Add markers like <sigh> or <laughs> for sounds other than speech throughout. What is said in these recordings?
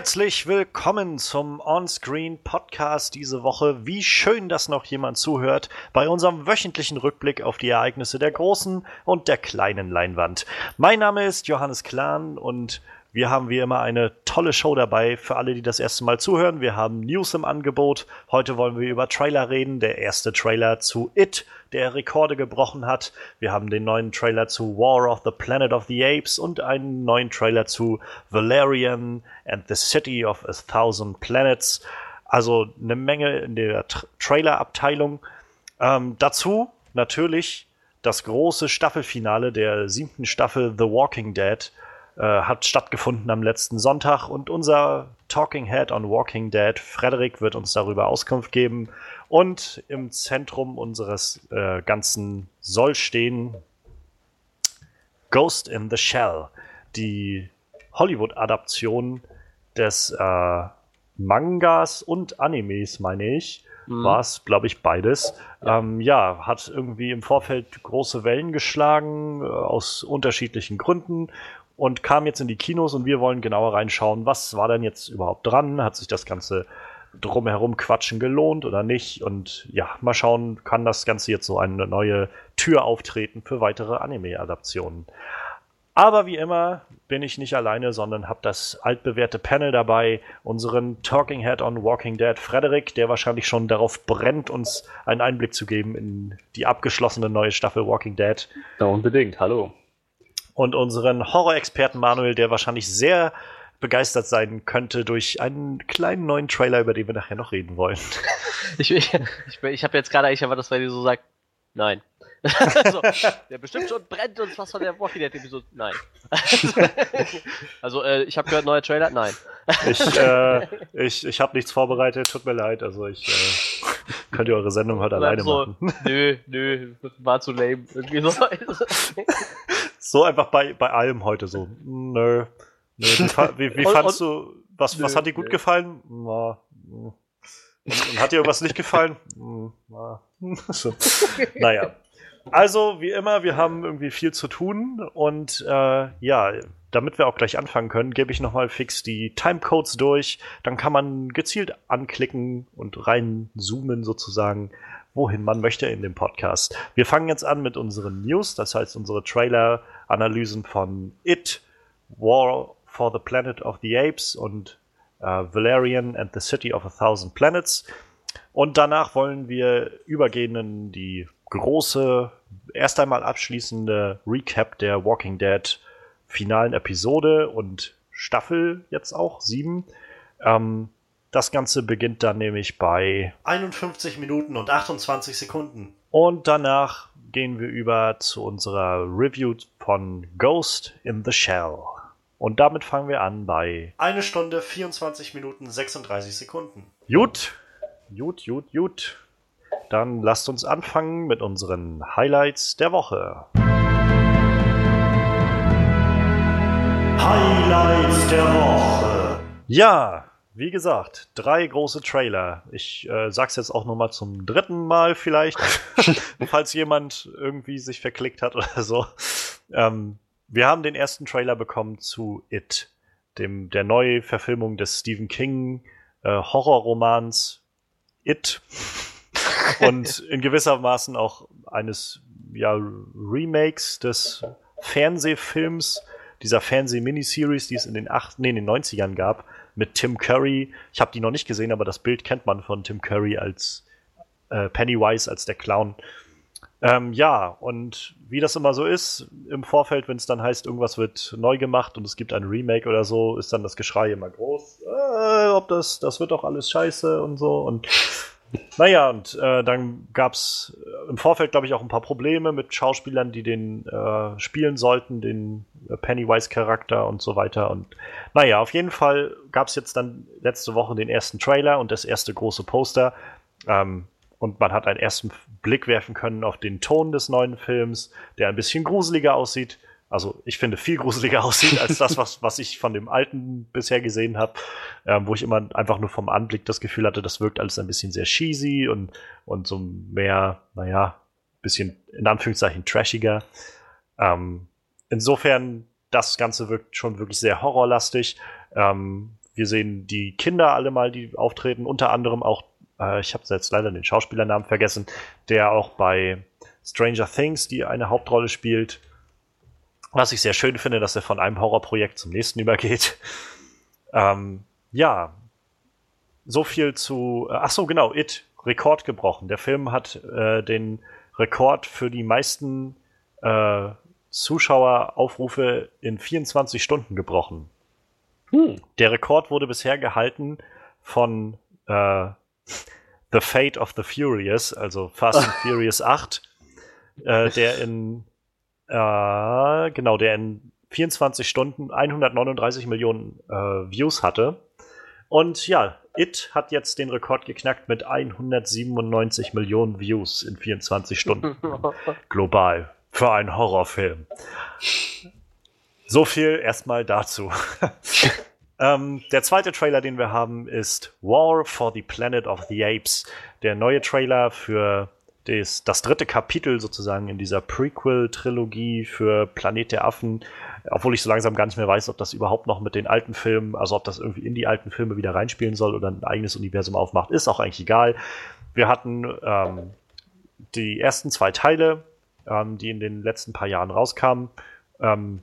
Herzlich willkommen zum Onscreen Podcast diese Woche. Wie schön, dass noch jemand zuhört bei unserem wöchentlichen Rückblick auf die Ereignisse der großen und der kleinen Leinwand. Mein Name ist Johannes Klahn und wir haben wie immer eine tolle Show dabei für alle, die das erste Mal zuhören. Wir haben News im Angebot. Heute wollen wir über Trailer reden. Der erste Trailer zu It, der Rekorde gebrochen hat. Wir haben den neuen Trailer zu War of the Planet of the Apes und einen neuen Trailer zu Valerian and the City of a Thousand Planets. Also eine Menge in der Tra Trailer-Abteilung. Ähm, dazu natürlich das große Staffelfinale der siebten Staffel The Walking Dead äh, hat stattgefunden am letzten Sonntag und unser Talking Head on Walking Dead, Frederik, wird uns darüber Auskunft geben. Und im Zentrum unseres äh, Ganzen soll stehen Ghost in the Shell, die Hollywood-Adaption des äh, Mangas und Animes, meine ich. Mhm. War es, glaube ich, beides. Ja. Ähm, ja, hat irgendwie im Vorfeld große Wellen geschlagen, äh, aus unterschiedlichen Gründen und kam jetzt in die Kinos und wir wollen genauer reinschauen, was war denn jetzt überhaupt dran? Hat sich das Ganze drumherum quatschen gelohnt oder nicht? Und ja, mal schauen, kann das Ganze jetzt so eine neue Tür auftreten für weitere Anime-Adaptionen. Aber wie immer bin ich nicht alleine, sondern habe das altbewährte Panel dabei, unseren Talking Head on Walking Dead, Frederik, der wahrscheinlich schon darauf brennt, uns einen Einblick zu geben in die abgeschlossene neue Staffel Walking Dead. Ja, unbedingt. Hallo und unseren Horror-Experten Manuel, der wahrscheinlich sehr begeistert sein könnte durch einen kleinen neuen Trailer, über den wir nachher noch reden wollen. <laughs> Ich, ich, ich, ich habe jetzt gerade eigentlich erwartet, dass ihr so sagt, nein. <laughs> also, der bestimmt schon brennt uns was von der Walking Dead Episode. Nein. <laughs> also, äh, ich habe gehört, neuer Trailer? Nein. ich äh, ich, ich habe nichts vorbereitet, tut mir leid. Also, ich äh, könnt ihr eure Sendung halt alleine so, machen. Nö, nö, war zu lame. Irgendwie so. So einfach bei, bei allem heute so. Nö. nö wie, wie, wie <laughs> fandst du, was, nö, was hat dir gut nö. gefallen? Na, und, und, hat dir irgendwas nicht gefallen? Na, <laughs> so. Naja. Also, wie immer, wir haben irgendwie viel zu tun und äh, ja, damit wir auch gleich anfangen können, gebe ich nochmal fix die Timecodes durch. Dann kann man gezielt anklicken und reinzoomen sozusagen wohin man möchte in dem Podcast. Wir fangen jetzt an mit unseren News, das heißt unsere Trailer-Analysen von It, War for the Planet of the Apes und äh, Valerian and the City of a Thousand Planets. Und danach wollen wir übergehen in die große, erst einmal abschließende Recap der Walking Dead finalen Episode und Staffel jetzt auch, sieben. Ähm, das Ganze beginnt dann nämlich bei 51 Minuten und 28 Sekunden. Und danach gehen wir über zu unserer Review von Ghost in the Shell. Und damit fangen wir an bei 1 Stunde 24 Minuten 36 Sekunden. Gut, gut, gut, gut. Dann lasst uns anfangen mit unseren Highlights der Woche. Highlights der Woche. Ja, wie gesagt, drei große Trailer. Ich äh, sag's jetzt auch nochmal zum dritten Mal vielleicht, <laughs> falls jemand irgendwie sich verklickt hat oder so. Ähm, wir haben den ersten Trailer bekommen zu It, dem der Neuverfilmung des Stephen King äh, Horrorromans It <laughs> und in gewissermaßen auch eines ja, Remakes des Fernsehfilms, dieser Fernseh-Miniseries, die es in den, acht, nee, in den 90ern gab, mit Tim Curry. Ich habe die noch nicht gesehen, aber das Bild kennt man von Tim Curry als äh, Pennywise, als der Clown. Ähm, ja, und wie das immer so ist, im Vorfeld, wenn es dann heißt, irgendwas wird neu gemacht und es gibt ein Remake oder so, ist dann das Geschrei immer groß. Äh, ob das, das wird doch alles scheiße und so. Und naja, und äh, dann gab es äh, im Vorfeld, glaube ich, auch ein paar Probleme mit Schauspielern, die den äh, spielen sollten, den äh, Pennywise-Charakter und so weiter. Und naja, auf jeden Fall gab es jetzt dann letzte Woche den ersten Trailer und das erste große Poster. Ähm, und man hat einen ersten Blick werfen können auf den Ton des neuen Films, der ein bisschen gruseliger aussieht also ich finde, viel gruseliger <laughs> aussieht als das, was, was ich von dem alten bisher gesehen habe, ähm, wo ich immer einfach nur vom Anblick das Gefühl hatte, das wirkt alles ein bisschen sehr cheesy und, und so mehr, naja, bisschen in Anführungszeichen trashiger. Ähm, insofern, das Ganze wirkt schon wirklich sehr horrorlastig. Ähm, wir sehen die Kinder alle mal, die auftreten, unter anderem auch, äh, ich habe jetzt leider den Schauspielernamen vergessen, der auch bei Stranger Things die eine Hauptrolle spielt. Was ich sehr schön finde, dass er von einem Horrorprojekt zum nächsten übergeht. <laughs> Ähm, ja, so viel zu. Äh, ach so, genau, It, Rekord gebrochen. Der Film hat äh, den Rekord für die meisten äh, Zuschaueraufrufe in 24 Stunden gebrochen. Hm. Der Rekord wurde bisher gehalten von äh, The Fate of the Furious, also Fast and <laughs> Furious 8, äh, der in äh, genau, der in 24 Stunden 139 Millionen äh, Views hatte. Und ja, It hat jetzt den Rekord geknackt mit 197 Millionen Views in 24 Stunden. <laughs> Global. Für einen Horrorfilm. So viel erstmal dazu. <laughs> ähm, der zweite Trailer, den wir haben, ist War for the Planet of the Apes. Der neue Trailer für des, das dritte Kapitel sozusagen in dieser Prequel-Trilogie für Planet der Affen. Obwohl ich so langsam gar nicht mehr weiß, ob das überhaupt noch mit den alten Filmen, also ob das irgendwie in die alten Filme wieder reinspielen soll oder ein eigenes Universum aufmacht, ist auch eigentlich egal. Wir hatten ähm, die ersten zwei Teile, ähm, die in den letzten paar Jahren rauskamen, ähm,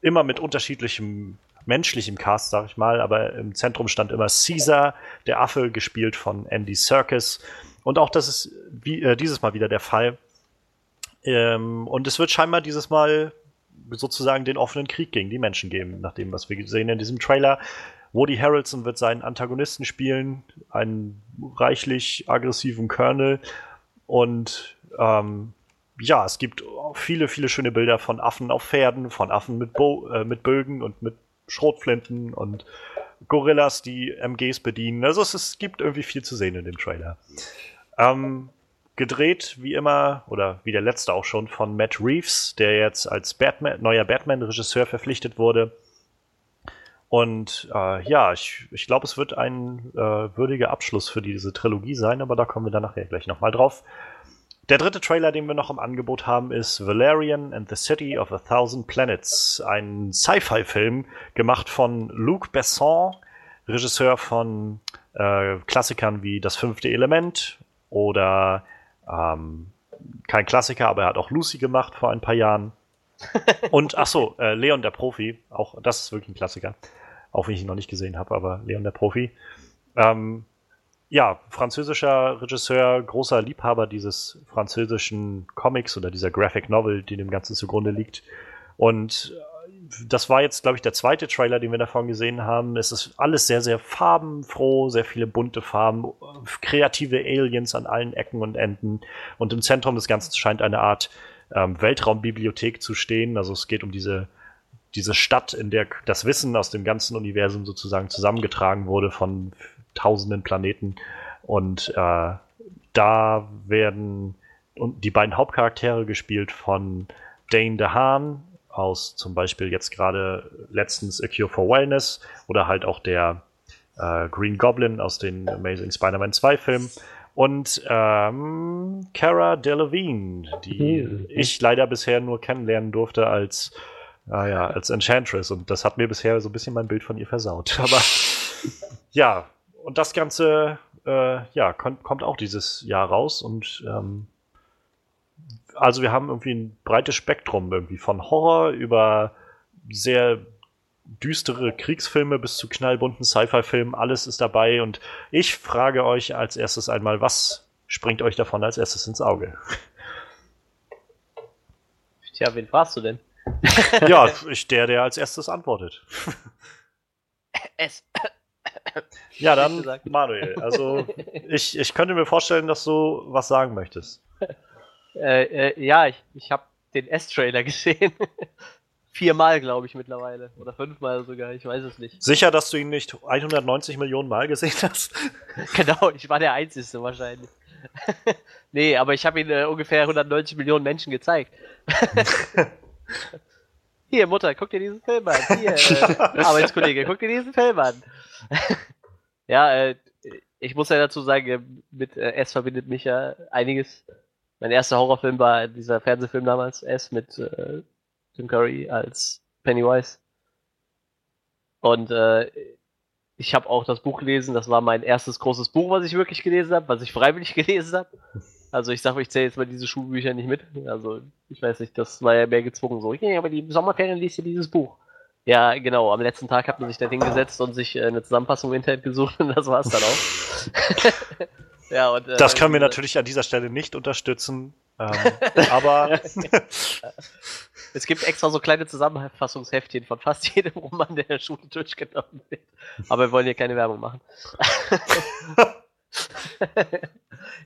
immer mit unterschiedlichem menschlichem Cast, sag ich mal, aber im Zentrum stand immer Caesar, der Affe, gespielt von Andy Serkis. Und auch das ist wie, äh, dieses Mal wieder der Fall. Ähm, und es wird scheinbar dieses Mal sozusagen den offenen Krieg gegen die Menschen geben, nach dem, was wir sehen in diesem Trailer. Woody Harrelson wird seinen Antagonisten spielen, einen reichlich aggressiven Colonel. Und ähm, ja, es gibt viele, viele schöne Bilder von Affen auf Pferden, von Affen mit, Bo äh, mit Bögen und mit Schrotflinten und Gorillas, die MGs bedienen. Also es, es gibt irgendwie viel zu sehen in dem Trailer. Ähm, gedreht, wie immer, oder wie der letzte auch schon, von Matt Reeves, der jetzt als Batman, neuer Batman-Regisseur verpflichtet wurde. Und äh, ja, ich, ich glaube, es wird ein äh, würdiger Abschluss für diese Trilogie sein, aber da kommen wir dann nachher gleich nochmal drauf. Der dritte Trailer, den wir noch im Angebot haben, ist Valerian and the City of a Thousand Planets. Ein Sci-Fi-Film gemacht von Luc Besson, Regisseur von äh, Klassikern wie Das fünfte Element oder ähm, kein Klassiker, aber er hat auch Lucy gemacht vor ein paar Jahren. <laughs> Und ach so, äh, Leon der Profi, auch das ist wirklich ein Klassiker, auch wenn ich ihn noch nicht gesehen habe, aber Leon der Profi. Ähm, ja, französischer Regisseur, großer Liebhaber dieses französischen Comics oder dieser Graphic Novel, die dem Ganzen zugrunde liegt. Und das war jetzt, glaube ich, der zweite Trailer, den wir davon gesehen haben. Es ist alles sehr, sehr farbenfroh, sehr viele bunte Farben, kreative Aliens an allen Ecken und Enden. Und im Zentrum des Ganzen scheint eine Art ähm, Weltraumbibliothek zu stehen. Also es geht um diese, diese Stadt, in der das Wissen aus dem ganzen Universum sozusagen zusammengetragen wurde von tausenden Planeten. Und äh, da werden die beiden Hauptcharaktere gespielt von Dane DeHaan, aus zum Beispiel jetzt gerade letztens A Cure for Wellness oder halt auch der äh, Green Goblin aus den Amazing Spider-Man 2 Filmen. Und ähm, Cara Delevingne, die mhm. ich leider bisher nur kennenlernen durfte als, äh, ja, als Enchantress. Und das hat mir bisher so ein bisschen mein Bild von ihr versaut. <laughs> Aber ja, und das Ganze äh, ja, kommt auch dieses Jahr raus und ähm, also wir haben irgendwie ein breites Spektrum irgendwie von Horror über sehr düstere Kriegsfilme bis zu knallbunten Sci-Fi-Filmen, alles ist dabei und ich frage euch als erstes einmal, was springt euch davon als erstes ins Auge? Tja, wen fragst du denn? <laughs> ja, ich, der, der als erstes antwortet. Es. <laughs> Ja, dann Manuel. Also ich, ich könnte mir vorstellen, dass du was sagen möchtest. <laughs> Äh, äh, ja, ich, ich habe den S-Trailer <laughs> gesehen. Viermal, glaube ich, mittlerweile. Oder fünfmal sogar, ich weiß es nicht. Sicher, dass du ihn nicht 190 Millionen Mal gesehen hast? <laughs> genau, ich war der Einzige wahrscheinlich. <laughs> nee, aber ich habe ihn äh, ungefähr 190 Millionen Menschen gezeigt. Hier, Mutter, guck dir diesen Film an. Hier, äh, Arbeitskollege, guck dir diesen Film an. ja, äh, ich muss ja dazu sagen, äh, mit äh, S verbindet mich ja einiges mein erster Horrorfilm war dieser Fernsehfilm damals, S, mit äh, Tim Curry als Pennywise. Und äh, ich habe auch das Buch gelesen. Das war mein erstes großes Buch, was ich wirklich gelesen habe, was ich freiwillig <laughs> gelesen habe. Also ich sage, ich zähle jetzt mal diese Schulbücher nicht mit. Also ich weiß nicht, das war ja mehr gezwungen so. Ja, aber die Sommerferien liest ihr dieses Buch. Ja, genau. Am letzten Tag hat man sich dann hingesetzt und sich äh, eine Zusammenfassung im Internet gesucht <laughs> und das war es dann auch. <laughs> ja, und, äh, das können wir natürlich an dieser Stelle nicht unterstützen. Ähm, <laughs> aber es gibt extra so kleine Zusammenfassungsheftchen von fast jedem Roman, der in der Schule durchgenommen wird. Aber wir wollen hier keine Werbung machen. <laughs>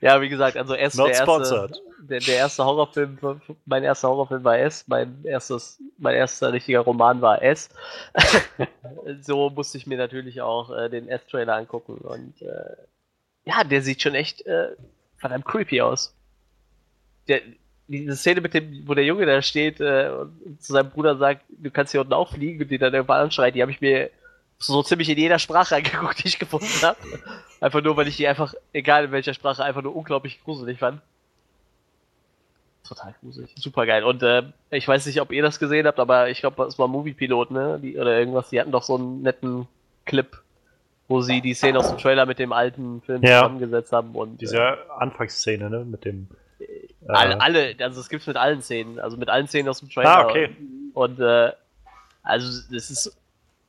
ja, wie gesagt, also erst der erste, der, der, erste Horrorfilm, mein erster Horrorfilm war S, mein erstes, mein erster richtiger Roman war S. <laughs> so musste ich mir natürlich auch äh, den S-Trailer angucken und äh, ja, der sieht schon echt äh, verdammt creepy aus der, diese Szene mit dem, wo der Junge da steht äh, und zu seinem Bruder sagt, du kannst hier unten auch fliegen und die dann irgendwann anschreit, die habe ich mir so ziemlich in jeder Sprache <laughs> angeguckt, die ich gefunden habe. Einfach nur, weil ich die einfach, egal in welcher Sprache, einfach nur unglaublich gruselig fand. Total gruselig. Super geil. Und äh, ich weiß nicht, ob ihr das gesehen habt, aber ich glaube, es war Movie Pilot, ne? Die, oder irgendwas, die hatten doch so einen netten Clip, wo sie die Szene aus dem Trailer mit dem alten Film ja. zusammengesetzt haben. Und, Diese äh, Anfangsszene, ne? Mit dem alle, alle, also es gibt's mit allen Szenen, also mit allen Szenen aus dem Trailer. Ah, okay. Und, äh, also es ist,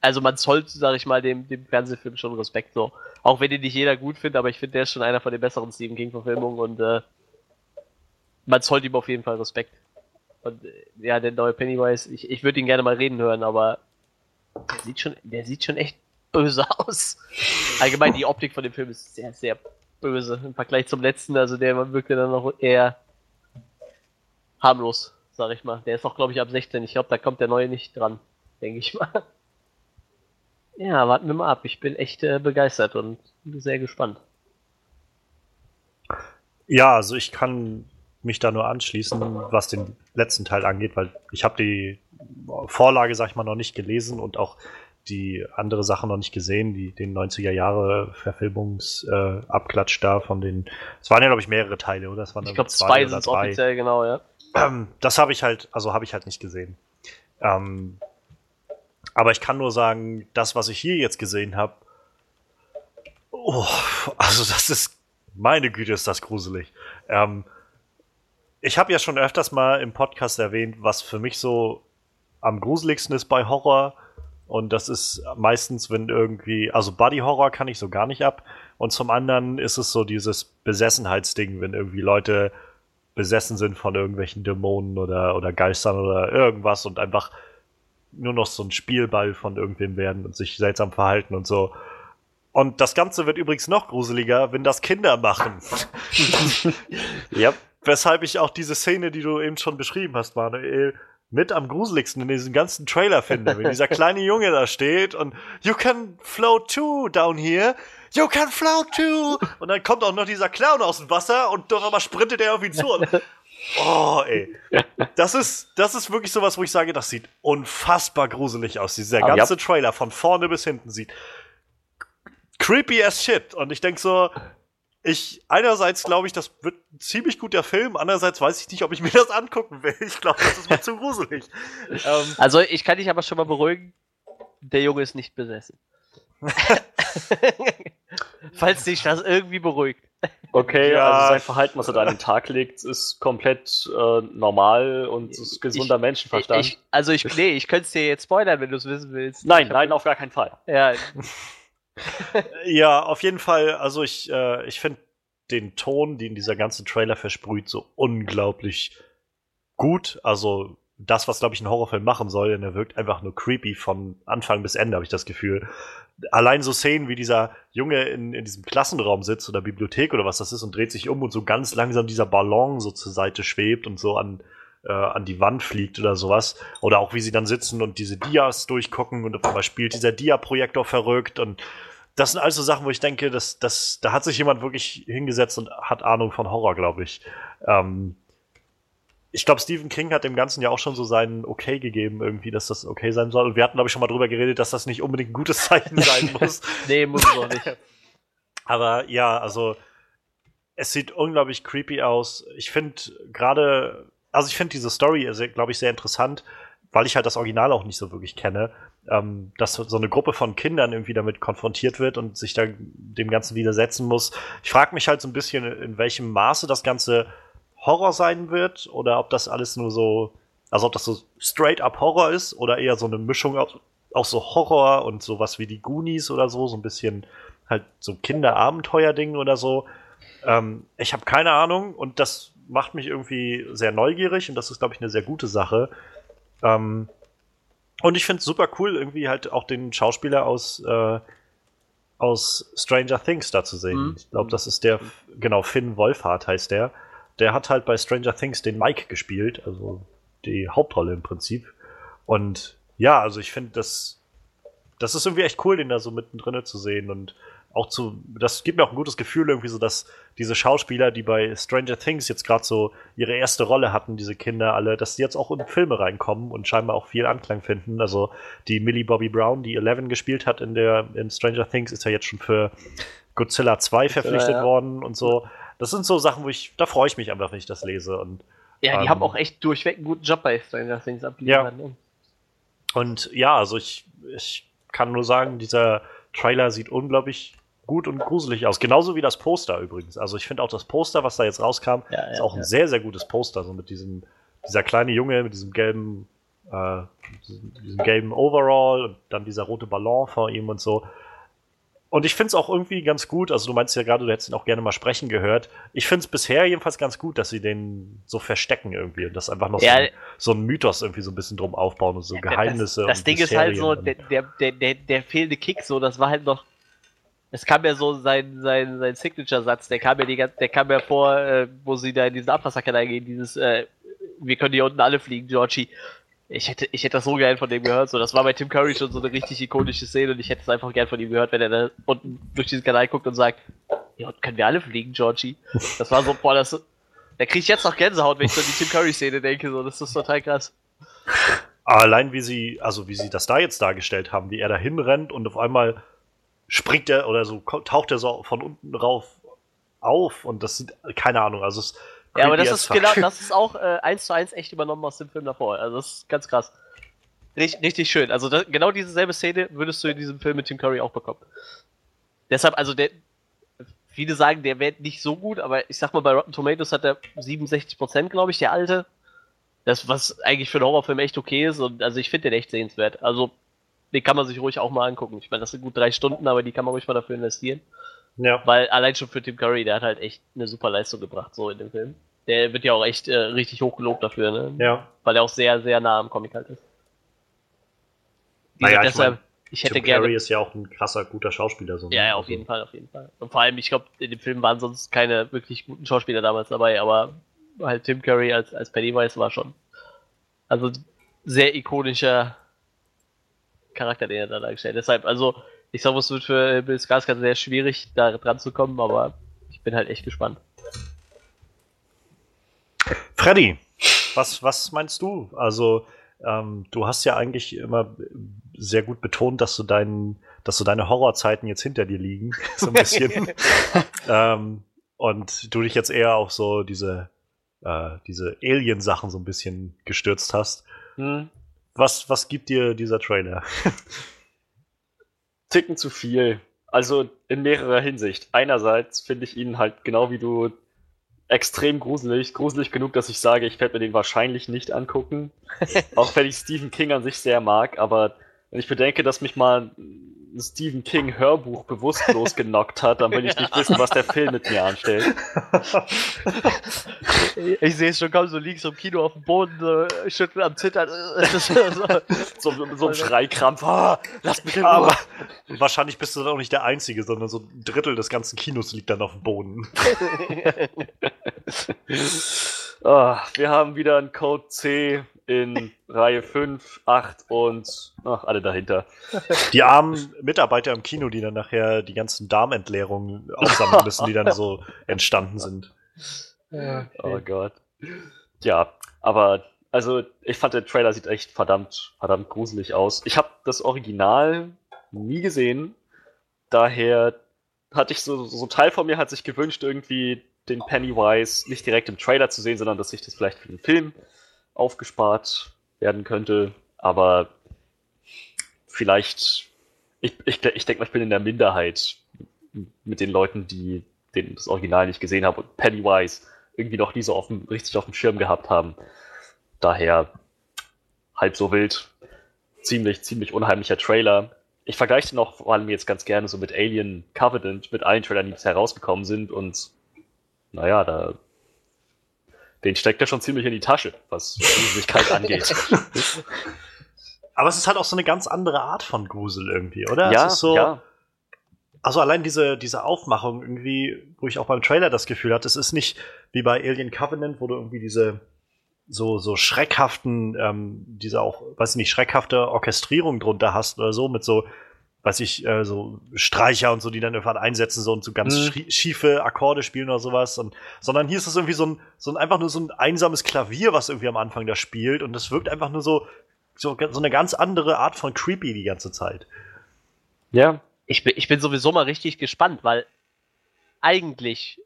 also man zollt, sag ich mal, dem, dem Fernsehfilm schon Respekt so. Auch wenn den nicht jeder gut findet, aber ich finde, der ist schon einer von den besseren Stephen King-Verfilmungen und äh, man zollt ihm auf jeden Fall Respekt. Und äh, ja, der neue Pennywise, ich, ich würde ihn gerne mal reden hören, aber der sieht schon, der sieht schon echt böse <laughs> aus. Allgemein die Optik von dem Film ist sehr, sehr böse im Vergleich zum letzten. Also der wirkte dann noch eher harmlos, sag ich mal. Der ist auch, glaube ich, ab 16. Ich glaube, da kommt der neue nicht dran, denke ich mal. <laughs> Ja, warten wir mal ab. Ich bin echt äh, begeistert und sehr gespannt. Ja, also ich kann mich da nur anschließen, was den letzten Teil angeht, weil ich habe die Vorlage, sag ich mal, noch nicht gelesen und auch die andere Sache noch nicht gesehen, die den 90er Jahre Verfilmungsabklatsch äh, da von den. Es waren ja, glaube ich, mehrere Teile, oder? Es waren ich glaube, zwei, zwei sind offiziell, genau, ja. Ähm, das habe ich halt, also habe ich halt nicht gesehen. Ähm, aber ich kann nur sagen, das, was ich hier jetzt gesehen habe, oh, also das ist, meine Güte, ist das gruselig. Ähm, ich habe ja schon öfters mal im Podcast erwähnt, was für mich so am gruseligsten ist bei Horror und das ist meistens, wenn irgendwie, also Body Horror kann ich so gar nicht ab. Und zum anderen ist es so dieses Besessenheitsding, wenn irgendwie Leute besessen sind von irgendwelchen Dämonen oder, oder Geistern oder irgendwas und einfach nur noch so ein Spielball von irgendwem werden und sich seltsam verhalten und so. Und das Ganze wird übrigens noch gruseliger, wenn das Kinder machen. <laughs> yep. Weshalb ich auch diese Szene, die du eben schon beschrieben hast, Manuel, mit am gruseligsten in diesem ganzen Trailer finde, wenn dieser <laughs> kleine Junge da steht und You can float too down here. You can float too. Und dann kommt auch noch dieser Clown aus dem Wasser und doch einmal sprintet er auf ihn zu. Und, <laughs> oh, ey. Das ist, das ist wirklich sowas, wo ich sage, das sieht unfassbar gruselig aus. Dieser Aber ganze. Trailer von vorne bis hinten sieht creepy as shit. Und ich denke so, ich, einerseits glaube ich, das wird ein ziemlich guter Film, andererseits weiß ich nicht, ob ich mir <laughs> das angucken will. Ich glaube, das ist mir zu gruselig. Ähm, also, ich kann dich aber schon mal beruhigen, der Junge ist nicht besessen. <laughs> Falls dich das irgendwie beruhigt. Okay, ja. also sein Verhalten, was er da an den Tag legt, ist komplett äh, normal und ist gesunder ich, Menschenverstand. Ich, also ich, nee, ich könnte es dir jetzt spoilern, wenn du es wissen willst. Nein, nein, auf gar keinen Fall. Ja. <laughs> ja, auf jeden Fall. Also ich, äh, ich finde den Ton, den dieser ganze Trailer versprüht, so unglaublich gut. Also das, was, glaube ich, ein Horrorfilm machen soll, denn er wirkt einfach nur creepy von Anfang bis Ende, habe ich das Gefühl. Allein so Szenen, wie dieser Junge in, in diesem Klassenraum sitzt oder Bibliothek oder was das ist und dreht sich um und so ganz langsam dieser Ballon so zur Seite schwebt und so an, äh, an die Wand fliegt oder sowas. Oder auch wie sie dann sitzen und diese Dias durchgucken und auf einmal spielt dieser Dia-Projektor verrückt und das sind also Sachen, wo ich denke, dass, dass, da hat sich jemand wirklich hingesetzt und hat Ahnung von Horror, glaube ich. Ähm, ich glaube, Stephen King hat dem Ganzen ja auch schon so seinen Okay gegeben, irgendwie, dass das okay sein soll. Und wir hatten, glaube ich, schon mal drüber geredet, dass das nicht unbedingt ein gutes Zeichen <laughs> sein muss. nee, muss es auch nicht. <laughs> Aber ja, also es sieht unglaublich creepy aus. Ich finde gerade, also ich finde diese Story, glaube ich, sehr interessant, weil ich halt das Original auch nicht so wirklich kenne. ähm, dass so eine Gruppe von Kindern irgendwie damit konfrontiert wird und sich da dem Ganzen widersetzen muss. Ich frage mich halt so ein bisschen, in welchem Maße das Ganze Horror sein wird oder ob das alles nur so, also ob das so straight up Horror ist oder eher so eine Mischung aus, aus so Horror und sowas wie die Goonies oder so, so ein bisschen halt so Kinderabenteuer-Ding oder so. Ähm, ich habe keine Ahnung und das macht mich irgendwie sehr neugierig und das ist, glaube ich, eine sehr gute Sache. Ähm, und ich finde es super cool, irgendwie halt auch den Schauspieler aus, äh, aus Stranger Things da zu sehen. Mhm. Ich glaube, das ist der, genau, Finn Wolfhard heißt der. Der hat halt bei Stranger Things den Mike gespielt, also die Hauptrolle im Prinzip. Und ja, also ich finde, das, das ist irgendwie echt cool, den da so mittendrin zu sehen und auch zu, das gibt mir auch ein gutes Gefühl irgendwie so, dass diese Schauspieler, die bei Stranger Things jetzt gerade so ihre erste Rolle hatten, diese Kinder alle, dass die jetzt auch in Filme reinkommen und scheinbar auch viel Anklang finden. Also die Millie Bobby Brown, die Eleven gespielt hat in der in Stranger Things, ist ja jetzt schon für Godzilla 2 verpflichtet ja, ja. worden und so. Das sind so Sachen, wo ich, da freue ich mich einfach, wenn ich das lese. Und, ja, die ähm, haben auch echt durchweg einen guten Job bei Stranger Things abgeliefert. Ja. Ne? Und ja, also ich, ich kann nur sagen, dieser Trailer sieht unglaublich gut und gruselig aus. Genauso wie das Poster übrigens. Also ich finde auch das Poster, was da jetzt rauskam, ja, ist auch ein sehr, sehr gutes Poster. So mit diesem, dieser kleine Junge mit diesem gelben, äh, diesem gelben Overall und dann dieser rote Ballon vor ihm und so. Und ich finde es auch irgendwie ganz gut, also du meinst ja gerade, du hättest ihn auch gerne mal sprechen gehört. Ich finde es bisher jedenfalls ganz gut, dass sie den so verstecken irgendwie und das einfach noch ja, so, ein, so ein Mythos irgendwie so ein bisschen drum aufbauen und so ja, Geheimnisse. Das, das Ding ist halt so, der, der, der, der fehlende Kick, so, das war halt noch es kam ja so sein, sein, sein Signature-Satz, der kam ja die ganze, der kam ja vor, äh, wo sie da in diesen Abwasserkanal gehen, dieses, äh, wir können hier unten alle fliegen, Georgie. Ich hätte, ich hätte das so gern von dem gehört. So, das war bei Tim Curry schon so eine richtig ikonische Szene und ich hätte es einfach gern von ihm gehört, wenn er da unten durch diesen Kanal guckt und sagt, ja, können wir alle fliegen, Georgie. Das war so, boah, das, da kriege ich jetzt noch Gänsehaut, wenn ich so an die Tim Curry-Szene denke, so, das ist total krass. Allein wie sie, also wie sie das da jetzt dargestellt haben, wie er da hinrennt und auf einmal springt er oder so, taucht er so von unten rauf auf und das sieht, keine Ahnung, also es Ja, aber das ist genau, das ist auch äh, eins zu eins echt übernommen aus dem Film davor. Also das ist ganz krass. Richtig, richtig schön. Also das, genau dieselbe Szene würdest du in diesem Film mit Tim Curry auch bekommen. Deshalb, also der, viele sagen, der wäre nicht so gut, aber ich sag mal, bei Rotten Tomatoes hat er 67%, glaube ich, der alte. Das, was eigentlich für einen Horrorfilm echt okay ist. Und also ich finde den echt sehenswert. Also den kann man sich ruhig auch mal angucken. Ich meine, das sind gut drei Stunden, aber die kann man ruhig mal dafür investieren. Ja. Weil allein schon für Tim Curry, der hat halt echt eine super Leistung gebracht, so in dem Film. Der wird ja auch echt äh, richtig hochgelobt dafür, ne? Ja. Weil er auch sehr, sehr nah am Comic halt ist. Naja, deshalb, ich, mein, ich hätte Tim gerne. Curry ist ja auch ein krasser, guter Schauspieler. So ja, ja, auf also. jeden Fall, auf jeden Fall. Und vor allem, ich glaube, in dem Film waren sonst keine wirklich guten Schauspieler damals dabei, aber halt Tim Curry als, als Pennywise war schon. Also sehr ikonischer Charakter, den er da dargestellt hat. Deshalb, also, ich glaube, es wird für Bill Skarsgård sehr schwierig, da dran zu kommen, aber ich bin halt echt gespannt. Freddy, was, was meinst du? Also, ähm, du hast ja eigentlich immer sehr gut betont, dass du deinen, dass du deine Horrorzeiten jetzt hinter dir liegen, <laughs> so ein bisschen. <laughs> ähm, und du dich jetzt eher auf so diese, äh, diese Alien-Sachen so ein bisschen gestürzt hast. Hm. Was, was gibt dir dieser Trailer? <laughs> Ticken zu viel. Also in mehrerer Hinsicht. Einerseits finde ich ihn halt genau wie du extrem gruselig. Gruselig genug, dass ich sage, ich werde mir den wahrscheinlich nicht angucken. <laughs> Auch wenn ich Stephen King an sich sehr mag, aber wenn ich bedenke, dass mich mal Stephen King Hörbuch bewusstlos genockt hat, dann will ich nicht wissen, was der Film mit mir anstellt. <laughs> Ich sehe es schon kaum so liegst im Kino auf dem Boden, äh, schütteln am Zittern. <laughs> so, so ein Schreikrampf. Ah, lass mich in. Aber wahrscheinlich bist du dann auch nicht der Einzige, sondern so ein Drittel des ganzen Kinos liegt dann auf dem Boden. oh, <laughs> wir haben wieder einen Code C in Reihe 5, 8 und ach, alle dahinter. Die armen Mitarbeiter im Kino, die dann nachher die ganzen Darmentleerungen aufsammeln müssen, die dann so entstanden sind. Okay. Oh Gott. Ja, aber also ich fand der Trailer sieht echt verdammt, verdammt gruselig aus. Ich habe das Original nie gesehen, daher hatte ich so, so Teil von mir hat sich gewünscht, irgendwie den Pennywise nicht direkt im Trailer zu sehen, sondern dass sich das vielleicht für den Film aufgespart werden könnte. Aber vielleicht, ich, ich, ich denke mal, ich bin in der Minderheit mit den Leuten, die den, das Original nicht gesehen haben und Pennywise irgendwie noch nie so auf dem, richtig auf dem Schirm gehabt haben. Daher halb so wild. Ziemlich, ziemlich unheimlicher Trailer. Ich vergleiche den auch vor allem jetzt ganz gerne so mit Alien Covenant, mit allen Trailern, die bisher rausgekommen sind und naja, da den steckt er schon ziemlich in die Tasche, was Gruseligkeit <laughs> angeht. Aber es ist halt auch so eine ganz andere Art von Grusel irgendwie, oder? Ja, es ist so, ja. Also allein diese, diese Aufmachung irgendwie, wo ich auch beim Trailer das Gefühl hatte, es ist nicht wie bei Alien Covenant, wo du irgendwie diese so, so schreckhaften, ähm, diese auch, weiß ich nicht, schreckhafte Orchestrierung drunter hast oder so, mit so, weiß ich, äh, so Streicher und so, die dann irgendwann einsetzen so und so ganz Mhm. schiefe Akkorde spielen oder sowas. Und, sondern hier ist es irgendwie so ein, so ein, einfach nur so ein einsames Klavier, was irgendwie am Anfang da spielt. Und das wirkt einfach nur so, so, so eine ganz andere Art von creepy die ganze Zeit. Ja, Ich bin, ich bin sowieso mal richtig gespannt, weil eigentlich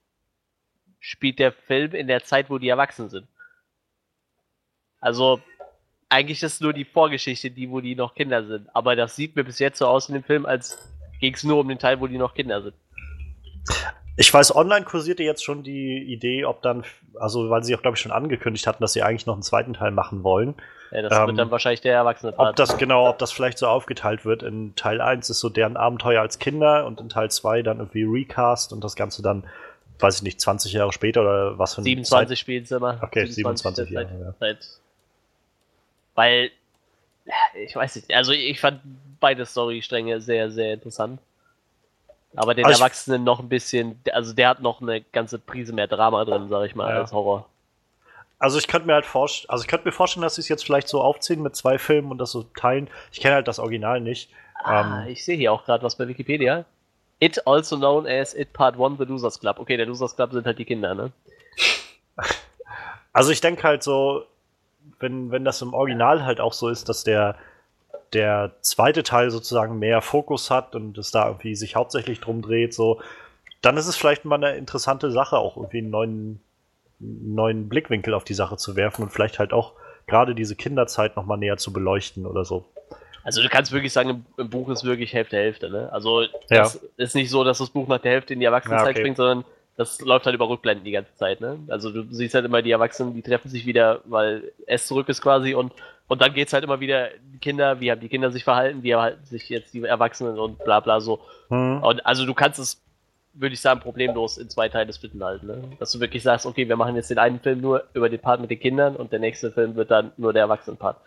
spielt der Film in der Zeit, wo die erwachsen sind. Also, eigentlich ist nur die Vorgeschichte, die, wo die noch Kinder sind. Aber das sieht mir bis jetzt so aus in dem Film, als ging es nur um den Teil, wo die noch Kinder sind. Ich weiß, online kursierte jetzt schon die Idee, ob dann, also weil sie auch, glaube ich, schon angekündigt hatten, dass sie eigentlich noch einen zweiten Teil machen wollen. Ja, das Ähm, wird dann wahrscheinlich der erwachsene Ob Part. das genau, ob das vielleicht so aufgeteilt wird. In Teil 1 ist so deren Abenteuer als Kinder und in Teil 2 dann irgendwie Recast und das Ganze dann, weiß ich nicht, 20 Jahre später oder was für ein 27 spielen sie immer. Okay, 27 seit- Jahre, ja. seit- Weil, ich weiß nicht, also ich fand beide Storystränge sehr, sehr interessant. Aber den Also Erwachsenen noch ein bisschen, also der hat noch eine ganze Prise mehr Drama drin, sag ich mal, Ja. als Horror. Also ich könnte mir halt vorstellen, also ich könnte mir vorstellen, dass sie es jetzt vielleicht so aufziehen mit zwei Filmen und das so teilen. Ich kenne halt das Original nicht. Ah, Ähm, ich sehe hier auch gerade was bei Wikipedia. It also known as It Part 1 The Losers Club. Okay, der Losers Club sind halt die Kinder, ne? <laughs> Also ich denke halt so, wenn, wenn das im Original halt auch so ist, dass der, der zweite Teil sozusagen mehr Fokus hat und es da irgendwie sich hauptsächlich drum dreht, so, dann ist es vielleicht mal eine interessante Sache, auch irgendwie einen neuen, neuen Blickwinkel auf die Sache zu werfen und vielleicht halt auch gerade diese Kinderzeit nochmal näher zu beleuchten oder so. Also du kannst wirklich sagen, im, Buch ist wirklich Hälfte Hälfte, ne? Also Ja. das ist nicht so, dass das Buch nach der Hälfte in die Erwachsenenzeit Ja, okay. springt, sondern das läuft halt über Rückblenden die ganze Zeit, ne? Also du siehst halt immer die Erwachsenen, die treffen sich wieder, weil es zurück ist quasi und und dann geht's halt immer wieder die Kinder, wie haben die Kinder sich verhalten, wie verhalten sich jetzt die Erwachsenen und bla bla so. Hm. Und also du kannst es, würde ich sagen, problemlos in zwei Teile splitten halten, ne? Dass du wirklich sagst, okay, wir machen jetzt den einen Film nur über den Part mit den Kindern und der nächste Film wird dann nur der Erwachsenenpart.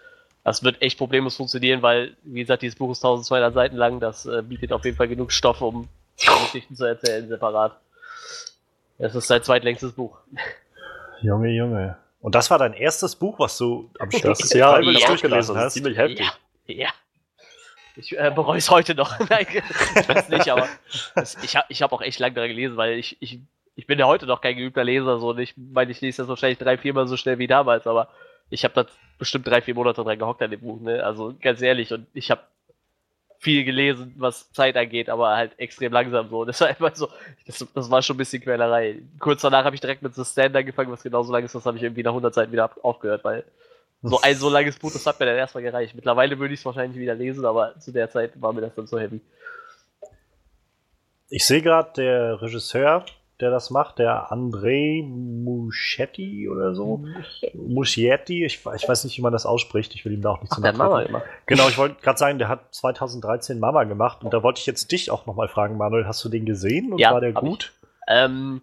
Das wird echt problemlos funktionieren, weil, wie gesagt, dieses Buch ist 1200 Seiten lang, das äh, bietet auf jeden Fall genug Stoff, um Geschichten zu erzählen, separat. Das ist sein zweitlängstes Buch. Junge, Junge. Und das war dein erstes Buch, was du am Stück das <laughs> ja, freiwillig ja, durchgelesen das ist hast? ziemlich heftig. Ja, ja. Ich äh, bereue es heute noch. <laughs> Nein, ich weiß nicht, aber es, ich habe ich hab auch echt lange daran gelesen, weil ich, ich, ich bin ja heute noch kein geübter Leser. So, und ich meine, ich lese das wahrscheinlich drei, viermal so schnell wie damals, aber ich habe da bestimmt drei, vier Monate dran gehockt an dem Buch. Ne? Also ganz ehrlich, und ich habe viel gelesen, was Zeit angeht, aber halt extrem langsam so. Das war einfach so, das, das war schon ein bisschen Quälerei. Kurz danach habe ich direkt mit The Stand angefangen, was genauso lang ist, das habe ich irgendwie nach 100 Seiten wieder aufgehört, weil so ein so langes Buch, das hat mir dann erstmal gereicht. Mittlerweile würde ich es wahrscheinlich wieder lesen, aber zu der Zeit war mir das dann so heavy. Ich sehe gerade, der Regisseur, der das macht, der André Muschetti oder so. Muschietti, ich, ich weiß nicht, wie man das ausspricht. Ich will ihm da auch nicht zu der hat Mama gemacht. Genau, ich wollte gerade sagen, der hat 2013 Mama gemacht und da wollte ich jetzt dich auch nochmal fragen, Manuel, hast du den gesehen und Ja, war der gut? Ähm,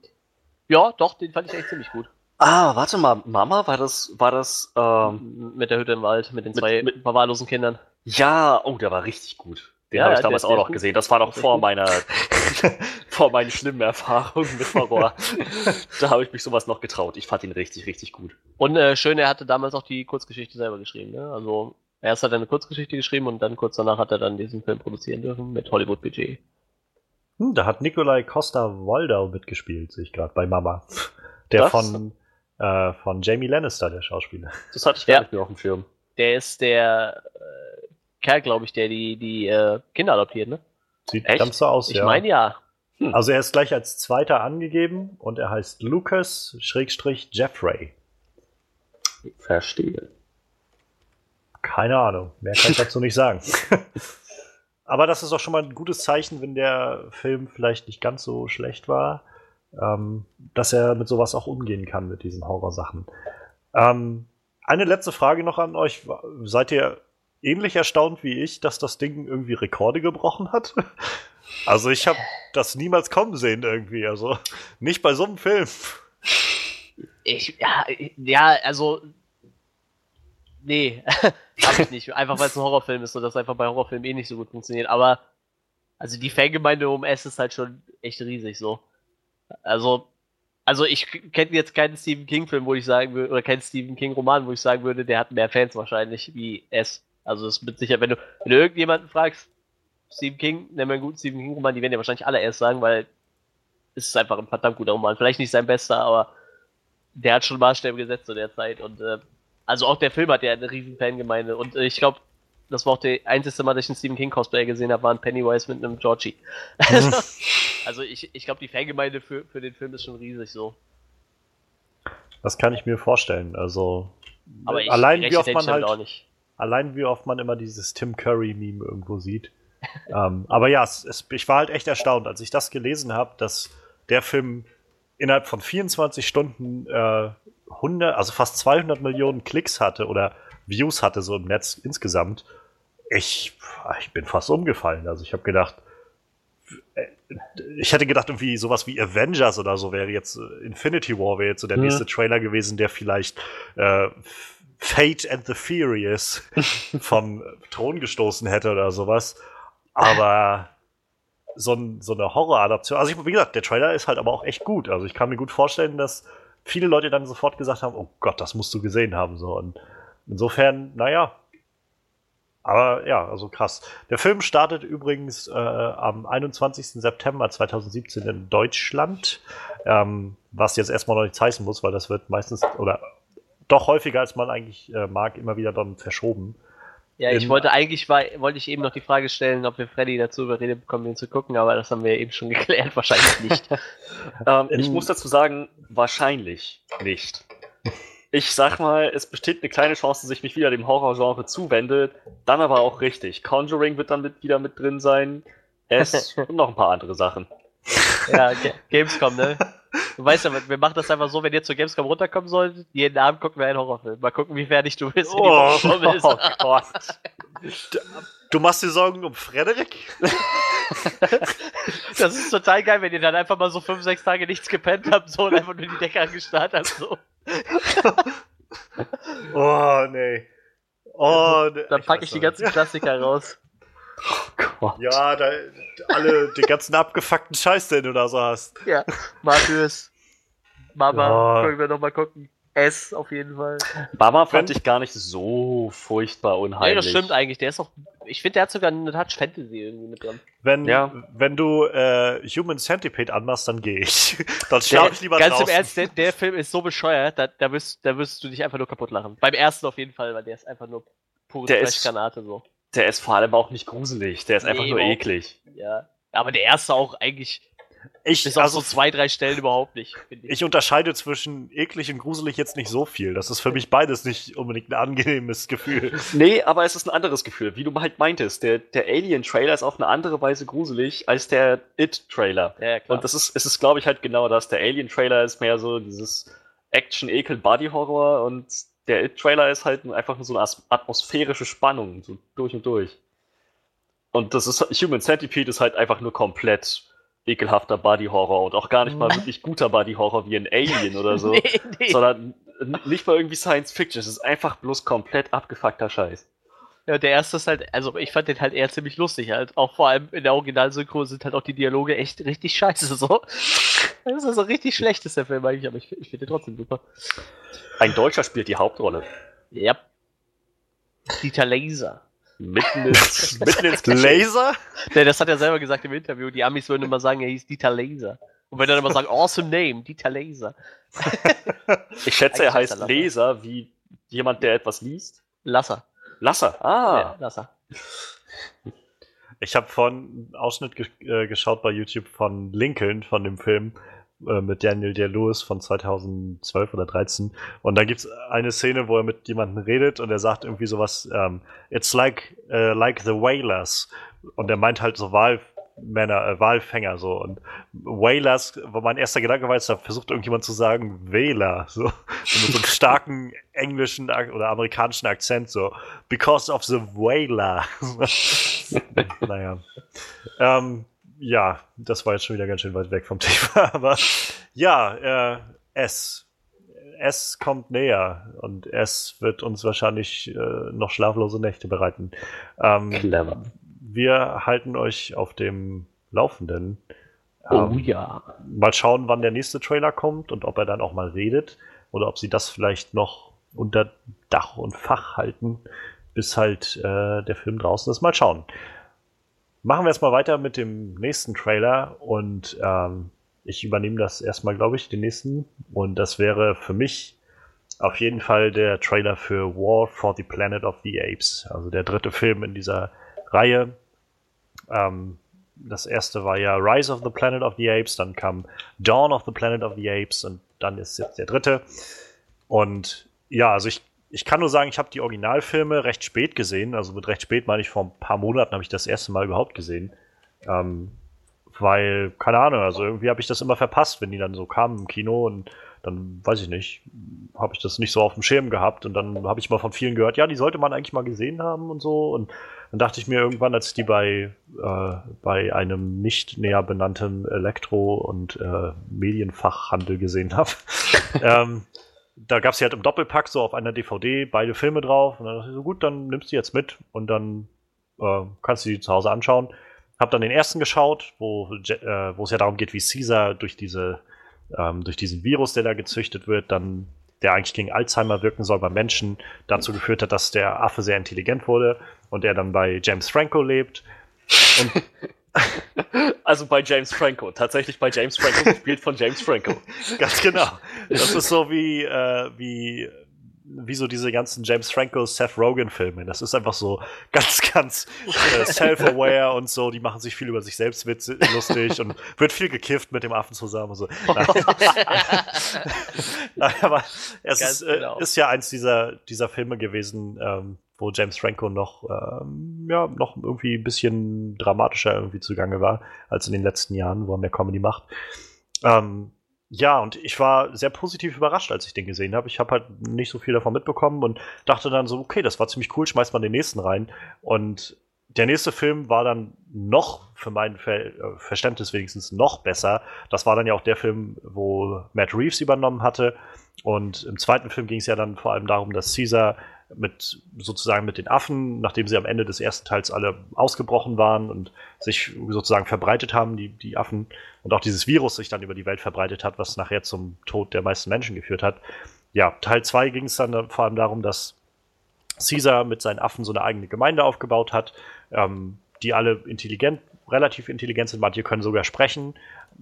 ja, doch, den fand ich echt ziemlich gut. Ah, warte mal, Mama, war das, war das, ähm, Mit der Hütte im Wald, mit den Mit- zwei mit- verwahrlosen Kindern. ja, oh, der war richtig gut. Den Ja, habe ich ja, damals auch noch gut. gesehen. Das war noch vor meiner, <laughs> vor meinen schlimmen Erfahrungen mit Horror. <laughs> da habe ich mich sowas noch getraut. Ich fand ihn richtig, richtig gut. Und äh, schön, er hatte damals auch die Kurzgeschichte selber geschrieben. Ne? Also erst hat er eine Kurzgeschichte geschrieben und dann kurz danach hat er dann diesen Film produzieren dürfen mit Hollywood-Budget. Hm, da hat Nikolai Costa-Waldau mitgespielt, sehe ich gerade bei Mama. Der Das? von, äh, von Jamie Lannister, der Schauspieler. Das hatte ich Ja. gar nicht mehr auf dem Schirm. Der ist der äh, Kerl, glaube ich, der die, die äh, Kinder adoptiert, ne? Sieht Echt? ganz so aus, Ich ja. meine ja. Also er ist gleich als Zweiter angegeben und er heißt Lucas Schrägstrich Jeffrey. Verstehe. Keine Ahnung. Mehr kann ich dazu nicht sagen. <laughs> Aber das ist auch schon mal ein gutes Zeichen, wenn der Film vielleicht nicht ganz so schlecht war, ähm, dass er mit sowas auch umgehen kann, mit diesen Horrorsachen. Ähm, eine letzte Frage noch an euch. Seid ihr ähnlich erstaunt wie ich, dass das Ding irgendwie Rekorde gebrochen hat? <laughs> Also ich habe das niemals kommen sehen irgendwie. Also nicht bei so einem Film. Ich, ja, ja, also. Nee, <laughs> hab ich nicht. Einfach weil es ein Horrorfilm ist und das einfach bei Horrorfilmen eh nicht so gut funktioniert. Aber, also die Fangemeinde um S ist halt schon echt riesig so. Also, also ich kenne jetzt keinen Stephen King-Film, wo ich sagen würde, oder keinen Stephen King-Roman, wo ich sagen würde, der hat mehr Fans wahrscheinlich wie S. Also es ist mit Sicherheit, wenn du, wenn du irgendjemanden fragst, Stephen King, nenn mir einen guten Stephen King-Roman, die werden ja wahrscheinlich alle S sagen, weil es ist einfach ein verdammt guter Roman. Vielleicht nicht sein bester, aber der hat schon Maßstäbe gesetzt zu der Zeit. Und äh, also auch der Film hat ja eine riesen Fangemeinde. Und äh, ich glaube, das war auch der einzige Mal, dass ich einen Stephen King Cosplay gesehen habe, war ein Pennywise mit einem Georgie. Mhm. <laughs> also ich, ich glaube, die Fangemeinde für, für den Film ist schon riesig so. Das kann ich mir vorstellen. Also Aber ich allein wie oft man halt, allein wie oft man immer dieses Tim Curry Meme irgendwo sieht. <laughs> ähm, aber ja, es, es, ich war halt echt erstaunt, als ich das gelesen habe, dass der Film innerhalb von 24 Stunden äh, 100, also fast 200 Millionen Klicks hatte oder Views hatte so im Netz insgesamt. Ich, ich bin fast umgefallen. Also ich habe gedacht, äh, ich hätte gedacht, irgendwie sowas wie Avengers oder so wäre jetzt äh, Infinity War wäre jetzt so der nächste Trailer gewesen, der vielleicht äh, Fate and the Furious vom Thron gestoßen hätte oder sowas. Aber so, ein, so eine Horroradaption. Also, ich, wie gesagt, der Trailer ist halt aber auch echt gut. Also, ich kann mir gut vorstellen, dass viele Leute dann sofort gesagt haben: Oh Gott, das musst du gesehen haben. So. Und insofern, naja. Aber ja, also krass. Der Film startet übrigens äh, am 21. September 2017 in Deutschland. Ähm, was jetzt erstmal noch nichts heißen muss, weil das wird meistens oder doch häufiger als man eigentlich äh, mag, immer wieder dann verschoben. Ja, ich wollte eigentlich war, wollte ich eben noch die Frage stellen, ob wir Freddy dazu überredet bekommen, den zu gucken, aber das haben wir eben schon <laughs> geklärt, wahrscheinlich nicht. <laughs> ähm, ich muss dazu sagen, wahrscheinlich nicht. Ich sag mal, es besteht eine kleine Chance, dass ich mich wieder dem Horrorgenre zuwende, dann aber auch richtig. Conjuring wird dann mit, wieder mit drin sein, es <laughs> und noch ein paar andere Sachen. Ja, Gamescom, ne? Du weißt ja, wir machen das einfach so, wenn ihr zur Gamescom runterkommen solltet, jeden Abend gucken wir einen Horrorfilm. Mal gucken, wie fertig du bist. <laughs> Oh, oh Gott. Du machst dir Sorgen um Frederik? <laughs> das ist total geil, wenn ihr dann einfach mal so fünf, sechs Tage nichts gepennt habt so, und einfach nur die Decke angestarrt habt. So. oh, nee. Oh, nee. Dann packe ich, ich die ganzen Klassiker raus. Oh Gott. Ja, da, alle den ganzen abgefuckten Scheiß, den du da so hast. Ja, Martyrs, Mama, oh. können wir nochmal gucken. S auf jeden Fall. Mama fand ich gar nicht so furchtbar unheimlich. Nee, das stimmt eigentlich. Der ist auch. Ich finde, der hat sogar eine Touch Fantasy irgendwie mit drin. Wenn, ja. wenn du äh, Human Centipede anmachst, dann gehe ich. <laughs> dann schlafe ich lieber Ganz draußen. im Ernst, der, der, Film ist so bescheuert, da, da, wirst, da wirst du dich einfach nur kaputt lachen. Beim ersten auf jeden Fall, weil der ist einfach nur pure Trash-Granate so. Der ist vor allem auch nicht gruselig, der ist nee, einfach nur eklig. Ja. Aber der erste auch eigentlich. Ich, auf also, so zwei, drei Stellen überhaupt nicht, ich. ich. unterscheide zwischen eklig und gruselig jetzt nicht so viel. Das ist für mich beides nicht unbedingt ein angenehmes Gefühl. <laughs> Nee, aber es ist ein anderes Gefühl. Wie du halt meintest, der, der Alien-Trailer ist auf eine andere Weise gruselig als der It-Trailer. Ja, klar. Und das ist, es ist, glaube ich, halt genau das. Der Alien-Trailer ist mehr so dieses Action-Ekel-Body-Horror und der It-Trailer ist halt einfach nur so eine atmosphärische Spannung, so durch und durch. Und das ist Human Centipede ist halt einfach nur komplett ekelhafter Body-Horror und auch gar nicht mal mhm. wirklich guter Body-Horror wie ein Alien oder so, <laughs> nee, nee. sondern nicht mal irgendwie Science Fiction. Es ist einfach bloß komplett abgefuckter Scheiß. Ja, der erste ist halt, also ich fand den halt eher ziemlich lustig halt. Auch vor allem in der Originalsynchro sind halt auch die Dialoge echt richtig scheiße so. Das ist also richtig schlecht ist der Film eigentlich, aber ich, ich finde den trotzdem super. Ein Deutscher spielt die Hauptrolle. Ja. Dieter Laser. Mitten <laughs> ins, mitten ins Laser? Ja, das hat er selber gesagt im Interview. Die Amis würden immer sagen, er hieß Dieter Laser. Und wenn er dann immer sagen, awesome name, Dieter Laser. <laughs> ich schätze, er heißt Laser wie jemand, der etwas liest. Lasser. Lasser, ah. Ja, Lasser. Ich habe von einen Ausschnitt ge äh, geschaut bei YouTube von Lincoln, von dem Film, äh, mit Daniel Day-Lewis von 2012 oder 13. Und da gibt es eine Szene, wo er mit jemandem redet und er sagt irgendwie sowas, ähm, it's like, uh, like the whalers. Und er meint halt so Wahlmänner, äh, Walfänger so. Und Whalers, wo mein erster Gedanke war, ist, da versucht irgendjemand zu sagen, Wähler. <laughs> So, mit so einem starken englischen oder amerikanischen Akzent, so. Because of the Whaler. <laughs> naja. Ähm, ja, das war jetzt schon wieder ganz schön weit weg vom <laughs> Thema, aber ja, äh, S. S kommt näher und S wird uns wahrscheinlich äh, noch schlaflose Nächte bereiten. Ähm, Clever. Wir halten euch auf dem Laufenden. Oh ähm, ja. Mal schauen, wann der nächste Trailer kommt und ob er dann auch mal redet oder ob sie das vielleicht noch unter Dach und Fach halten, bis halt äh, der Film draußen ist. Mal schauen. Machen wir jetzt mal weiter mit dem nächsten Trailer und ähm, ich übernehme das erstmal, glaube ich, den nächsten. Und das wäre für mich auf jeden Fall der Trailer für War for the Planet of the Apes, also der dritte Film in dieser Reihe. Ähm, das erste war ja Rise of the Planet of the Apes, dann kam Dawn of the Planet of the Apes und dann ist jetzt der dritte. Und ja, also ich ich kann nur sagen, ich habe die Originalfilme recht spät gesehen. Also mit recht spät meine ich vor ein paar Monaten habe ich das erste Mal überhaupt gesehen. Ähm, weil, keine Ahnung, also irgendwie habe ich das immer verpasst, wenn die dann so kamen im Kino und dann, weiß ich nicht, habe ich das nicht so auf dem Schirm gehabt und dann habe ich mal von vielen gehört, ja, die sollte man eigentlich mal gesehen haben und so und dann dachte ich mir irgendwann, als ich die bei, äh, bei einem nicht näher benannten Elektro- und äh, Medienfachhandel gesehen habe, <laughs> ähm, da gab es sie halt im Doppelpack so auf einer DVD beide Filme drauf. Und dann dachte ich so, gut, dann nimmst du jetzt mit und dann äh, kannst du die zu Hause anschauen. Hab dann den ersten geschaut, wo äh, es ja darum geht, wie Caesar durch diese ähm, durch diesen Virus, der da gezüchtet wird, dann der eigentlich gegen Alzheimer wirken soll bei Menschen, dazu geführt hat, dass der Affe sehr intelligent wurde und er dann bei James Franco lebt. Und <laughs> Also bei James Franco, tatsächlich bei James Franco, gespielt von James Franco. Ganz genau. Das ist so wie, äh, wie, wie so diese ganzen James Franco, Seth Rogen-Filme. Das ist einfach so ganz, ganz äh, self-aware und so. Die machen sich viel über sich selbst lustig und wird viel gekifft mit dem Affen zusammen und so. Nein, <laughs> <laughs> aber es ist, äh, genau. ist, ja eins dieser, dieser Filme gewesen, ähm, wo James Franco noch, ähm, ja, noch irgendwie ein bisschen dramatischer irgendwie zugange war als in den letzten Jahren, wo er mehr Comedy macht. Ähm, ja, und ich war sehr positiv überrascht, als ich den gesehen habe. Ich habe halt nicht so viel davon mitbekommen und dachte dann so, okay, das war ziemlich cool, schmeißt man den nächsten rein. Und der nächste Film war dann noch, für mein Ver äh, Verständnis wenigstens, noch besser. Das war dann ja auch der Film, wo Matt Reeves übernommen hatte. Und im zweiten Film ging es ja dann vor allem darum, dass Caesar mit sozusagen mit den Affen, nachdem sie am Ende des ersten Teils alle ausgebrochen waren und sich sozusagen verbreitet haben, die, die Affen, und auch dieses Virus sich dann über die Welt verbreitet hat, was nachher zum Tod der meisten Menschen geführt hat. Ja, Teil 2 ging es dann vor allem darum, dass Caesar mit seinen Affen so eine eigene Gemeinde aufgebaut hat, ähm, die alle intelligent, relativ intelligent sind, manche können sogar sprechen,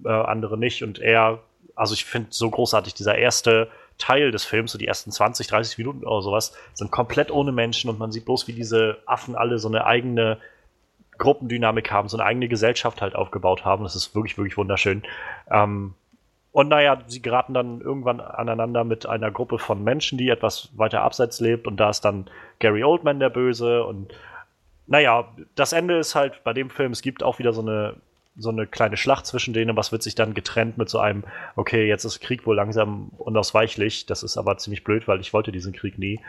äh, andere nicht. Und er, also ich finde so großartig, dieser erste Teil des Films, so die ersten 20, 30 Minuten oder sowas, sind komplett ohne Menschen und man sieht bloß, wie diese Affen alle so eine eigene Gruppendynamik haben, so eine eigene Gesellschaft halt aufgebaut haben. Das ist wirklich, wirklich wunderschön. Ähm, und naja, sie geraten dann irgendwann aneinander mit einer Gruppe von Menschen, die etwas weiter abseits lebt. Und da ist dann Gary Oldman der Böse. Und naja, das Ende ist halt bei dem Film, es gibt auch wieder so eine so eine kleine Schlacht zwischen denen, was wird sich dann getrennt mit so einem, okay, jetzt ist Krieg wohl langsam unausweichlich, das ist aber ziemlich blöd, weil ich wollte diesen Krieg nie.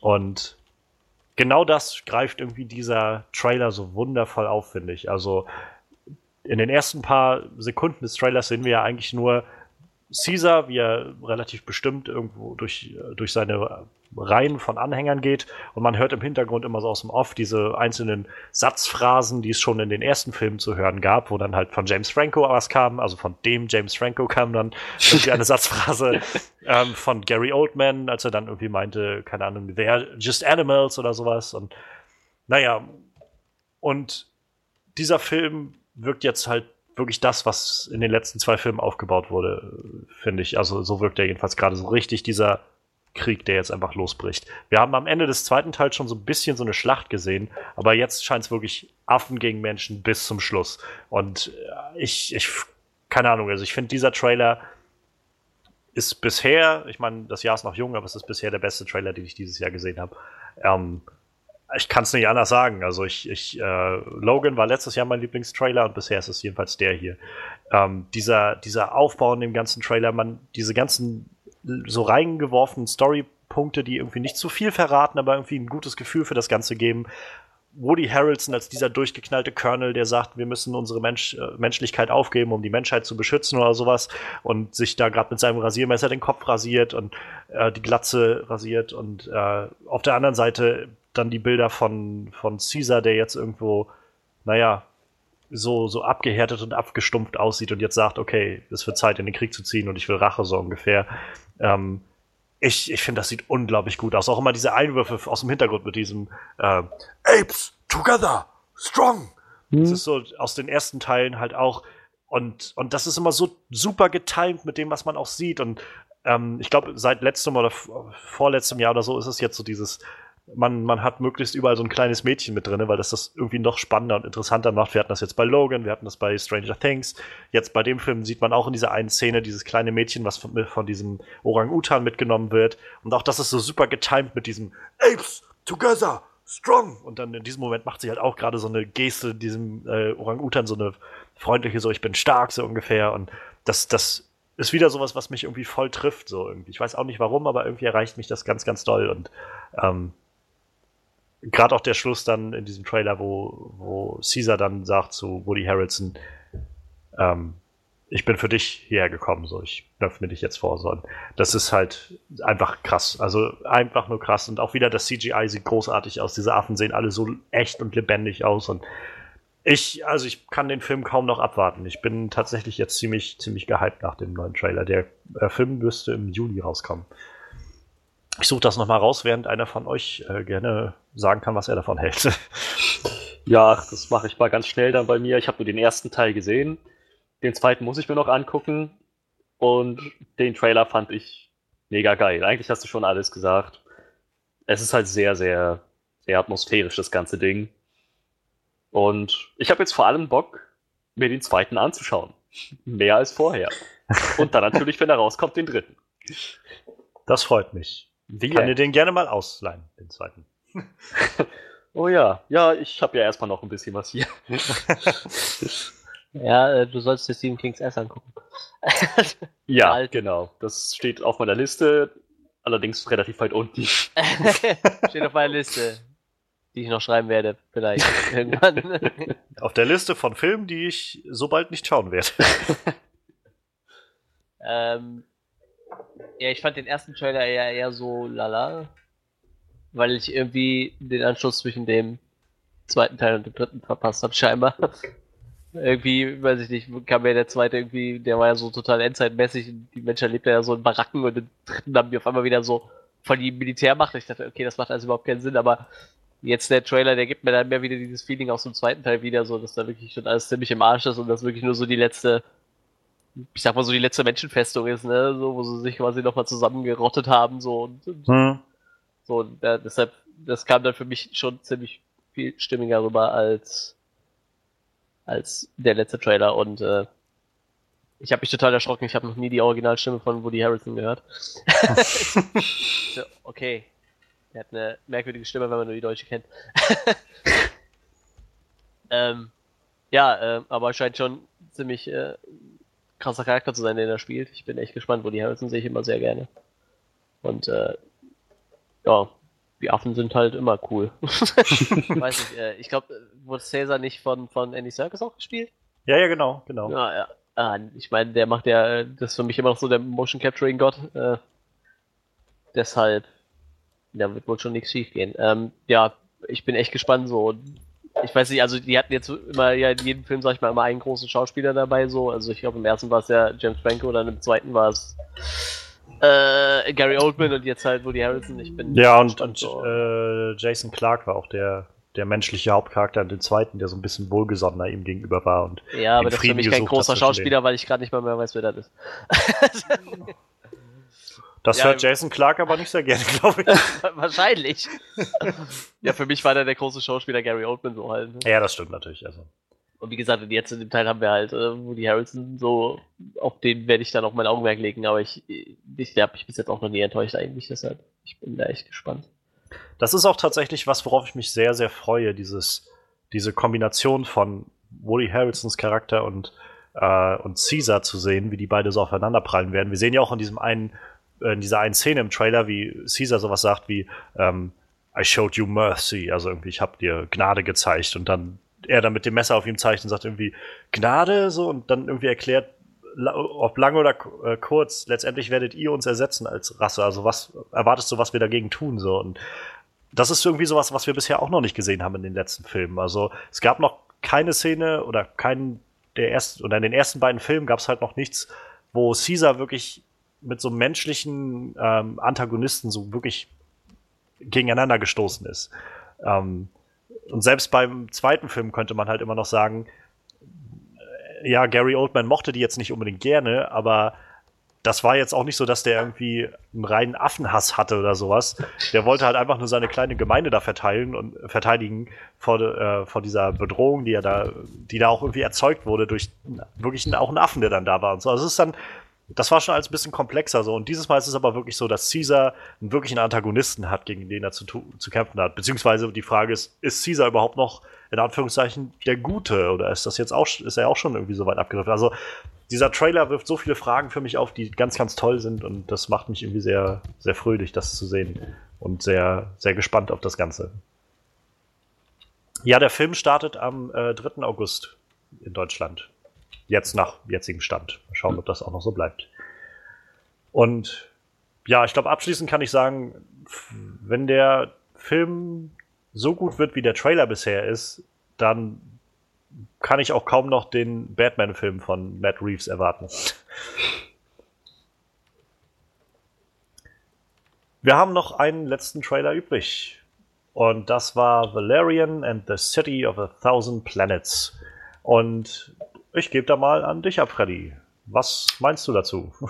Und genau das greift irgendwie dieser Trailer so wundervoll auf, finde ich. Also in den ersten paar Sekunden des Trailers sehen wir ja eigentlich nur Caesar, wie er relativ bestimmt irgendwo durch, durch seine Reihen von Anhängern geht. Und man hört im Hintergrund immer so aus dem Off diese einzelnen Satzphrasen, die es schon in den ersten Filmen zu hören gab, wo dann halt von James Franco was kam, also von dem James Franco kam dann irgendwie eine <laughs> Satzphrase ähm, von Gary Oldman, als er dann irgendwie meinte, keine Ahnung, they're just animals oder sowas. Und naja, und dieser Film wirkt jetzt halt wirklich das, was in den letzten zwei Filmen aufgebaut wurde, finde ich. Also so wirkt er jedenfalls gerade so richtig dieser Krieg, der jetzt einfach losbricht. Wir haben am Ende des zweiten Teils schon so ein bisschen so eine Schlacht gesehen, aber jetzt scheint es wirklich Affen gegen Menschen bis zum Schluss. Und äh, ich, ich keine Ahnung, also ich finde dieser Trailer ist bisher, ich meine, das Jahr ist noch jung, aber es ist bisher der beste Trailer, den ich dieses Jahr gesehen habe. Ähm, ich kann es nicht anders sagen. Also ich, ich äh, Logan war letztes Jahr mein Lieblingstrailer und bisher ist es jedenfalls der hier. Ähm, dieser, dieser Aufbau in dem ganzen Trailer, man, diese ganzen so reingeworfenen Storypunkte, die irgendwie nicht zu viel verraten, aber irgendwie ein gutes Gefühl für das Ganze geben. Woody Harrelson als dieser durchgeknallte Colonel, der sagt, wir müssen unsere Mensch, äh, Menschlichkeit aufgeben, um die Menschheit zu beschützen oder sowas und sich da gerade mit seinem Rasiermesser den Kopf rasiert und äh, die Glatze rasiert und äh, auf der anderen Seite dann die Bilder von, von Caesar, der jetzt irgendwo, naja, so, so abgehärtet und abgestumpft aussieht und jetzt sagt, okay, es wird Zeit, in den Krieg zu ziehen und ich will Rache, so ungefähr. Ähm, ich ich finde, das sieht unglaublich gut aus. Auch immer diese Einwürfe aus dem Hintergrund mit diesem äh, Apes together, strong. Mhm. Das ist so aus den ersten Teilen halt auch. Und, und das ist immer so super getimt mit dem, was man auch sieht. Und ähm, ich glaube, seit letztem oder vorletztem Jahr oder so ist es jetzt so dieses man, man hat möglichst überall so ein kleines Mädchen mit drin, weil das das irgendwie noch spannender und interessanter macht. Wir hatten das jetzt bei Logan, wir hatten das bei Stranger Things. Jetzt bei dem Film sieht man auch in dieser einen Szene dieses kleine Mädchen, was von, von diesem Orang-Utan mitgenommen wird. Und auch das ist so super getimed mit diesem Apes together, strong. Und dann in diesem Moment macht sie halt auch gerade so eine Geste, diesem äh, Orang-Utan, so eine freundliche, so ich bin stark, so ungefähr. Und das, das ist wieder sowas, was mich irgendwie voll trifft, so irgendwie. Ich weiß auch nicht warum, aber irgendwie erreicht mich das ganz, ganz doll. Und ähm, gerade auch der Schluss dann in diesem Trailer, wo, wo Caesar dann sagt zu Woody Harrelson, ähm, ich bin für dich hierher gekommen, so ich öffne dich jetzt vor, so. Das ist halt einfach krass. Also einfach nur krass. Und auch wieder das CGI sieht großartig aus. Diese Affen sehen alle so echt und lebendig aus. Und ich, also ich kann den Film kaum noch abwarten. Ich bin tatsächlich jetzt ziemlich, ziemlich gehypt nach dem neuen Trailer. Der äh, Film müsste im Juli rauskommen. Ich suche das nochmal raus, während einer von euch äh, gerne sagen kann, was er davon hält. <laughs> ja, das mache ich mal ganz schnell dann bei mir. Ich habe nur den ersten Teil gesehen. Den zweiten muss ich mir noch angucken. Und den Trailer fand ich mega geil. Eigentlich hast du schon alles gesagt. Es ist halt sehr, sehr, sehr atmosphärisch, das ganze Ding. Und ich habe jetzt vor allem Bock, mir den zweiten anzuschauen. Mehr als vorher. Und dann natürlich, wenn er rauskommt, den dritten. Das freut mich. Wie kann dir den gerne mal ausleihen, den zweiten. <laughs> oh ja, ja, ich habe ja erstmal noch ein bisschen was hier. <laughs> ja, äh, du sollst dir Stephen Kings S angucken. <laughs> ja, Alt. genau. Das steht auf meiner Liste, allerdings relativ weit unten. steht auf meiner Liste, die ich noch schreiben werde, vielleicht irgendwann. auf der Liste von Filmen, die ich so bald nicht schauen werde. ähm, ja, ich fand den ersten Trailer eher, eher so lala. Weil ich irgendwie den Anschluss zwischen dem zweiten Teil und dem dritten verpasst habe, scheinbar. <laughs> irgendwie, weiß ich nicht, kam mir der zweite irgendwie, der war ja so total endzeitmäßig. Die Menschheit lebt ja so in Baracken und im dritten haben die auf einmal wieder so von die Militärmacht. Ich dachte, okay, das macht also überhaupt keinen Sinn, aber jetzt der Trailer, der gibt mir dann mehr wieder dieses Feeling aus dem zweiten Teil wieder, so dass da wirklich schon alles ziemlich im Arsch ist und das wirklich nur so die letzte ich sag mal so die letzte Menschenfestung ist, ne, so, wo sie sich quasi nochmal zusammengerottet haben, so und, und hm. So, ja, deshalb, das kam dann für mich schon ziemlich viel stimmiger rüber als als der letzte Trailer und äh, ich habe mich total erschrocken, ich habe noch nie die Originalstimme von Woody Harrelson gehört. so, <laughs> <laughs> okay. Er hat eine merkwürdige Stimme, wenn man nur die deutsche kennt. <laughs> ähm, ja, äh, aber scheint schon ziemlich äh, krasser Charakter zu sein, den er spielt. Ich bin echt gespannt, wo die Harrison sehe ich immer sehr gerne. Und äh, ja, die Affen sind halt immer cool. <laughs> Weiß nicht, äh, ich glaube, wurde Caesar nicht von, von Andy Serkis auch gespielt? Ja, ja, genau, genau. Ja, ja. Ah, ich meine, der macht ja, das ist für mich immer noch so der Motion Capturing Gott. Äh, deshalb, da wird wohl schon nichts schief gehen. Ähm, ja, ich bin echt gespannt so ich weiß nicht, also die hatten jetzt immer ja in jedem Film, sag ich mal, immer einen großen Schauspieler dabei, so. Also ich glaube, im ersten war es ja James Franco, dann im zweiten war es äh, Gary Oldman und jetzt halt Woody Harrelson. Ich bin ja und, und so. äh, Jason Clark war auch der der menschliche Hauptcharakter in dem zweiten, der so ein bisschen wohlgesonnener ihm gegenüber war und ja, aber das ist für mich kein großer Schauspieler, weil ich gerade nicht mal mehr weiß, wer das ist. <laughs> Das ja, hört Jason Clark aber nicht sehr gerne, <laughs> glaube ich. <laughs> Wahrscheinlich. ja, für mich war der der große Schauspieler Gary Oldman so halt. Ne? Ja, das stimmt natürlich. Also. Und wie gesagt, jetzt in dem Teil haben wir halt äh, Woody Harrelson, so, auf den werde ich dann auch mein Augenmerk legen, aber ich, ich habe mich bis jetzt auch noch nie enttäuscht eigentlich, deshalb, ich bin da echt gespannt. Das ist auch tatsächlich was, worauf ich mich sehr, sehr freue, dieses, diese Kombination von Woody Harrelsons Charakter und, äh, und Caesar zu sehen, wie die beide so aufeinanderprallen werden. Wir sehen ja auch in diesem einen, äh, in dieser einen Szene im Trailer, wie Caesar sowas sagt wie, ähm, I showed you mercy, also irgendwie, ich habe dir Gnade gezeigt und dann er dann mit dem Messer auf ihm zeigt und sagt irgendwie Gnade so und dann irgendwie erklärt, ob lang oder äh, kurz, letztendlich werdet ihr uns ersetzen als Rasse. Also was erwartest du, was wir dagegen tun so und das ist irgendwie sowas, was wir bisher auch noch nicht gesehen haben in den letzten Filmen. Also es gab noch keine Szene oder keinen der ersten oder in den ersten beiden Filmen gab es halt noch nichts, wo Caesar wirklich mit so menschlichen ähm, Antagonisten so wirklich gegeneinander gestoßen ist. Ähm, und selbst beim zweiten Film könnte man halt immer noch sagen, äh, ja, Gary Oldman mochte die jetzt nicht unbedingt gerne, aber das war jetzt auch nicht so, dass der irgendwie einen reinen Affenhass hatte oder sowas. Der wollte halt einfach nur seine kleine Gemeinde da verteilen und verteidigen vor, äh, vor dieser Bedrohung, die er da, die da auch irgendwie erzeugt wurde durch wirklich auch einen Affen, der dann da war und so. Also es ist dann, das war schon alles ein bisschen komplexer so. Und dieses Mal ist es aber wirklich so, dass Caesar einen wirklichen Antagonisten hat, gegen den er zu, zu kämpfen hat. Beziehungsweise die Frage ist, ist Caesar überhaupt noch in Anführungszeichen der Gute oder ist das jetzt auch, ist er auch schon irgendwie so weit abgegriffen? Also dieser Trailer wirft so viele Fragen für mich auf, die ganz, ganz toll sind und das macht mich irgendwie sehr, sehr fröhlich, das zu sehen und sehr, sehr gespannt auf das Ganze. Ja, der Film startet am äh, 3. August in Deutschland. Jetzt nach jetzigem Stand. Mal schauen, ob das auch noch so bleibt. Und ja, ich glaube, abschließend kann ich sagen, wenn der Film so gut wird, wie der Trailer bisher ist, dann kann ich auch kaum noch den Batman-Film von Matt Reeves erwarten. Wir haben noch einen letzten Trailer übrig. Und das war Valerian and the City of a Thousand Planets. Und ich gebe da mal an dich ab, Freddy. Was meinst du dazu? <laughs>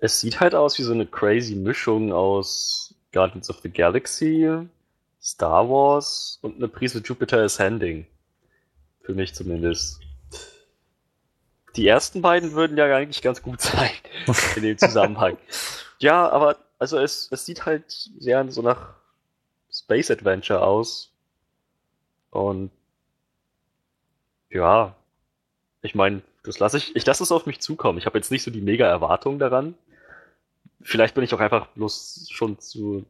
Es sieht halt aus wie so eine crazy Mischung aus Guardians of the Galaxy, Star Wars und eine Prise Jupiter Ascending. Für mich zumindest. Die ersten beiden würden ja eigentlich ganz gut <laughs> sein in dem Zusammenhang. <laughs> ja, aber also es, es sieht halt sehr so nach Space Adventure aus. Und ja, ich meine, das lasse ich, ich lasse es auf mich zukommen. Ich habe jetzt nicht so die mega Erwartungen daran. Vielleicht bin ich auch einfach bloß schon zu,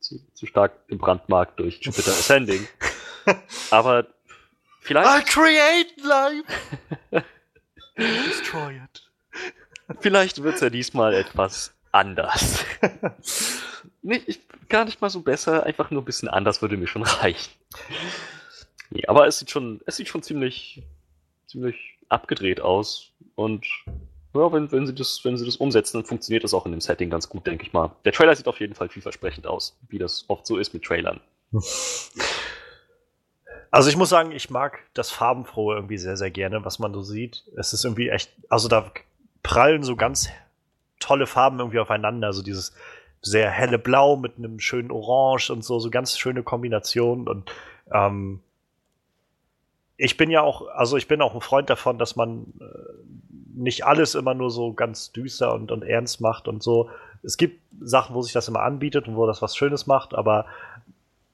zu, zu stark im Brandmarkt durch Jupiter Ascending. <laughs> Aber Vielleicht. I create life! <laughs> Destroy it. Vielleicht wird es ja diesmal etwas anders. <laughs> nicht, ich, gar nicht mal so besser, einfach nur ein bisschen anders würde mir schon reichen. Nee, aber es sieht schon, es sieht schon ziemlich, ziemlich abgedreht aus. Und ja, wenn, wenn, sie das, wenn sie das umsetzen, dann funktioniert das auch in dem Setting ganz gut, denke ich mal. Der Trailer sieht auf jeden Fall vielversprechend aus, wie das oft so ist mit Trailern. <laughs> Also ich muss sagen, ich mag das Farbenfrohe irgendwie sehr, sehr gerne, was man so sieht. Es ist irgendwie echt, also da prallen so ganz tolle Farben irgendwie aufeinander. Also dieses sehr helle Blau mit einem schönen Orange und so, so ganz schöne Kombinationen. Und ähm, ich bin ja auch, also ich bin auch ein Freund davon, dass man äh, nicht alles immer nur so ganz düster und, und ernst macht und so. Es gibt Sachen, wo sich das immer anbietet und wo das was Schönes macht, aber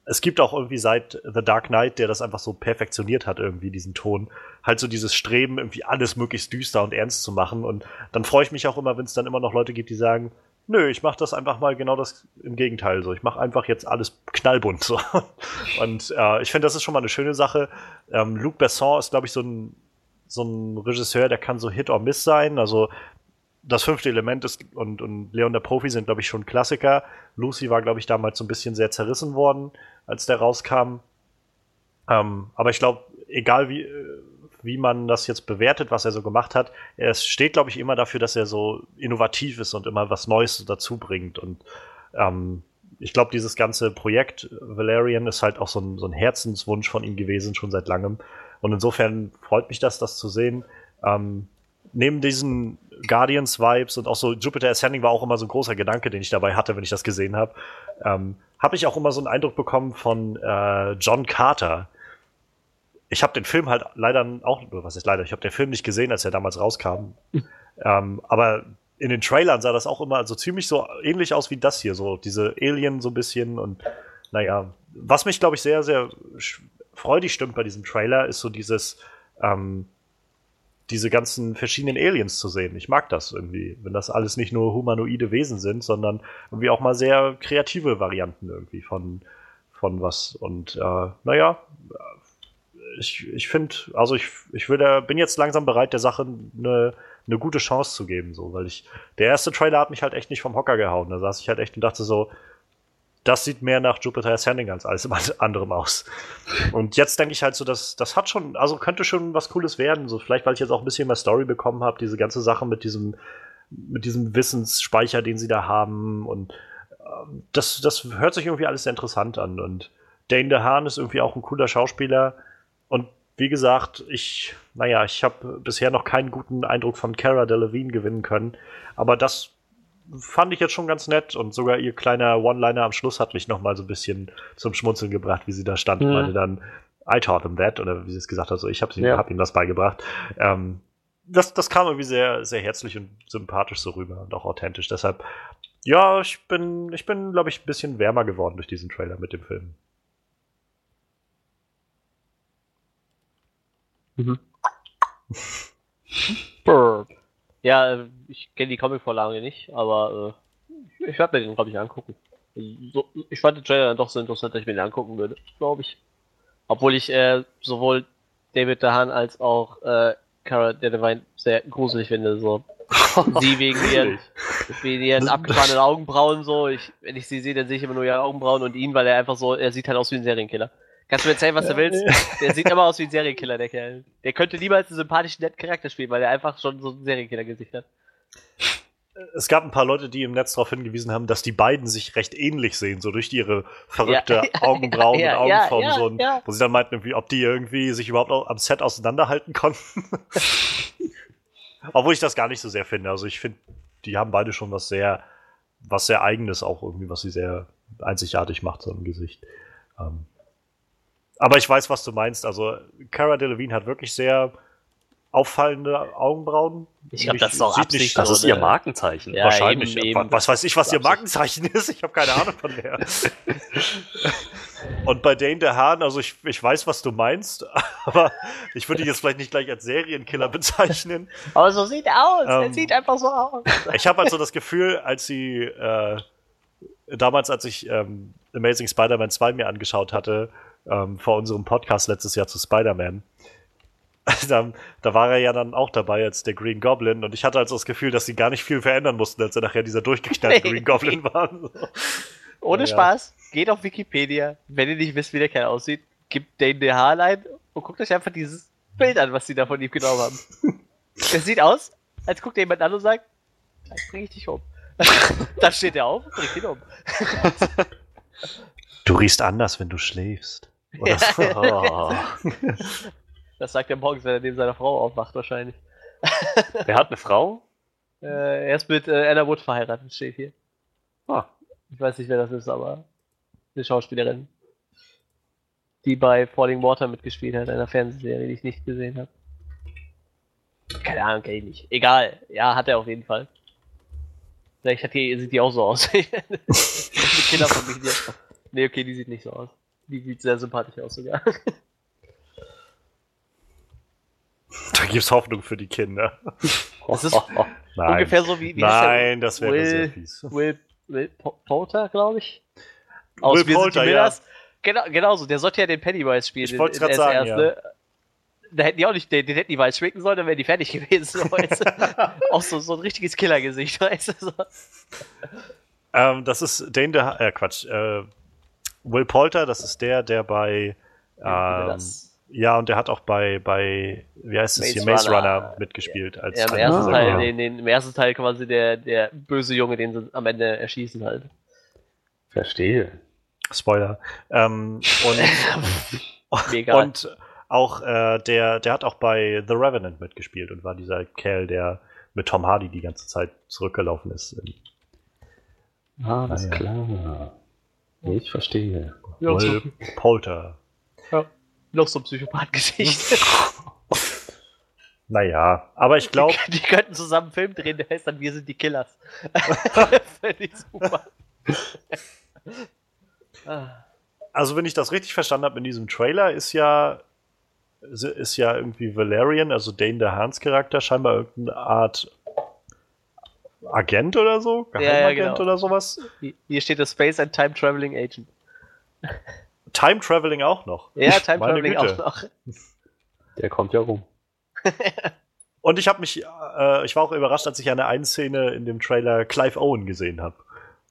es gibt auch irgendwie seit The Dark Knight, der das einfach so perfektioniert hat, irgendwie diesen Ton, halt so dieses Streben, irgendwie alles möglichst düster und ernst zu machen. Und dann freue ich mich auch immer, wenn es dann immer noch Leute gibt, die sagen, nö, ich mache das einfach mal genau das im Gegenteil so. Ich mache einfach jetzt alles knallbunt so. <laughs> Und äh, ich finde, das ist schon mal eine schöne Sache. Ähm, Luc Besson ist, glaube ich, so ein, so ein Regisseur, der kann so Hit or Miss sein. Also das fünfte Element ist und, und Leon der Profi sind, glaube ich, schon Klassiker. Lucy war, glaube ich, damals so ein bisschen sehr zerrissen worden, als der rauskam. Ähm, aber ich glaube, egal wie, wie man das jetzt bewertet, was er so gemacht hat, er steht, glaube ich, immer dafür, dass er so innovativ ist und immer was Neues dazu bringt. Und ähm, ich glaube, dieses ganze Projekt Valerian ist halt auch so ein, so ein Herzenswunsch von ihm gewesen, schon seit langem. Und insofern freut mich das, das zu sehen. Ähm, neben diesen Guardians-Vibes und auch so Jupiter Ascending war auch immer so ein großer Gedanke, den ich dabei hatte, wenn ich das gesehen habe. Ähm, habe ich auch immer so einen Eindruck bekommen von äh, John Carter. Ich habe den Film halt leider auch, was ist leider, ich habe den Film nicht gesehen, als er damals rauskam. <laughs> ähm, aber in den Trailern sah das auch immer so ziemlich so ähnlich aus wie das hier, so diese Alien so ein bisschen und naja, was mich glaube ich sehr, sehr freudig stimmt bei diesem Trailer, ist so dieses, ähm, diese ganzen verschiedenen Aliens zu sehen. Ich mag das irgendwie, wenn das alles nicht nur humanoide Wesen sind, sondern irgendwie auch mal sehr kreative Varianten irgendwie von, von was. Und äh, naja, ich, ich finde, also ich, ich will, bin jetzt langsam bereit, der Sache eine, eine gute Chance zu geben, so, weil ich, der erste Trailer hat mich halt echt nicht vom Hocker gehauen. Da saß ich halt echt und dachte so, das sieht mehr nach Jupiter Ascending als alles <laughs> anderem aus. Und jetzt denke ich halt so, dass das hat schon, also könnte schon was Cooles werden. So vielleicht, weil ich jetzt auch ein bisschen mehr Story bekommen habe, diese ganze Sache mit diesem, mit diesem Wissensspeicher, den sie da haben. Und ähm, das, das hört sich irgendwie alles sehr interessant an. Und Dane DeHaan ist irgendwie auch ein cooler Schauspieler. Wie gesagt, ich, naja, ich habe bisher noch keinen guten Eindruck von Cara Delevingne gewinnen können. Aber das fand ich jetzt schon ganz nett und sogar ihr kleiner One-Liner am Schluss hat mich noch mal so ein bisschen zum Schmunzeln gebracht, wie sie da stand. Mhm. Meinte dann, I taught him that, oder wie sie es gesagt hat, so ich habe ja. hab ihm das beigebracht. Ähm, das, das kam irgendwie sehr, sehr herzlich und sympathisch so rüber und auch authentisch. Deshalb, ja, ich bin, ich bin, glaube ich, ein bisschen wärmer geworden durch diesen Trailer mit dem Film. Mhm. <laughs> Ja, äh, ich kenne die Comic-Vorlage nicht, aber äh, ich werde mir den, glaube ich, angucken. So, ich fand den Trailer dann doch so interessant, dass ich mir den angucken würde, glaube ich. Obwohl ich äh, sowohl David Dahan als auch äh, Cara Delevingne sehr gruselig finde. So. <laughs> sie wegen ihren, wegen ihren abgefahrenen Augenbrauen so. Ich, wenn ich sie sehe, dann sehe ich immer nur ihre Augenbrauen und ihn, weil er einfach so, er sieht halt aus wie ein Serienkiller. Kannst du mir erzählen, was du willst? Der sieht immer aus wie ein Serienkiller, der Kerl. Der könnte niemals einen sympathischen, netten Charakter spielen, weil er einfach schon so ein Serienkiller-Gesicht hat. Es gab ein paar Leute, die im Netz darauf hingewiesen haben, dass die beiden sich recht ähnlich sehen, so durch ihre verrückte ja. <laughs> Augenbrauen ja, und Augenform, so ein, wo sie dann meinten, ob die irgendwie sich überhaupt am Set auseinanderhalten konnten. <laughs> Obwohl ich das gar nicht so sehr finde. Also ich finde, die haben beide schon was sehr, was sehr eigenes auch irgendwie, was sie sehr einzigartig macht, so im Gesicht. Ähm, aber ich weiß, was du meinst. Also, Cara Delevingne hat wirklich sehr auffallende Augenbrauen. Ich glaube, das ist auch Absicht. Nicht, das ist ihr Markenzeichen. Ja, Wahrscheinlich. Eben, eben. Was weiß ich, was ihr Markenzeichen ist? Ich habe keine Ahnung von der. Und bei Dane der Hahn, also ich, ich weiß, was du meinst, <laughs> aber ich würde ihn jetzt vielleicht nicht gleich als Serienkiller bezeichnen. Aber so sieht er aus. Ähm, er sieht einfach so aus. Ich habe also das Gefühl, als sie äh, damals, als ich ähm, Amazing Spider-Man 2 mir angeschaut hatte, ähm, vor unserem Podcast letztes Jahr zu Spider-Man. <laughs> da, da, war er ja dann auch dabei als der Green Goblin und ich hatte also das Gefühl, dass sie gar nicht viel verändern mussten, als er nachher dieser durchgeknallte <laughs> Green Goblin war. <laughs> Ohne ja. Spaß, geht auf Wikipedia, wenn ihr nicht wisst, wie der Kerl aussieht, gebt Dane de Haarlein und guckt euch einfach dieses Bild an, was sie da von ihm genommen haben. Es sieht aus, als guckt jemand an und sagt, gleich bring ich dich um. dann steht er auf und bringt ihn um. Du riechst anders, wenn du schläfst. Oder so. Oh. <laughs> Das sagt er morgens, wenn er neben seiner Frau aufwacht, wahrscheinlich. <laughs> Er hat eine Frau? Äh, er ist mit äh, Anna Wood verheiratet, steht hier. Ah. Ich weiß nicht, wer das ist, aber eine Schauspielerin, die bei Falling Water mitgespielt hat, einer Fernsehserie, die ich nicht gesehen habe. Keine Ahnung, kenne ich nicht. Egal. Ja, hat er auf jeden Fall. Vielleicht hat die, sieht die auch so aus. <laughs> Eine Kinderfamilie. Nee, okay, die sieht nicht so aus. Die sieht sehr sympathisch aus sogar. <laughs> Da gibt's Hoffnung für die Kinder. Das ist <laughs> oh. ungefähr so wie, wie Nein, das wäre sehr fies. Will, Will Poulter, glaube ich. Aus Will Poulter, ja. Genau, genau so. Der sollte ja den Pennywise spielen. Ich wollte es gerade sagen, ja. Ne? Da hätten die auch nicht, den, den hätten die mal schminken sollen, dann wären die fertig <laughs> gewesen. Weißt du? auch so, so ein richtiges Killergesicht, weißt du? So. Ähm, das ist Dane der, äh, Quatsch, äh, Will Poulter, das ist der, der bei. Ähm, ja, und der hat auch bei, bei wie heißt es hier, Maze Runner, mitgespielt. Als ja, im, ersten Teil, den, den, im ersten Teil quasi der, der böse Junge, den sie am Ende erschießen halt. Verstehe. Spoiler. Ähm, und, <laughs> Mega. und auch äh, der, der hat auch bei The Revenant mitgespielt und war dieser Kerl, der mit Tom Hardy die ganze Zeit zurückgelaufen ist. Ah, alles ah, ja. klar. Ich verstehe. Ja, Will Polter. Ja. noch so ein Psychopath-Gesicht. <laughs> Naja, aber ich glaube. Die, die könnten zusammen einen Film drehen, der heißt dann Wir sind die Killers. <laughs> Fände ich super. <laughs> Also, wenn ich das richtig verstanden habe, in diesem Trailer ist ja ist ja irgendwie Valerian, also Dane der Hans Charakter, scheinbar irgendeine Art Agent oder so, Ja, ja, Geheimagent genau. oder sowas. Hier- steht das Space and Time Traveling Agent. Time Traveling auch noch. Ja, Time Traveling auch noch. Der kommt ja rum. <laughs> Und ich habe mich, äh, ich war auch überrascht, als ich eine einen Szene in dem Trailer Clive Owen gesehen habe.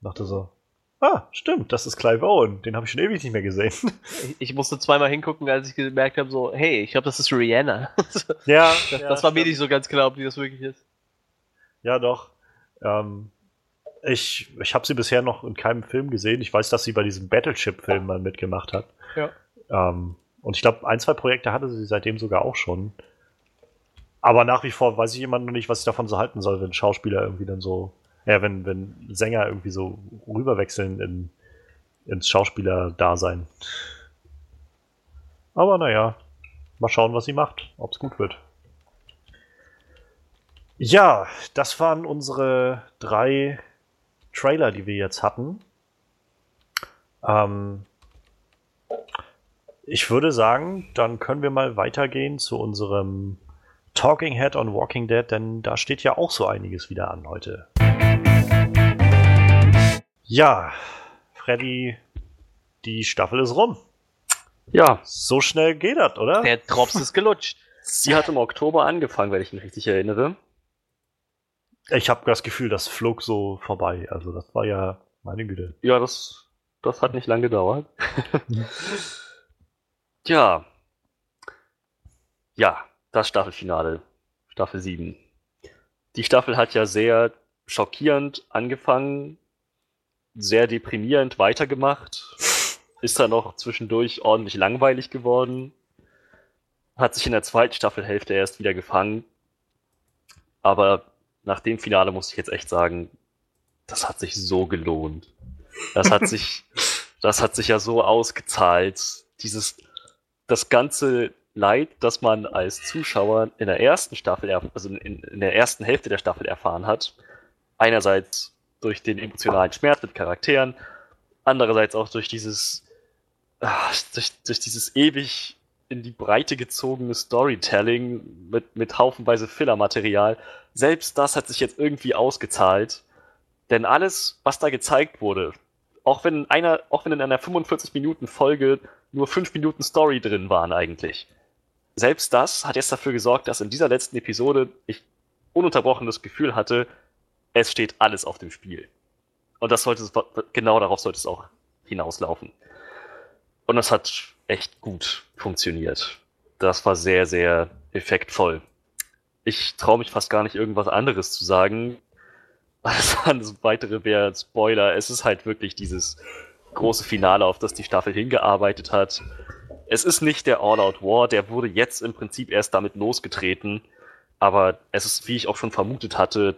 Dachte so, ah, stimmt, das ist Clive Owen. Den habe ich schon ewig nicht mehr gesehen. <laughs> Ich, ich musste zweimal hingucken, als ich gemerkt habe, so, hey, ich glaube, das ist Rihanna. <laughs> das ja, das war mir nicht so ganz klar, ob die das wirklich ist. Ja, doch. Ähm, ich ich habe sie bisher noch in keinem Film gesehen. Ich weiß, dass sie bei diesem Battleship-Film mal mitgemacht hat. Ja. Ähm, und ich glaube, ein, zwei Projekte hatte sie seitdem sogar auch schon. Aber nach wie vor weiß ich immer noch nicht, was ich davon so halten soll, wenn Schauspieler irgendwie dann so, ja, wenn, wenn Sänger irgendwie so rüberwechseln in, ins Schauspieler-Dasein. Aber naja, mal schauen, was sie macht, ob es gut wird. Ja, das waren unsere drei Trailer, die wir jetzt hatten. Ähm, ich würde sagen, dann können wir mal weitergehen zu unserem Talking Head on Walking Dead, denn da steht ja auch so einiges wieder an heute. Ja, Freddy, die Staffel ist rum. Ja, So schnell geht das, oder? Der Drops ist gelutscht. sie hat im Oktober angefangen, wenn ich mich richtig erinnere. Ich habe das Gefühl, das flog so vorbei. Also das war ja, meine Güte. Ja, das, das hat nicht lange gedauert. <laughs> Tja. Ja, das Staffelfinale. Staffel 7. Die Staffel hat ja sehr schockierend angefangen, sehr deprimierend weitergemacht, ist dann noch zwischendurch ordentlich langweilig geworden, hat sich in der zweiten Staffelhälfte erst wieder gefangen, aber nach dem Finale muss ich jetzt echt sagen, das hat sich so gelohnt. Das hat sich, <laughs> das hat sich ja so ausgezahlt. Dieses, das ganze Leid, das man als Zuschauer in der ersten Staffel, also in, in der ersten Hälfte der Staffel erfahren hat. Einerseits durch den emotionalen Schmerz mit Charakteren, andererseits auch durch dieses, ah, durch, durch dieses ewig in die Breite gezogene Storytelling mit, mit haufenweise Fillermaterial. Selbst das hat sich jetzt irgendwie ausgezahlt. Denn alles, was da gezeigt wurde, auch wenn, in einer, auch wenn in einer 45-Minuten-Folge nur 5 Minuten Story drin waren eigentlich, selbst das hat jetzt dafür gesorgt, dass in dieser letzten Episode ich ununterbrochen das Gefühl hatte, es steht alles auf dem Spiel. Und das sollte genau darauf sollte es auch hinauslaufen. Und das hat echt gut funktioniert. Das war sehr, sehr effektvoll. Ich traue mich fast gar nicht, irgendwas anderes zu sagen. Alles <laughs> alles weitere wäre Spoiler. Es ist halt wirklich dieses große Finale, auf das die Staffel hingearbeitet hat. Es ist nicht der All-Out War, der wurde jetzt im Prinzip erst damit losgetreten. Aber es ist, wie ich auch schon vermutet hatte,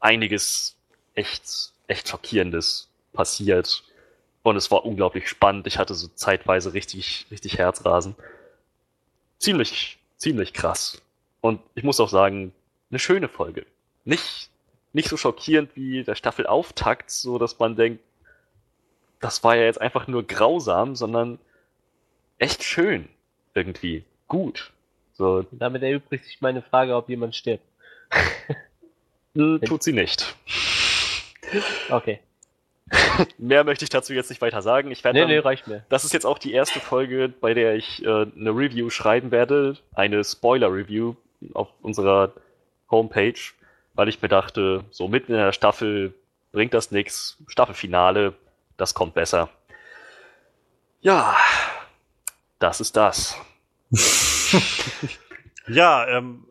einiges echt, echt Schockierendes passiert. Und es war unglaublich spannend. Ich hatte so zeitweise richtig, richtig Herzrasen. Ziemlich, ziemlich krass. Und ich muss auch sagen, eine schöne Folge. Nicht, nicht so schockierend wie der Staffelauftakt, so dass man denkt, das war ja jetzt einfach nur grausam, sondern echt schön. Irgendwie. Gut. So, Damit erübrigt sich meine Frage, ob jemand stirbt. <laughs> tut sie nicht. Okay. <laughs> Mehr möchte ich dazu jetzt nicht weiter sagen. Ich werde Nee, dann- nee, reicht mir. Das ist jetzt auch die erste Folge, bei der ich äh, eine Review schreiben werde, eine Spoiler-Review auf unserer Homepage, weil ich mir dachte, so mitten in der Staffel bringt das nix. Staffelfinale, das kommt besser. Ja, das ist das. <laughs> <laughs> Ja, ähm,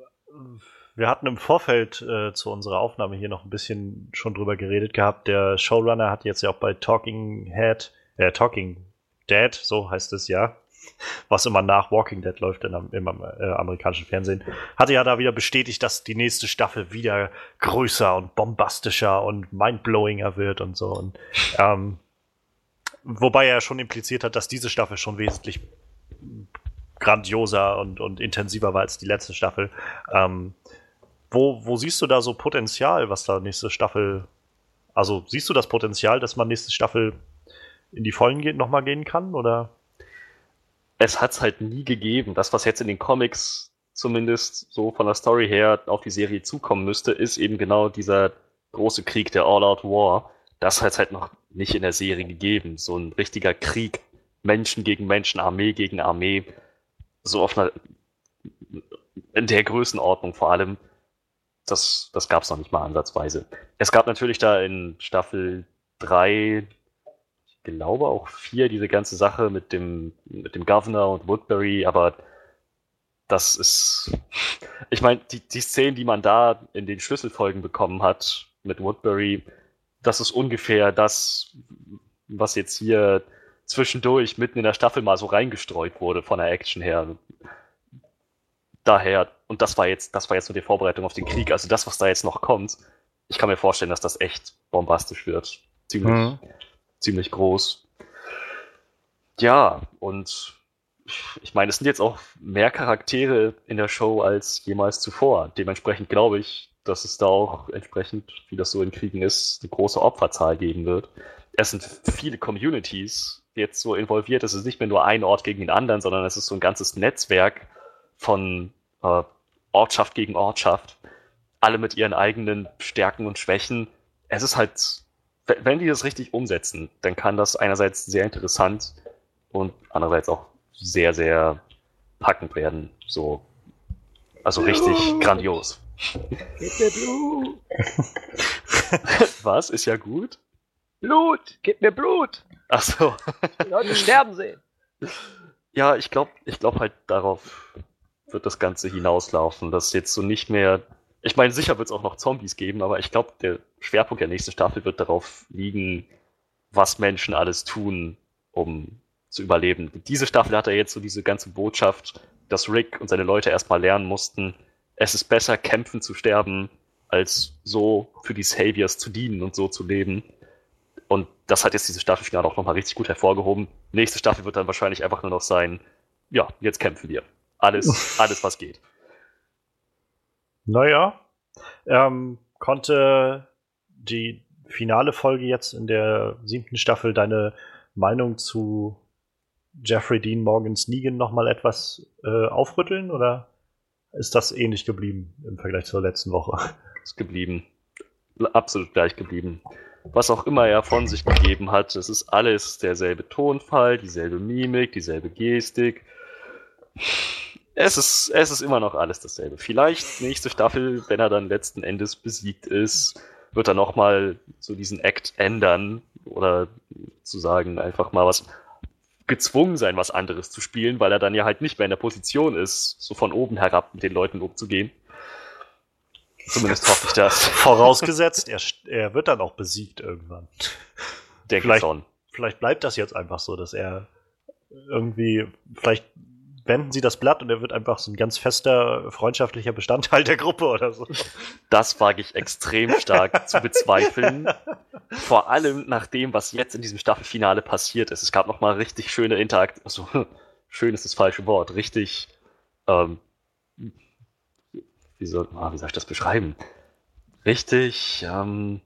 wir hatten im Vorfeld äh, zu unserer Aufnahme hier noch ein bisschen schon drüber geredet gehabt. Der Showrunner hat jetzt ja auch bei Talking Head, äh, Talking Dead, so heißt es ja, was immer nach Walking Dead läuft in, im äh, amerikanischen Fernsehen, hatte ja da wieder bestätigt, dass die nächste Staffel wieder größer und bombastischer und mindblowinger wird und so. Und, ähm, wobei er schon impliziert hat, dass diese Staffel schon wesentlich grandioser und, und intensiver war als die letzte Staffel. Ähm, wo, wo siehst du da so Potenzial, was da nächste Staffel. Also siehst du das Potenzial, dass man nächste Staffel in die Vollen geht, nochmal gehen kann? Oder? Es hat es halt nie gegeben. Das, was jetzt in den Comics zumindest so von der Story her auf die Serie zukommen müsste, ist eben genau dieser große Krieg, der All-Out War. Das hat es halt noch nicht in der Serie gegeben. So ein richtiger Krieg, Menschen gegen Menschen, Armee gegen Armee, so auf einer, in der Größenordnung vor allem, das, das gab es noch nicht mal ansatzweise. Es gab natürlich da in Staffel 3, ich glaube auch 4, diese ganze Sache mit dem, mit dem Governor und Woodbury, aber das ist, <laughs> ich meine, die, die Szenen, die man da in den Schlüsselfolgen bekommen hat mit Woodbury, das ist ungefähr das, was jetzt hier zwischendurch mitten in der Staffel mal so reingestreut wurde von der Action her. Daher, und das war jetzt, das war jetzt nur die Vorbereitung auf den Krieg, also das, was da jetzt noch kommt, ich kann mir vorstellen, dass das echt bombastisch wird. Ziemlich, mhm. ziemlich groß. Ja, und ich meine, es sind jetzt auch mehr Charaktere in der Show als jemals zuvor. Dementsprechend glaube ich, dass es da auch entsprechend, wie das so in Kriegen ist, eine große Opferzahl geben wird. Es sind viele Communities jetzt so involviert. Es ist nicht mehr nur ein Ort gegen den anderen, sondern es ist so ein ganzes Netzwerk von äh, Ortschaft gegen Ortschaft. Alle mit ihren eigenen Stärken und Schwächen. Es ist halt, wenn die das richtig umsetzen, dann kann das einerseits sehr interessant und andererseits auch sehr, sehr packend werden. So, also richtig Blut. grandios. Gib mir Blut. <laughs> Was? Ist ja gut? Blut! Gib mir Blut! Ach so. Die Leute sterben sehen. Ja, ich glaube ich glaub halt darauf wird das Ganze hinauslaufen, dass jetzt so nicht mehr. Ich meine, sicher wird es auch noch Zombies geben, aber ich glaube, der Schwerpunkt der nächsten Staffel wird darauf liegen, was Menschen alles tun, um zu überleben. Diese Staffel hat er jetzt so diese ganze Botschaft, dass Rick und seine Leute erstmal lernen mussten, es ist besser, kämpfen zu sterben, als so für die Saviors zu dienen und so zu leben. Und das hat jetzt diese Staffelfinale auch nochmal richtig gut hervorgehoben. Nächste Staffel wird dann wahrscheinlich einfach nur noch sein, ja, jetzt kämpfen wir. Alles, alles, was geht. Naja, ähm, konnte die finale Folge jetzt in der siebten Staffel deine Meinung zu Jeffrey Dean Morgans Negan nochmal etwas äh, aufrütteln oder ist das ähnlich geblieben im Vergleich zur letzten Woche? <laughs> Ist geblieben. Absolut gleich geblieben. Was auch immer er von sich gegeben hat, es ist alles derselbe Tonfall, dieselbe Mimik, dieselbe Gestik. Es ist, es ist immer noch alles dasselbe. Vielleicht nächste Staffel, wenn er dann letzten Endes besiegt ist, wird er nochmal so diesen Act ändern oder zu sagen, einfach mal was gezwungen sein, was anderes zu spielen, weil er dann ja halt nicht mehr in der Position ist, so von oben herab mit den Leuten umzugehen. Zumindest hoffe ich das. <laughs> Vorausgesetzt, er, er wird dann auch besiegt irgendwann. Denke vielleicht, schon. Vielleicht bleibt das jetzt einfach so, dass er irgendwie, vielleicht wenden sie das Blatt und er wird einfach so ein ganz fester, freundschaftlicher Bestandteil der Gruppe oder so. Das wage ich extrem stark zu <laughs> bezweifeln. Vor allem nach dem, was jetzt in diesem Staffelfinale passiert ist. Es gab nochmal richtig schöne Interaktion. Also, <laughs> schön ist das falsche Wort. Richtig, ähm, wie soll, ah, wie soll ich das beschreiben? Richtig, ähm,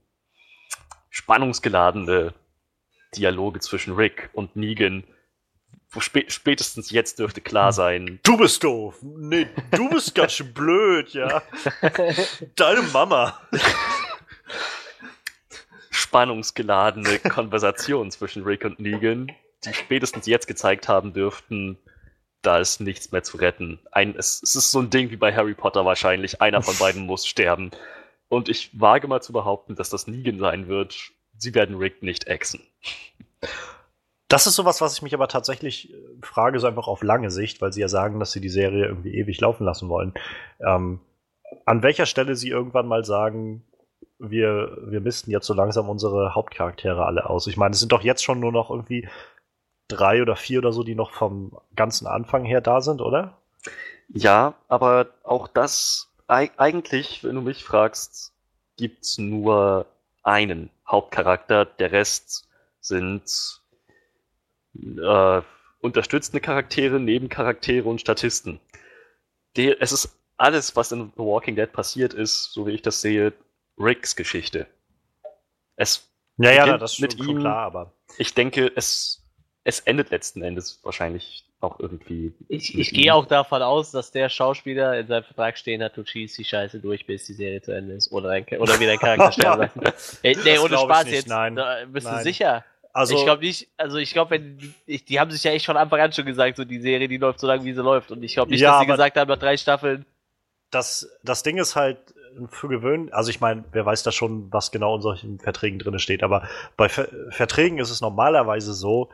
spannungsgeladene Dialoge zwischen Rick und Negan, Spä spätestens jetzt dürfte klar hm. sein. Du bist doof. Nee, du bist ganz schön blöd, ja. <laughs> Deine Mama. Spannungsgeladene Konversation zwischen Rick und Negan, die spätestens jetzt gezeigt haben dürften, da ist nichts mehr zu retten. Ein, es, es ist so ein Ding wie bei Harry Potter wahrscheinlich. Einer von beiden <laughs> muss sterben. Und ich wage mal zu behaupten, dass das Negan sein wird. Sie werden Rick nicht exen. Das ist sowas, was ich mich aber tatsächlich äh, frage, so einfach auf lange Sicht, weil sie ja sagen, dass sie die Serie irgendwie ewig laufen lassen wollen. Ähm, an welcher Stelle sie irgendwann mal sagen, wir, wir missten jetzt so langsam unsere Hauptcharaktere alle aus. Ich meine, es sind doch jetzt schon nur noch irgendwie drei oder vier oder so, die noch vom ganzen Anfang her da sind, oder? Ja, aber auch das, eigentlich, wenn du mich fragst, gibt's nur einen Hauptcharakter. Der Rest sind äh, unterstützende Charaktere, Nebencharaktere und Statisten. Die, es ist alles, was in The Walking Dead passiert ist, so wie ich das sehe, Ricks Geschichte. Es Ja, ja, beginnt das ist mit schon ihm, klar, aber. ich denke, es, es endet letzten Endes wahrscheinlich auch irgendwie. Ich, ich gehe auch davon aus, dass der Schauspieler in seinem Vertrag stehen hat, du schießt die Scheiße durch, bis die Serie zu Ende ist. Oder, dein, oder wieder dein Charakter <laughs> sterben lassen. Nee, ohne Spaß nicht, jetzt. nein. Da, bist du Nein. sicher? Also, ich glaube nicht, also ich glaube, wenn ich, die haben sich ja echt von Anfang an schon gesagt, so die Serie, die läuft so lange, wie sie läuft. Und ich glaube nicht, Ja, dass sie gesagt haben, nach drei Staffeln, das, das Ding ist halt für gewöhnlich, also ich meine, wer weiß da schon, was genau in solchen Verträgen drin steht, aber bei Ver Verträgen ist es normalerweise so,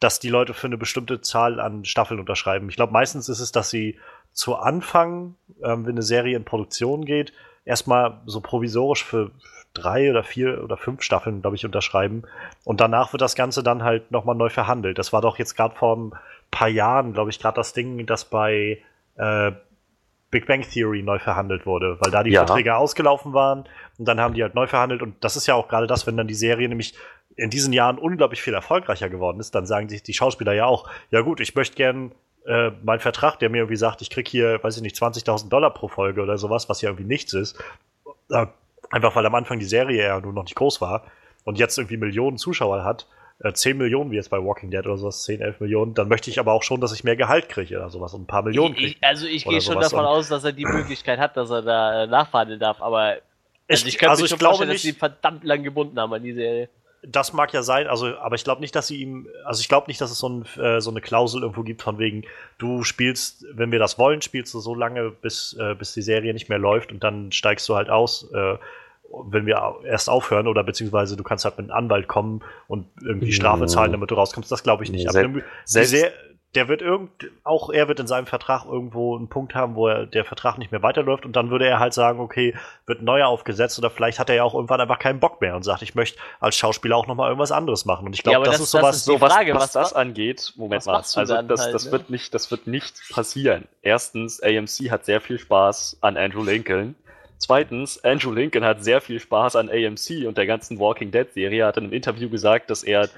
dass die Leute für eine bestimmte Zahl an Staffeln unterschreiben. Ich glaube, meistens ist es, dass sie zu Anfang, ähm, wenn eine Serie in Produktion geht, erstmal so provisorisch für drei oder vier oder fünf Staffeln, glaube ich, unterschreiben. Und danach wird das Ganze dann halt nochmal neu verhandelt. Das war doch jetzt gerade vor ein paar Jahren, glaube ich, gerade das Ding, das bei äh, Big Bang Theory neu verhandelt wurde, weil da die Ja. Verträge ausgelaufen waren und dann haben die halt neu verhandelt und das ist ja auch gerade das, wenn dann die Serie nämlich in diesen Jahren unglaublich viel erfolgreicher geworden ist, dann sagen sich die Schauspieler ja auch, ja gut, ich möchte gern äh, meinen Vertrag, der mir irgendwie sagt, ich krieg hier, weiß ich nicht, 20.000 Dollar pro Folge oder sowas, was ja irgendwie nichts ist, äh, einfach weil am Anfang die Serie ja nur noch nicht groß war und jetzt irgendwie Millionen Zuschauer hat, äh, 10 Millionen wie jetzt bei Walking Dead oder sowas, 10, 11 Millionen, dann möchte ich aber auch schon, dass ich mehr Gehalt kriege oder sowas und ein paar Millionen ich, kriege. ich, also ich gehe schon davon aus, dass er die Möglichkeit hat, dass er da äh, nachverhandeln darf, aber also ich, könnte also mir ich schon glaube vorstellen, dass nicht, sie ihn verdammt lang gebunden haben an die Serie. Das mag ja sein, also, aber ich glaube nicht, dass sie ihm, also ich glaube nicht, dass es so, ein, äh, so eine Klausel irgendwo gibt von wegen, du spielst, wenn wir das wollen, spielst du so lange, bis, äh, bis die Serie nicht mehr läuft und dann steigst du halt aus, äh, wenn wir erst aufhören oder beziehungsweise du kannst halt mit einem Anwalt kommen und irgendwie Strafe zahlen, damit du rauskommst. Das glaube ich nicht. Sel- Aber die selbst- Ser- der wird irgend, auch er wird in seinem Vertrag irgendwo einen Punkt haben, wo er, der Vertrag nicht mehr weiterläuft und dann würde er halt sagen, okay, wird neuer aufgesetzt oder vielleicht hat er ja auch irgendwann einfach keinen Bock mehr und sagt, ich möchte als Schauspieler auch nochmal irgendwas anderes machen. Und ich Ja, glaube, aber das, das- ist das sowas, ist So, die was, Frage, was, was das angeht, Moment was mal, machst du also dann das, halt, das, ne? wird nicht, das wird nicht passieren. Erstens, AMC hat sehr viel Spaß an Andrew Lincoln. Zweitens, Andrew Lincoln hat sehr viel Spaß an AMC und der ganzen Walking Dead Serie. Er hat in einem Interview gesagt, dass er,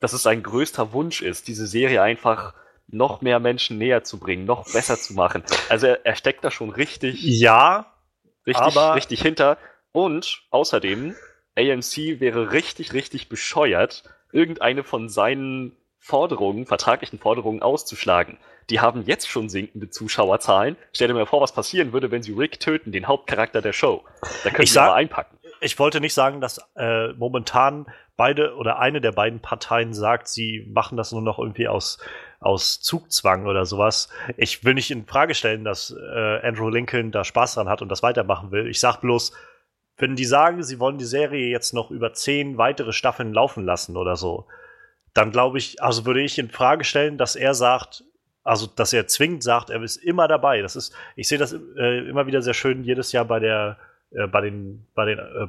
dass es sein größter Wunsch ist, diese Serie einfach noch mehr Menschen näher zu bringen, noch besser zu machen. Also er, er steckt da schon richtig, ja, richtig, richtig hinter. Und außerdem, AMC wäre richtig, richtig bescheuert, irgendeine von seinen Forderungen, vertraglichen Forderungen auszuschlagen. Die haben jetzt schon sinkende Zuschauerzahlen. Stell dir mal vor, was passieren würde, wenn sie Rick töten, den Hauptcharakter der Show. Da können Ich sie sag- aber einpacken. ich wollte nicht sagen, dass äh, momentan beide oder eine der beiden Parteien sagt, sie machen das nur noch irgendwie aus, aus Zugzwang oder sowas. Ich will nicht in Frage stellen, dass äh, Andrew Lincoln da Spaß dran hat und das weitermachen will. Ich sag bloß, wenn die sagen, sie wollen die Serie jetzt noch über zehn weitere Staffeln laufen lassen oder so, dann glaube ich, also würde ich in Frage stellen, dass er sagt, also dass er zwingend sagt, er ist immer dabei. Das ist, ich sehe das äh, immer wieder sehr schön jedes Jahr bei der, äh, bei den, bei den äh,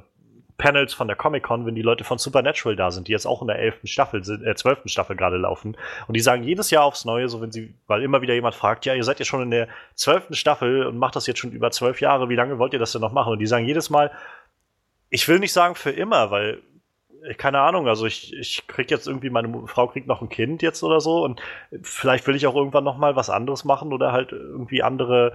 Panels von der Comic Con, wenn die Leute von Supernatural da sind, die jetzt auch in der elften Staffel sind, äh, zwölften Staffel gerade laufen. Und die sagen jedes Jahr aufs Neue, so wenn sie, weil immer wieder jemand fragt, ja, ihr seid ja schon in der zwölften Staffel und macht das jetzt schon über zwölf Jahre, wie lange wollt ihr das denn noch machen? Und die sagen jedes Mal, ich will nicht sagen für immer, weil äh, keine Ahnung, also ich, ich krieg jetzt irgendwie, meine Frau kriegt noch ein Kind jetzt oder so und vielleicht will ich auch irgendwann noch mal was anderes machen oder halt irgendwie andere,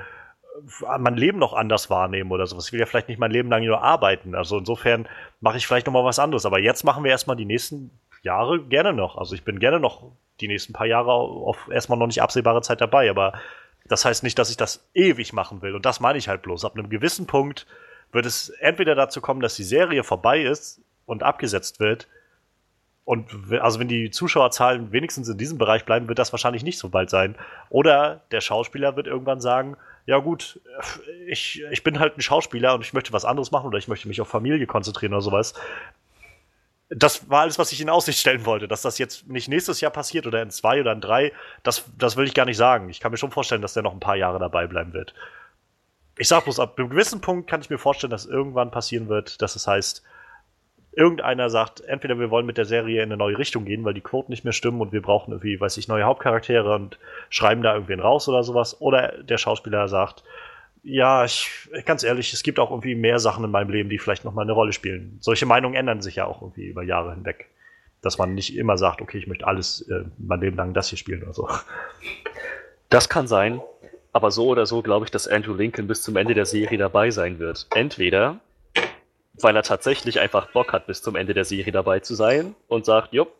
mein Leben noch anders wahrnehmen oder sowas. Ich will ja vielleicht nicht mein Leben lang nur arbeiten. Also insofern mache ich vielleicht noch mal was anderes. Aber jetzt machen wir erstmal die nächsten Jahre gerne noch. Also ich bin gerne noch die nächsten paar Jahre auf erstmal noch nicht absehbare Zeit dabei. Aber das heißt nicht, dass ich das ewig machen will. Und das meine ich halt bloß. Ab einem gewissen Punkt wird es entweder dazu kommen, dass die Serie vorbei ist und abgesetzt wird. Und also wenn die Zuschauerzahlen wenigstens in diesem Bereich bleiben, wird das wahrscheinlich nicht so bald sein. Oder der Schauspieler wird irgendwann sagen, ja gut, ich, ich bin halt ein Schauspieler und ich möchte was anderes machen oder ich möchte mich auf Familie konzentrieren oder sowas. Das war alles, was ich in Aussicht stellen wollte. Dass das jetzt nicht nächstes Jahr passiert oder in zwei oder in drei, das, das will ich gar nicht sagen. Ich kann mir schon vorstellen, dass der noch ein paar Jahre dabei bleiben wird. Ich sag bloß, ab einem gewissen Punkt kann ich mir vorstellen, dass irgendwann passieren wird, dass es heißt, irgendeiner sagt, entweder wir wollen mit der Serie in eine neue Richtung gehen, weil die Quoten nicht mehr stimmen und wir brauchen irgendwie, weiß ich, neue Hauptcharaktere und schreiben da irgendwen raus oder sowas. Oder der Schauspieler sagt, ja, ich, ganz ehrlich, es gibt auch irgendwie mehr Sachen in meinem Leben, die vielleicht nochmal eine Rolle spielen. Solche Meinungen ändern sich ja auch irgendwie über Jahre hinweg. dass man nicht immer sagt, okay, ich möchte alles äh, mein Leben lang das hier spielen oder so. Das kann sein, aber so oder so glaube ich, dass Andrew Lincoln bis zum Ende der Serie dabei sein wird. Entweder, weil er tatsächlich einfach Bock hat, bis zum Ende der Serie dabei zu sein und sagt, jupp,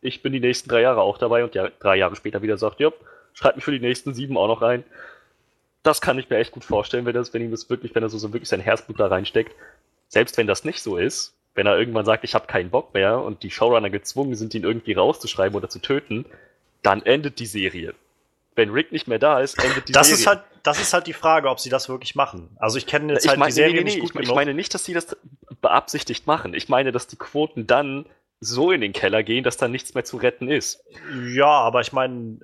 ich bin die nächsten drei Jahre auch dabei und ja, drei Jahre später wieder sagt, jupp, schreibt mich für die nächsten sieben auch noch rein. Das kann ich mir echt gut vorstellen, wenn, das, wenn ihm das wirklich, wenn er so, so wirklich sein Herzblut da reinsteckt. Selbst wenn das nicht so ist, wenn er irgendwann sagt, ich habe keinen Bock mehr und die Showrunner gezwungen sind, ihn irgendwie rauszuschreiben oder zu töten, dann endet die Serie. Wenn Rick nicht mehr da ist, endet die das Serie. Ist halt, das ist halt die Frage, ob sie das wirklich machen. Also ich kenne jetzt ich halt mein, die Serie nee, nee, nicht gut ich, genug. ich meine nicht, dass sie das beabsichtigt machen. Ich meine, dass die Quoten dann so in den Keller gehen, dass da nichts mehr zu retten ist. Ja, aber ich meine,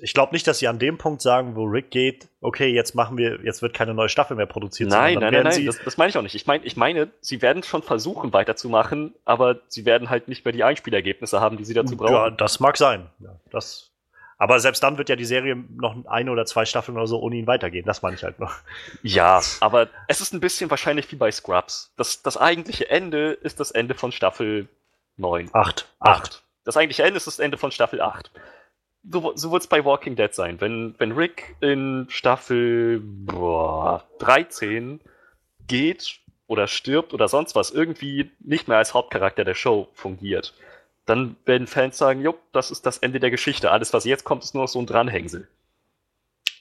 ich glaube nicht, dass sie an dem Punkt sagen, wo Rick geht, okay, jetzt machen wir, jetzt wird keine neue Staffel mehr produziert. Nein, nein, nein, nein, das, das meine ich auch nicht. Ich meine, ich meine, sie werden schon versuchen weiterzumachen, aber sie werden halt nicht mehr die Einspielergebnisse haben, die sie dazu Ja, brauchen. das mag sein. Ja, das, aber selbst dann wird ja die Serie noch eine oder zwei Staffeln oder so ohne ihn weitergehen. Das meine ich halt noch. Ja, aber es ist ein bisschen wahrscheinlich wie bei Scrubs. Das, das eigentliche Ende ist das Ende von Staffel 9. Acht. Acht. Das eigentliche Ende ist das Ende von Staffel 8. So, so wird es bei Walking Dead sein. Wenn, wenn Rick in Staffel boah, 13 geht oder stirbt oder sonst was, irgendwie nicht mehr als Hauptcharakter der Show fungiert, dann werden Fans sagen, jupp, das ist das Ende der Geschichte. Alles, was jetzt kommt, ist nur noch so ein Dranhängsel.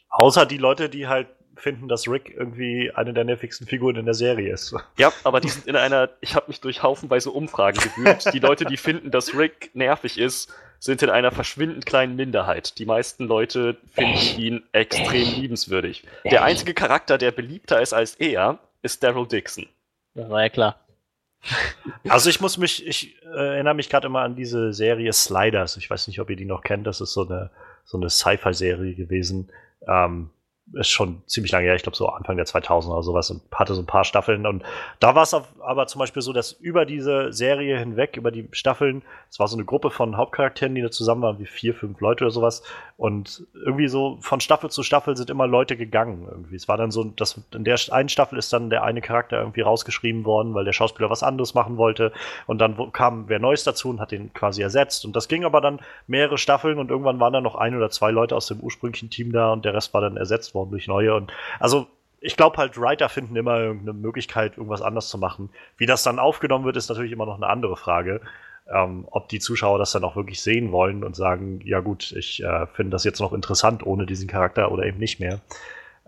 Außer die Leute, die halt finden, dass Rick irgendwie eine der nervigsten Figuren in der Serie ist. Ja, aber die sind in einer, ich habe mich durch haufenweise Umfragen gewühlt. Die Leute, die finden, dass Rick nervig ist, sind in einer verschwindend kleinen Minderheit. Die meisten Leute finden ihn extrem liebenswürdig. Der einzige Charakter, der beliebter ist als er, ist Daryl Dixon. Das war ja klar. Also ich muss mich, ich äh, erinnere mich gerade immer an diese Serie Sliders. Ich weiß nicht, ob ihr die noch kennt. Das ist so eine, so eine Sci-Fi-Serie gewesen. Ähm, ist schon ziemlich lange her, ich glaube so Anfang der 2000er oder sowas und hatte so ein paar Staffeln und da war es aber zum Beispiel so, dass über diese Serie hinweg, über die Staffeln, es war so eine Gruppe von Hauptcharakteren, die da zusammen waren, wie vier, fünf Leute oder sowas und irgendwie so von Staffel zu Staffel sind immer Leute gegangen irgendwie. Es war dann so, dass in der einen Staffel ist dann der eine Charakter irgendwie rausgeschrieben worden, weil der Schauspieler was anderes machen wollte und dann kam wer Neues dazu und hat den quasi ersetzt und das ging aber dann mehrere Staffeln und irgendwann waren dann noch ein oder zwei Leute aus dem ursprünglichen Team da und der Rest war dann ersetzt worden durch neue und also ich glaube halt, Writer finden immer irgendeine Möglichkeit, irgendwas anders zu machen. Wie das dann aufgenommen wird, ist natürlich immer noch eine andere Frage. Ähm, ob die Zuschauer das dann auch wirklich sehen wollen und sagen, ja gut, ich äh, finde das jetzt noch interessant ohne diesen Charakter oder eben nicht mehr.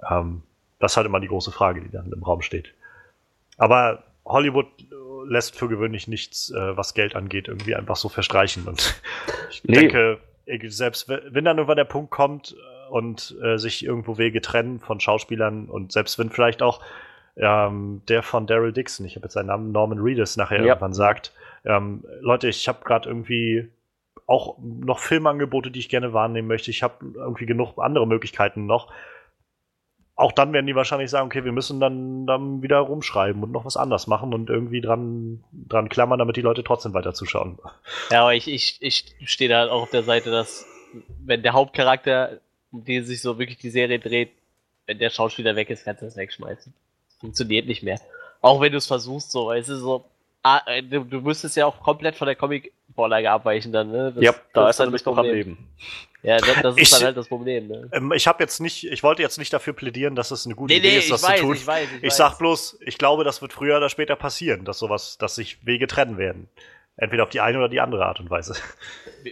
Ähm, das ist halt immer die große Frage, die dann im Raum steht. Aber Hollywood äh, lässt für gewöhnlich nichts, äh, was Geld angeht, irgendwie einfach so verstreichen. Und <laughs> ich Nee. denke, ich- selbst wenn wenn dann irgendwann der Punkt kommt äh, und äh, sich irgendwo Wege trennen von Schauspielern und selbst wenn vielleicht auch ähm, der von Daryl Dixon, ich habe jetzt seinen Namen, Norman Reedus, nachher Ja. irgendwann sagt, ähm, Leute, ich habe gerade irgendwie auch noch Filmangebote, die ich gerne wahrnehmen möchte. Ich habe irgendwie genug andere Möglichkeiten noch. Auch dann werden die wahrscheinlich sagen, okay, wir müssen dann, dann wieder rumschreiben und noch was anders machen und irgendwie dran, dran klammern, damit die Leute trotzdem weiter zuschauen. Ja, aber ich, ich, ich stehe da halt auch auf der Seite, dass wenn der Hauptcharakter, um den sich so wirklich die Serie dreht, wenn der Schauspieler weg ist, kannst du das wegschmeißen. Funktioniert nicht mehr. Auch wenn du es versuchst, so, es ist so, ah, äh, du, du müsstest ja auch komplett von der Comic-Vorlage abweichen dann, ne? Das- ja, da das ist halt nämlich das noch am Problem. Leben. Ja, das, das ist Ich- dann halt das Problem, ne? Ähm, ich habe jetzt nicht, ich wollte jetzt nicht dafür plädieren, dass es eine gute Nee, Idee nee, ist, das weiß, zu tun. ich weiß, ich Ich weiß. sag bloß, ich glaube, das wird früher oder später passieren, dass sowas, dass sich Wege trennen werden. Entweder auf die eine oder die andere Art und Weise.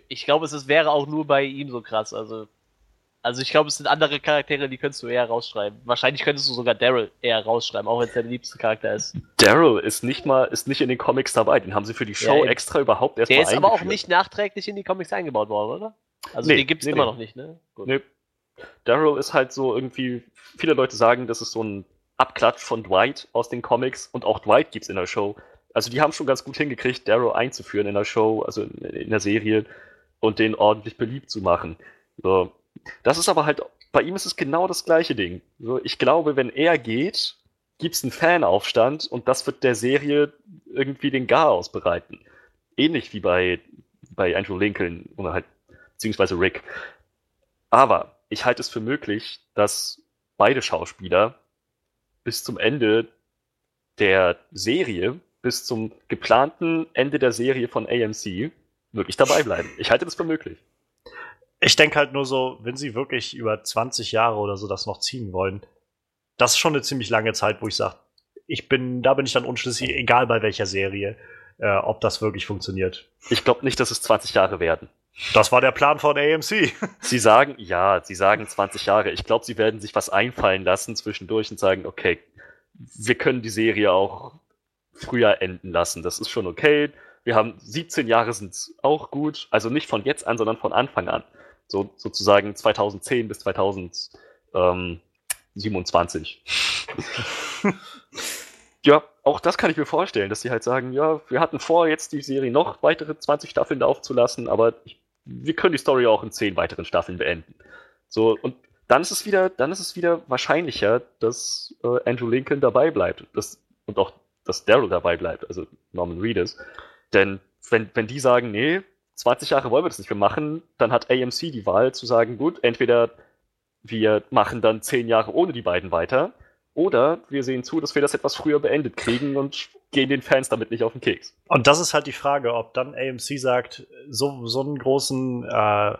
Ich glaube, es ist, wäre auch nur bei ihm so krass, also. Also ich glaube, es sind andere Charaktere, die könntest du eher rausschreiben. Wahrscheinlich könntest du sogar Daryl eher rausschreiben, auch wenn es der liebste Charakter ist. Daryl ist nicht mal, ist nicht in den Comics dabei. Den haben sie für die Show eben. extra überhaupt erst Der ist aber auch nicht nachträglich in die Comics eingebaut worden, oder? Also Nee, den gibt's nee, immer nee. noch nicht, ne? Gut. Nee. Daryl ist halt so irgendwie, viele Leute sagen, das ist so ein Abklatsch von Dwight aus den Comics und auch Dwight gibt's in der Show. Also die haben schon ganz gut hingekriegt, Daryl einzuführen in der Show, also in, in der Serie und den ordentlich beliebt zu machen. So. Das ist aber halt, bei ihm ist es genau das gleiche Ding. Ich glaube, wenn er geht, gibt's einen Fanaufstand und das wird der Serie irgendwie den Garaus bereiten. Ähnlich wie bei, bei Andrew Lincoln oder halt, beziehungsweise Rick. Aber ich halte es für möglich, dass beide Schauspieler bis zum Ende der Serie, bis zum geplanten Ende der Serie von AMC, wirklich dabei bleiben. Ich halte das für möglich. Ich denke halt nur so, wenn sie wirklich über 20 Jahre oder so das noch ziehen wollen, das ist schon eine ziemlich lange Zeit, wo ich sage, ich bin, da bin ich dann unschlüssig, egal bei welcher Serie, äh, ob das wirklich funktioniert. Ich glaube nicht, dass es 20 Jahre werden. Das war der Plan von AMC. <laughs> Sie sagen, ja, sie sagen 20 Jahre. Ich glaube, sie werden sich was einfallen lassen zwischendurch und sagen, okay, wir können die Serie auch früher enden lassen. Das ist schon okay. Wir haben 17 Jahre sind auch gut. Also nicht von jetzt an, sondern von Anfang an. So, sozusagen 2010 bis 2027. <laughs> ja, auch das kann ich mir vorstellen, dass sie halt sagen, ja, wir hatten vor, jetzt die Serie noch weitere 20 Staffeln aufzulassen, aber ich, wir können die Story auch in 10 weiteren Staffeln beenden. So, und dann ist es wieder, dann ist es wieder wahrscheinlicher, dass äh, Andrew Lincoln dabei bleibt. Das, und auch, dass Daryl dabei bleibt, also Norman Reedus. Denn wenn, wenn die sagen, nee, 20 Jahre wollen wir das nicht mehr machen, dann hat AMC die Wahl zu sagen, gut, entweder wir machen dann 10 Jahre ohne die beiden weiter, oder wir sehen zu, dass wir das etwas früher beendet kriegen und gehen den Fans damit nicht auf den Keks. Und das ist halt die Frage, ob dann AMC sagt, so, so einen großen äh,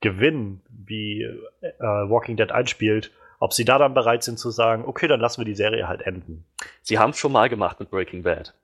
Gewinn, wie äh, Walking Dead einspielt, ob sie da dann bereit sind zu sagen, okay, dann lassen wir die Serie halt enden. Sie haben es schon mal gemacht mit Breaking Bad.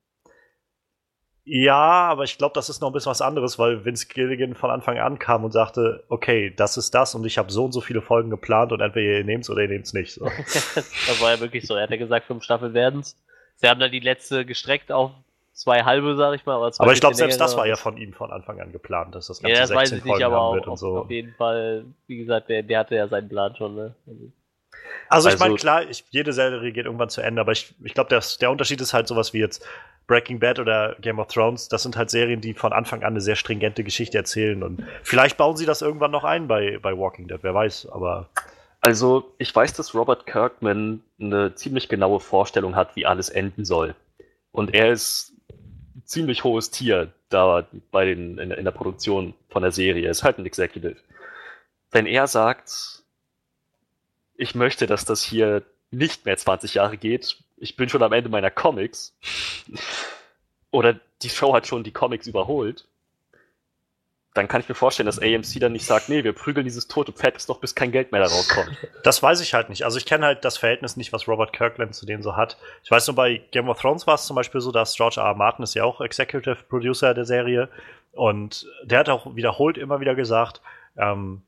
Ja, aber ich glaube, das ist noch ein bisschen was anderes, weil Vince Gilligan von Anfang an kam und sagte, okay, das ist das und ich habe so und so viele Folgen geplant und entweder ihr nehmt es oder ihr nehmt es nicht. So. <laughs> das war ja wirklich so. Er hat ja gesagt, fünf Staffeln werden's. Sie haben dann die letzte gestreckt auf zwei halbe, sag ich mal. aber ich glaube, selbst das war ja von ihm von Anfang an geplant, dass das Ganze ja, das 16 weiß ich nicht, aber auch, wird und so. auf jeden Fall, wie gesagt, der, der hatte ja seinen Plan schon. Ne? Also, also ich meine, also klar, ich, jede Serie geht irgendwann zu Ende, aber ich, ich glaube, der Unterschied ist halt sowas wie jetzt Breaking Bad oder Game of Thrones, das sind halt Serien, die von Anfang an eine sehr stringente Geschichte erzählen. Und vielleicht bauen sie das irgendwann noch ein bei, bei Walking Dead, wer weiß, aber. Also, ich weiß, dass Robert Kirkman eine ziemlich genaue Vorstellung hat, wie alles enden soll. Und er ist ein ziemlich hohes Tier da bei den, in, in der Produktion von der Serie. Er ist halt ein Executive. Wenn er sagt, ich möchte, dass das hier nicht mehr 20 Jahre geht, ich bin schon am Ende meiner Comics. Oder die Show hat schon die Comics überholt. Dann kann ich mir vorstellen, dass AMC dann nicht sagt, nee, wir prügeln dieses tote Pferd jetzt noch, bis kein Geld mehr da rauskommt. Das weiß ich halt nicht. Also ich kenne halt das Verhältnis nicht, was Robert Kirkland zu denen so hat. Ich weiß nur, bei Game of Thrones war es zum Beispiel so, dass George R. R. Martin ist ja auch Executive Producer der Serie. Und der hat auch wiederholt immer wieder gesagt, ähm,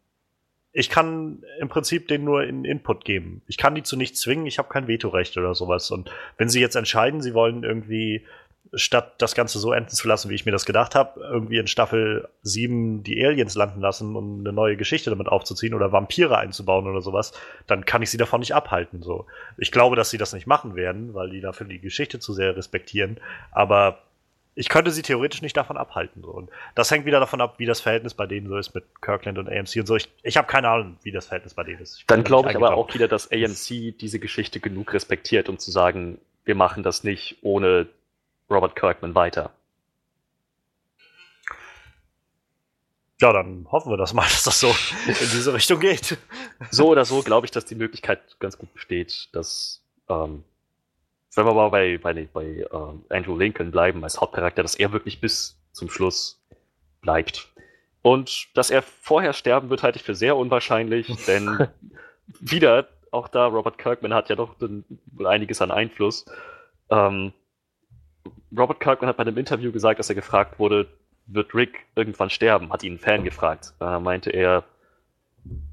ich kann im Prinzip denen nur einen Input geben. Ich kann die zu nichts zwingen, ich habe kein Vetorecht oder sowas. Und wenn sie jetzt entscheiden, sie wollen irgendwie, statt das Ganze so enden zu lassen, wie ich mir das gedacht habe, irgendwie in Staffel 7 die Aliens landen lassen, um eine neue Geschichte damit aufzuziehen oder Vampire einzubauen oder sowas, dann kann ich sie davon nicht abhalten. So. Ich glaube, dass sie das nicht machen werden, weil die dafür die Geschichte zu sehr respektieren. Aber ich könnte sie theoretisch nicht davon abhalten. So. Und das hängt wieder davon ab, wie das Verhältnis bei denen so ist mit Kirkland und AMC und so. Ich, ich habe keine Ahnung, wie das Verhältnis bei denen ist. Dann glaube ich aber auch wieder, dass AMC diese Geschichte genug respektiert, um zu sagen, wir machen das nicht ohne Robert Kirkman weiter. Ja, dann hoffen wir das mal, <laughs> dass das so in diese Richtung geht. So oder so glaube ich, dass die Möglichkeit ganz gut besteht, dass ähm, wenn wir mal bei, bei, bei uh, Andrew Lincoln bleiben als Hauptcharakter, dass er wirklich bis zum Schluss bleibt. Und dass er vorher sterben wird, halte ich für sehr unwahrscheinlich, <laughs> denn wieder, auch da, Robert Kirkman hat ja doch wohl einiges an Einfluss. Ähm, Robert Kirkman hat bei einem Interview gesagt, dass er gefragt wurde, wird Rick irgendwann sterben? Hat ihn ein Fan gefragt. Da meinte er,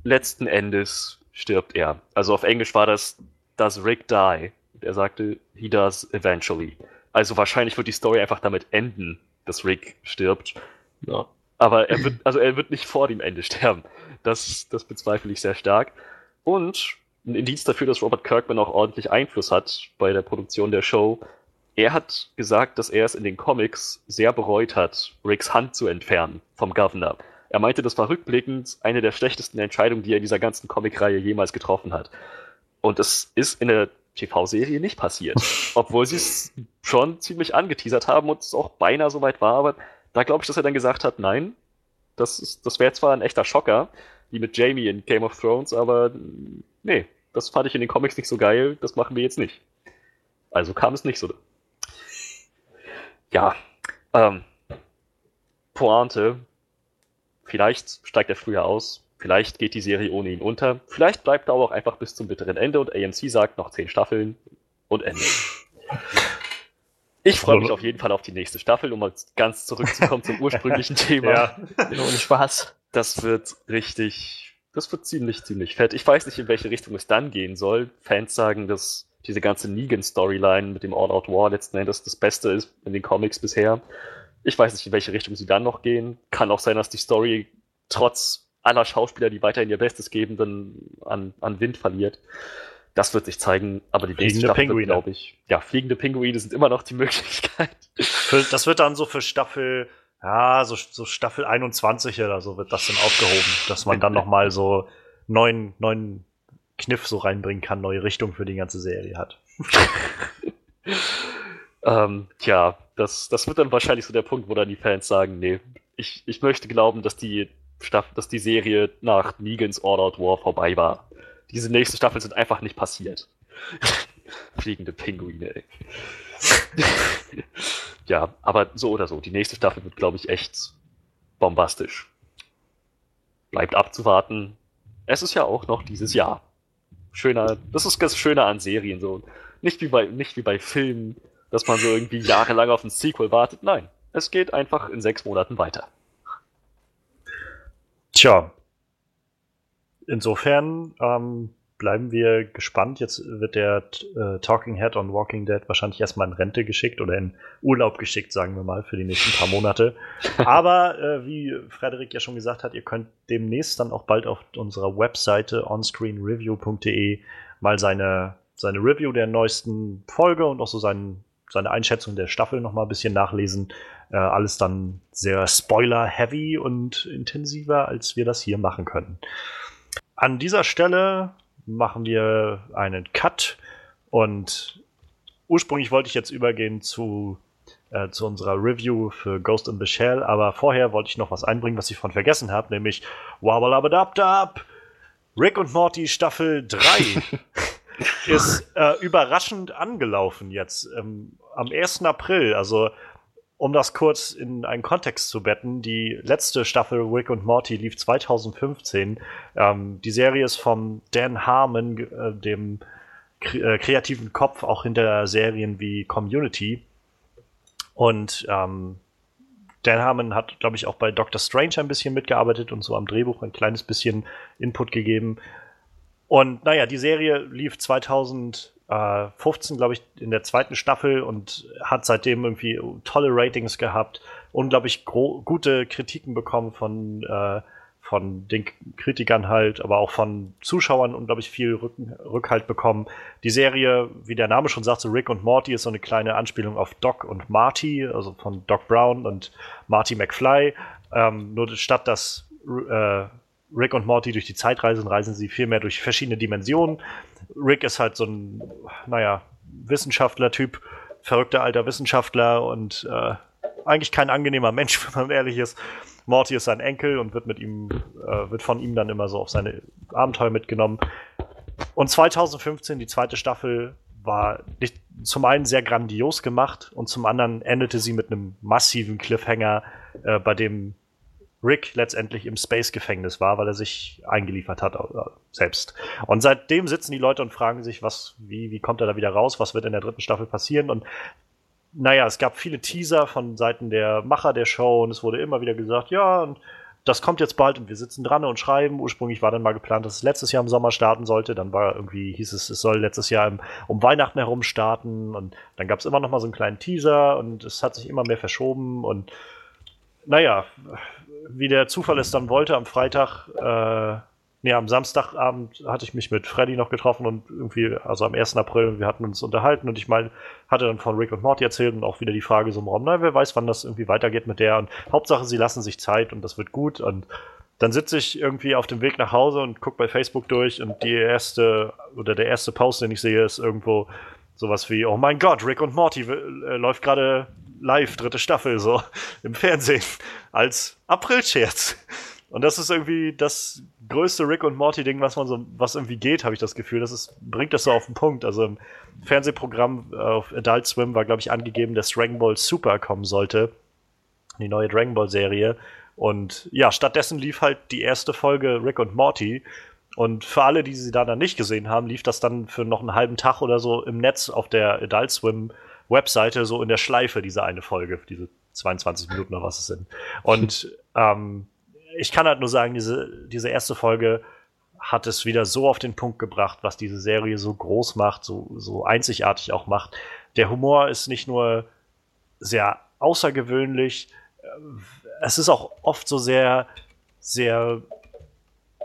letzten Endes stirbt er. Also auf Englisch war das, does Rick die? Er sagte, he does eventually. Also wahrscheinlich wird die Story einfach damit enden, dass Rick stirbt. Ja. Aber er wird, also er wird nicht vor dem Ende sterben. Das, das bezweifle ich sehr stark. Und ein Indiz dafür, dass Robert Kirkman auch ordentlich Einfluss hat bei der Produktion der Show. Er hat gesagt, dass er es in den Comics sehr bereut hat, Ricks Hand zu entfernen vom Governor. Er meinte, das war rückblickend eine der schlechtesten Entscheidungen, die er in dieser ganzen Comicreihe jemals getroffen hat. Und es ist in der TV-Serie nicht passiert. Obwohl sie es schon ziemlich angeteasert haben und es auch beinahe so weit war, aber da glaube ich, dass er dann gesagt hat, nein, das, das wäre zwar ein echter Schocker, wie mit Jamie in Game of Thrones, aber nee, das fand ich in den Comics nicht so geil, das machen wir jetzt nicht. Also kam es nicht so. Ja, ähm, Pointe. Vielleicht steigt er früher aus, vielleicht geht die Serie ohne ihn unter, vielleicht bleibt er aber auch einfach bis zum bitteren Ende und AMC sagt noch zehn Staffeln und Ende. Ich freue mich auf jeden Fall auf die nächste Staffel, um mal ganz zurückzukommen zum ursprünglichen <laughs> Thema. Ja. Ohne Spaß. Das wird richtig, das wird ziemlich, ziemlich fett. Ich weiß nicht, in welche Richtung es dann gehen soll. Fans sagen, dass diese ganze Negan-Storyline mit dem All-Out War letzten Endes das Beste ist in den Comics bisher. Ich weiß nicht, in welche Richtung sie dann noch gehen. Kann auch sein, dass die Story trotz aller Schauspieler, die weiterhin ihr Bestes geben, dann an, an Wind verliert. Das wird sich zeigen, aber die nächste Staffel Pinguine. glaube ich. Ja, fliegende Pinguine sind immer noch die <laughs> Möglichkeit. Für, das wird dann so für Staffel, ja, so, so Staffel 21 oder so wird das dann aufgehoben, dass man dann nochmal so neuen, neuen Kniff so reinbringen kann, neue Richtung für die ganze Serie hat. <laughs> ähm, tja, das, das wird dann wahrscheinlich so der Punkt, wo dann die Fans sagen, nee, ich, ich möchte glauben, dass die Staffel, dass die Serie nach Negans Out War vorbei war. Diese nächste Staffel sind einfach nicht passiert. <laughs> Fliegende Pinguine, ey. <laughs> ja, aber so oder so. Die nächste Staffel wird, glaube ich, echt bombastisch. Bleibt abzuwarten. Es ist ja auch noch dieses Jahr schöner, das ist das Schöne an Serien so. Nicht wie bei, nicht wie bei Filmen, dass man so irgendwie jahrelang auf ein Sequel wartet. Nein, es geht einfach in sechs Monaten weiter. Tja. Insofern ähm, bleiben wir gespannt. Jetzt wird der äh, Talking Head on Walking Dead wahrscheinlich erstmal in Rente geschickt oder in Urlaub geschickt, sagen wir mal, für die nächsten paar Monate. <laughs> Aber äh, wie Frederik ja schon gesagt hat, ihr könnt demnächst dann auch bald auf unserer Webseite onscreenreview.de mal seine, seine Review der neuesten Folge und auch so sein, seine Einschätzung der Staffel noch mal ein bisschen nachlesen. Äh, alles dann sehr spoiler-heavy und intensiver, als wir das hier machen können. An dieser Stelle machen wir einen Cut und ursprünglich wollte ich jetzt übergehen zu, äh, zu unserer Review für Ghost in the Shell, aber vorher wollte ich noch was einbringen, was ich von vergessen habe, nämlich Wabbalabadabdab! Rick und Morty Staffel 3 <laughs> ist äh, überraschend angelaufen jetzt ähm, am 1. April. Also um das kurz in einen Kontext zu betten, die letzte Staffel Rick und Morty lief 2015. Ähm, die Serie ist von Dan Harmon, äh, dem kre äh, kreativen Kopf auch hinter Serien wie Community. Und ähm, Dan Harmon hat, glaube ich, auch bei Doctor Strange ein bisschen mitgearbeitet und so am Drehbuch ein kleines bisschen Input gegeben. Und naja, die Serie lief 2000 äh, 15, glaube ich, in der zweiten Staffel und hat seitdem irgendwie tolle Ratings gehabt, unglaublich gute Kritiken bekommen von, äh, von den Kritikern halt, aber auch von Zuschauern unglaublich viel Rück Rückhalt bekommen. Die Serie, wie der Name schon sagt, so Rick und Morty ist so eine kleine Anspielung auf Doc und Marty, also von Doc Brown und Marty McFly. Ähm, nur statt dass äh, Rick und Morty durch die Zeit reisen, reisen sie vielmehr durch verschiedene Dimensionen. Rick ist halt so ein, naja, Wissenschaftler-Typ, verrückter alter Wissenschaftler und äh, eigentlich kein angenehmer <laughs> Mensch, wenn man ehrlich ist. Morty ist sein Enkel und wird mit ihm, äh, wird von ihm dann immer so auf seine Abenteuer mitgenommen. Und 2015, die zweite Staffel, war nicht, zum einen sehr grandios gemacht und zum anderen endete sie mit einem massiven Cliffhanger, äh, bei dem Rick letztendlich im Space-Gefängnis war, weil er sich eingeliefert hat äh, selbst. Und seitdem sitzen die Leute und fragen sich, was, wie, wie kommt er da wieder raus? Was wird in der dritten Staffel passieren? Und naja, es gab viele Teaser von Seiten der Macher der Show und es wurde immer wieder gesagt, ja, und das kommt jetzt bald und wir sitzen dran und schreiben. Ursprünglich war dann mal geplant, dass es letztes Jahr im Sommer starten sollte. Dann war irgendwie, hieß es, es soll letztes Jahr im, um Weihnachten herum starten. Und dann gab es immer noch mal so einen kleinen Teaser und es hat sich immer mehr verschoben. Und naja, wie der Zufall es dann wollte, am Freitag, äh, nee, am Samstagabend hatte ich mich mit Freddy noch getroffen und irgendwie, also am 1. April, wir hatten uns unterhalten und ich mal hatte dann von Rick und Morty erzählt und auch wieder die Frage so im Raum, na, wer weiß, wann das irgendwie weitergeht mit der und Hauptsache, sie lassen sich Zeit und das wird gut und dann sitze ich irgendwie auf dem Weg nach Hause und gucke bei Facebook durch und die erste oder der erste Post, den ich sehe, ist irgendwo sowas wie, oh mein Gott, Rick und Morty äh, läuft gerade live, dritte Staffel, so im Fernsehen, als April-Scherz. Und das ist irgendwie das größte Rick und Morty-Ding, was man so, was irgendwie geht, habe ich das Gefühl. Das ist, bringt das so auf den Punkt. Also im Fernsehprogramm auf Adult Swim war, glaube ich, angegeben, dass Dragon Ball Super kommen sollte. die neue Dragon Ball Serie. Und ja, stattdessen lief halt die erste Folge Rick und Morty. Und für alle, die sie da dann nicht gesehen haben, lief das dann für noch einen halben Tag oder so im Netz auf der Adult Swim Webseite so in der Schleife, diese eine Folge, diese 22 Minuten oder was es sind. Und <laughs> ähm, ich kann halt nur sagen, diese, diese erste Folge hat es wieder so auf den Punkt gebracht, was diese Serie so groß macht, so, so einzigartig auch macht. Der Humor ist nicht nur sehr außergewöhnlich, äh, es ist auch oft so sehr, sehr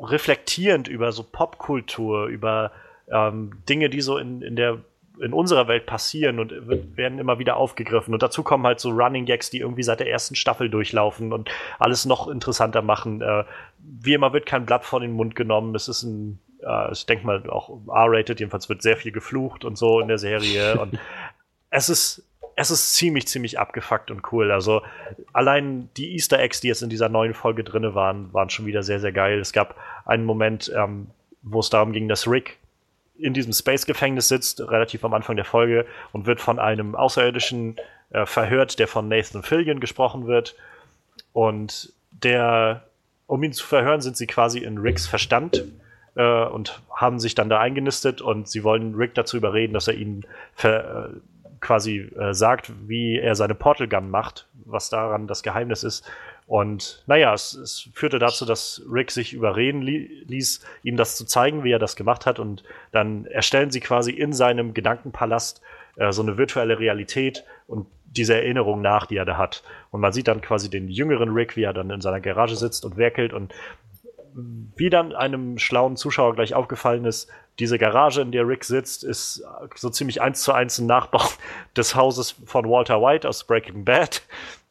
reflektierend über so Popkultur, über ähm, Dinge, die so in, in der in unserer Welt passieren und werden immer wieder aufgegriffen. Und dazu kommen halt so Running Gags, die irgendwie seit der ersten Staffel durchlaufen und alles noch interessanter machen. Äh, wie immer wird kein Blatt vor den Mund genommen. Es ist ein, äh, ich denke mal, auch R-rated, jedenfalls wird sehr viel geflucht und so in der Serie. und es ist, es ist ziemlich, ziemlich abgefuckt und cool. Also allein die Easter Eggs, die jetzt in dieser neuen Folge drin waren, waren schon wieder sehr, sehr geil. Es gab einen Moment, ähm, wo es darum ging, dass Rick in diesem Space-Gefängnis sitzt, relativ am Anfang der Folge, und wird von einem Außerirdischen äh, verhört, der von Nathan Fillion gesprochen wird. Und der, um ihn zu verhören, sind sie quasi in Ricks Verstand äh, und haben sich dann da eingenistet und sie wollen Rick dazu überreden, dass er ihnen ver, äh, quasi äh, sagt, wie er seine Portal Gun macht, was daran das Geheimnis ist. Und naja, es, es führte dazu, dass Rick sich überreden li ließ, ihm das zu zeigen, wie er das gemacht hat. Und dann erstellen sie quasi in seinem Gedankenpalast äh, so eine virtuelle Realität und diese Erinnerung nach, die er da hat. Und man sieht dann quasi den jüngeren Rick, wie er dann in seiner Garage sitzt und werkelt. Und wie dann einem schlauen Zuschauer gleich aufgefallen ist, diese Garage, in der Rick sitzt, ist so ziemlich eins zu eins ein Nachbau <laughs> des Hauses von Walter White aus Breaking Bad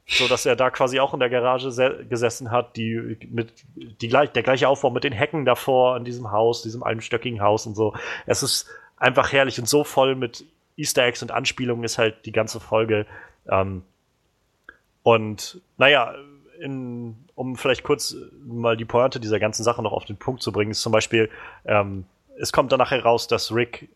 so dass er da quasi auch in der Garage gesessen hat, die mit die gleich der gleiche Aufbau mit den Hecken davor in diesem Haus, diesem einstöckigen Haus und so. Es ist einfach herrlich und so voll mit Easter Eggs und Anspielungen ist halt die ganze Folge. Ähm, und naja, in, um vielleicht kurz mal die Pointe dieser ganzen Sache noch auf den Punkt zu bringen, ist zum Beispiel, ähm, es kommt danach heraus, dass Rick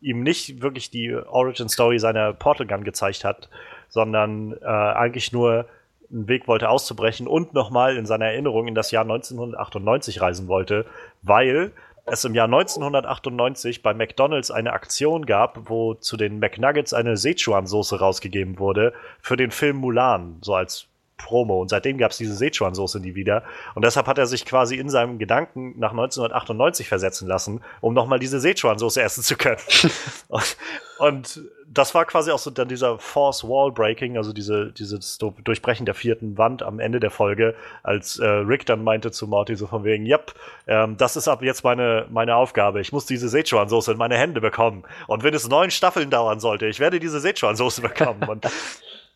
ihm nicht wirklich die Origin Story seiner Portal Gun gezeigt hat, sondern äh, eigentlich nur einen Weg wollte auszubrechen und nochmal in seiner Erinnerung in das Jahr 1998 reisen wollte, weil es im Jahr 1998 bei McDonald's eine Aktion gab, wo zu den McNuggets eine Sichuan-Soße rausgegeben wurde für den Film Mulan, so als Promo. Und seitdem gab es diese Sichuan-Soße nie wieder. Und deshalb hat er sich quasi in seinem Gedanken nach 1998 versetzen lassen, um nochmal diese Sichuan-Soße essen zu können. <laughs> und, und, das war quasi auch so dann dieser Force Wall Breaking, also diese, dieses Durchbrechen der vierten Wand am Ende der Folge, als äh, Rick dann meinte zu Morty so von wegen, yep, ähm, das ist ab jetzt meine, meine Aufgabe. Ich muss diese Sichuan-Soße in meine Hände bekommen. Und wenn es neun Staffeln dauern sollte, ich werde diese Sichuan-Soße bekommen. Und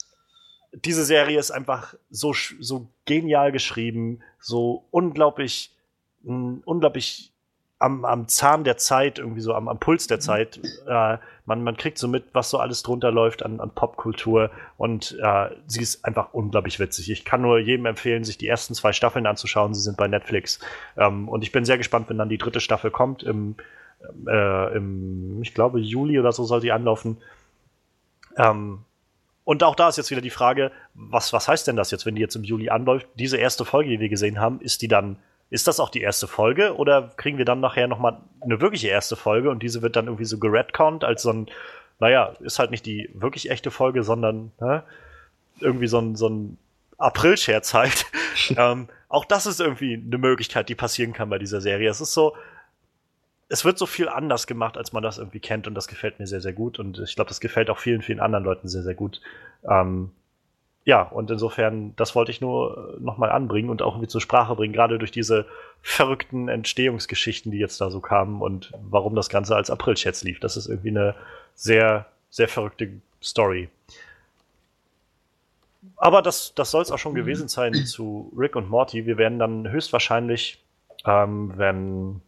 <laughs> diese Serie ist einfach so, so genial geschrieben, so unglaublich, mh, unglaublich am, am Zahn der Zeit, irgendwie so am, am Puls der Zeit. Äh, man, man kriegt so mit, was so alles drunter läuft an, an Popkultur und äh, sie ist einfach unglaublich witzig. Ich kann nur jedem empfehlen, sich die ersten zwei Staffeln anzuschauen. Sie sind bei Netflix. Ähm, und ich bin sehr gespannt, wenn dann die dritte Staffel kommt. Im, äh, im ich glaube, Juli oder so soll die anlaufen. Ähm, und auch da ist jetzt wieder die Frage, was, was heißt denn das jetzt, wenn die jetzt im Juli anläuft? Diese erste Folge, die wir gesehen haben, ist die dann, ist das auch die erste Folge oder kriegen wir dann nachher nochmal eine wirkliche erste Folge und diese wird dann irgendwie so geredconnt als so ein, naja, ist halt nicht die wirklich echte Folge, sondern ne, irgendwie so ein, so ein April-Scherz halt. <laughs> ähm, auch das ist irgendwie eine Möglichkeit, die passieren kann bei dieser Serie. Es ist so, es wird so viel anders gemacht, als man das irgendwie kennt und das gefällt mir sehr, sehr gut und ich glaube, das gefällt auch vielen, vielen anderen Leuten sehr, sehr gut. Ähm, ja, und insofern, das wollte ich nur äh, nochmal anbringen und auch irgendwie zur Sprache bringen, gerade durch diese verrückten Entstehungsgeschichten, die jetzt da so kamen und warum das Ganze als April-Chat lief. Das ist irgendwie eine sehr, sehr verrückte Story. Aber das, das soll es auch schon gewesen sein zu Rick und Morty. Wir werden dann höchstwahrscheinlich, ähm, wenn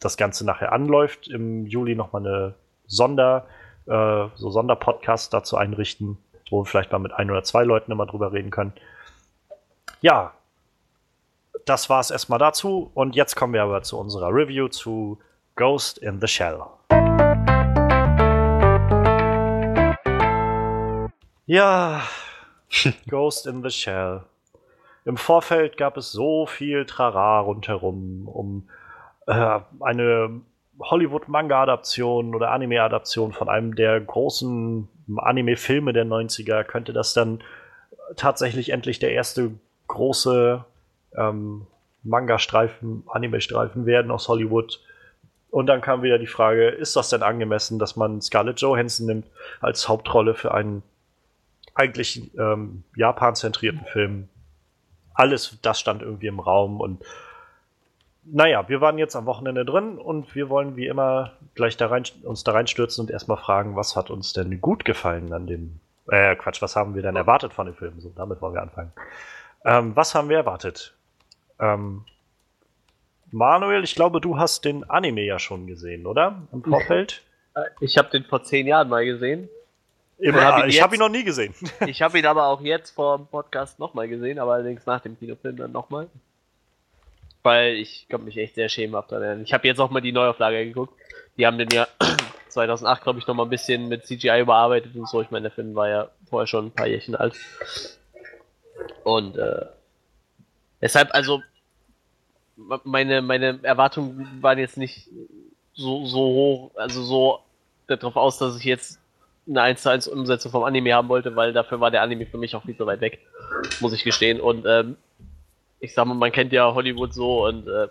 das Ganze nachher anläuft, im Juli nochmal eine Sonder, äh, so Sonderpodcast dazu einrichten, wo wir vielleicht mal mit ein oder zwei Leuten immer drüber reden können. Ja, das war es erstmal dazu. Und jetzt kommen wir aber zu unserer Review zu Ghost in the Shell. Ja, <laughs> Ghost in the Shell. Im Vorfeld gab es so viel Trara rundherum, um äh, eine Hollywood-Manga-Adaption oder Anime-Adaption von einem der großen Anime-Filme der 90er. Könnte das dann tatsächlich endlich der erste große ähm, Manga-Streifen, Anime-Streifen werden aus Hollywood? Und dann kam wieder die Frage, ist das denn angemessen, dass man Scarlett Johansson nimmt als Hauptrolle für einen eigentlich ähm, Japan-zentrierten Film? Alles das stand irgendwie im Raum und naja, wir waren jetzt am Wochenende drin und wir wollen wie immer gleich da rein, uns da reinstürzen und erstmal fragen, was hat uns denn gut gefallen an dem, äh, Quatsch, was haben wir denn erwartet von dem Film? So, damit wollen wir anfangen. Ähm, was haben wir erwartet? Ähm, Manuel, ich glaube, du hast den Anime ja schon gesehen, oder? Im Vorfeld? Ich habe den vor zehn Jahren mal gesehen. Immer, hab ihn ich jetzt- habe ihn noch nie gesehen. <laughs> Ich habe ihn aber auch jetzt vor dem Podcast nochmal gesehen, aber allerdings nach dem Kinofilm dann nochmal. Weil ich konnte mich echt sehr schemenhaft erinnern. Ich habe jetzt auch mal die Neuauflage geguckt. Die haben den ja <clears throat> 2008, glaube ich, nochmal ein bisschen mit CGI überarbeitet und so. Ich meine, der Film war ja vorher schon ein paar Jährchen alt. Und äh, deshalb, also, meine, meine Erwartungen waren jetzt nicht so, so hoch, also so darauf aus, dass ich jetzt eine 1 zu 1 Umsetzung vom Anime haben wollte, weil dafür war der Anime für mich auch viel zu weit weg, muss ich gestehen. Und ähm, ich sag mal, man kennt ja Hollywood so und äh,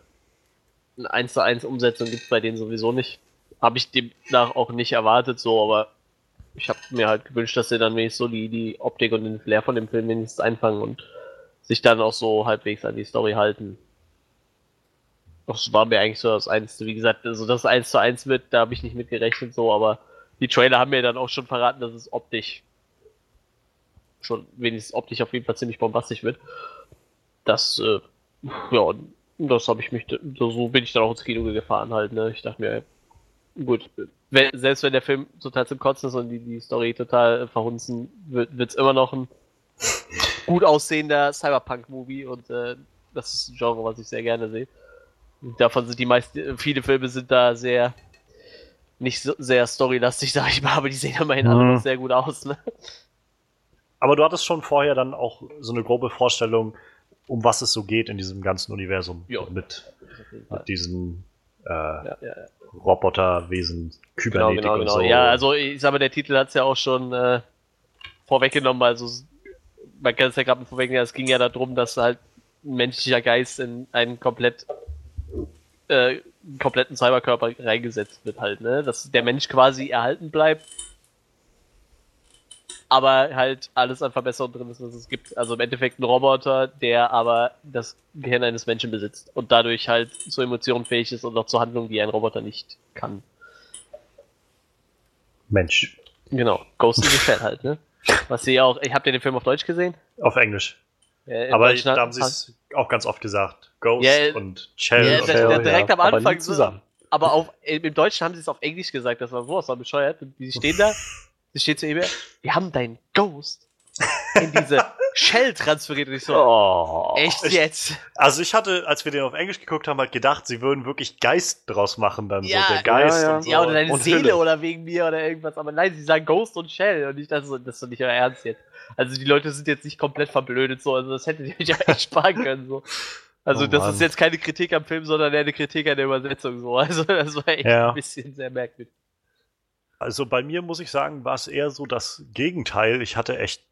eine 1 zu 1 Umsetzung gibt's bei denen sowieso nicht. Habe ich demnach auch nicht erwartet, so, aber ich habe mir halt gewünscht, dass sie dann wenigstens so die, die Optik und den Flair von dem Film wenigstens einfangen und sich dann auch so halbwegs an die Story halten. Das war mir eigentlich so das Einzige. Wie gesagt, also dass es 1 zu 1 wird, da habe ich nicht mit gerechnet, so, aber die Trailer haben mir dann auch schon verraten, dass es optisch schon wenigstens optisch auf jeden Fall ziemlich bombastisch wird. Das, äh, ja, das habe ich mich, so, bin ich dann auch ins Kino gefahren halt, ne. Ich dachte mir, gut, wenn, selbst wenn der Film total zum Kotzen ist und die, die Story total äh, verhunzen, wird wird's immer noch ein gut aussehender Cyberpunk-Movie und äh, das ist ein Genre, was ich sehr gerne sehe. Und Davon sind die meisten, viele Filme sind da sehr nicht so sehr storylastig, <laughs> sag ich mal, aber die sehen immerhin alle Mhm. noch sehr gut aus, ne? Aber du hattest schon vorher dann auch so eine grobe Vorstellung, um was es so geht in diesem ganzen Universum. Mit, mit diesen äh, Ja, ja, ja. Roboterwesen, Genau, Kybernetik genau, und genau. so. Ja, also ich sag mal, der Titel hat's ja auch schon äh, vorweggenommen, also man kann es ja gerade vorwegnehmen, es ging ja darum, dass halt ein menschlicher Geist in einen komplett äh, einen kompletten Cyberkörper reingesetzt wird halt, ne? Dass der Mensch quasi erhalten bleibt, aber halt alles an Verbesserungen drin ist, was es gibt. Also im Endeffekt ein Roboter, der aber das Gehirn eines Menschen besitzt und dadurch halt zu Emotionen fähig ist und auch zu Handlungen, die ein Roboter nicht kann. Mensch. Genau, Ghost in the Shell halt, ne? Was sie auch, ich habt ihr den Film auf Deutsch gesehen? Auf Englisch. Ja, Aber da haben sie es auch ganz oft gesagt. Ghost Ja, und Shell. ja, und so. das- direkt am Anfang so- zusammen. aber auf, im Deutschen haben sie es auf Englisch gesagt, das war sowas war bescheuert. Und die stehen da, <laughs> sie steht zu ihm, wir haben deinen Ghost <laughs> in diese Shell transferiert. Und ich so, Oh. echt ich- jetzt? Also ich hatte, als wir den auf Englisch geguckt haben, halt gedacht, sie würden wirklich Geist draus machen dann Ja, so. Der Geist ja, ja. und so. Ja, oder deine und Seele Hülle. oder wegen mir oder irgendwas. Aber nein, sie sagen Ghost und Shell. Und ich dachte so, das ist doch nicht euer Ernst jetzt. Also die Leute sind jetzt nicht komplett verblödet so. Also das hättet ihr euch ja echt <laughs> sparen können so. Also Oh das Mann. ist jetzt keine Kritik am Film, sondern eher eine Kritik an der Übersetzung so. Also das war echt Ja. ein bisschen sehr merkwürdig. Also bei mir muss ich sagen, war es eher so das Gegenteil. Ich hatte echt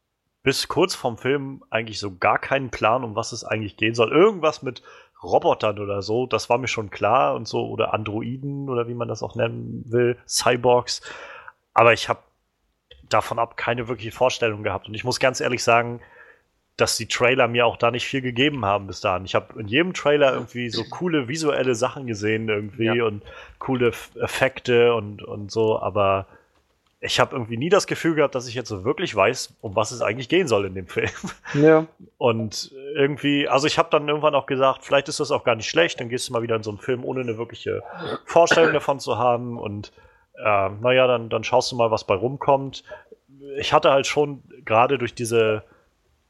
bis kurz vorm Film eigentlich so gar keinen Plan, um was es eigentlich gehen soll. Irgendwas mit Robotern oder so, das war mir schon klar und so, oder Androiden oder wie man das auch nennen will, Cyborgs. Aber ich habe davon ab keine wirkliche Vorstellung gehabt. Und ich muss ganz ehrlich sagen, dass die Trailer mir auch da nicht viel gegeben haben bis dahin. Ich habe in jedem Trailer irgendwie so coole visuelle Sachen gesehen irgendwie Ja. und coole Effekte und, und so, aber ich habe irgendwie nie das Gefühl gehabt, dass ich jetzt so wirklich weiß, um was es eigentlich gehen soll in dem <laughs> Film. Ja. Und irgendwie, also ich habe dann irgendwann auch gesagt, vielleicht ist das auch gar nicht schlecht, dann gehst du mal wieder in so einen Film, ohne eine wirkliche Vorstellung <coughs> davon zu haben. Und äh, naja, dann, dann schaust du mal, was bei rumkommt. Ich hatte halt schon gerade durch diese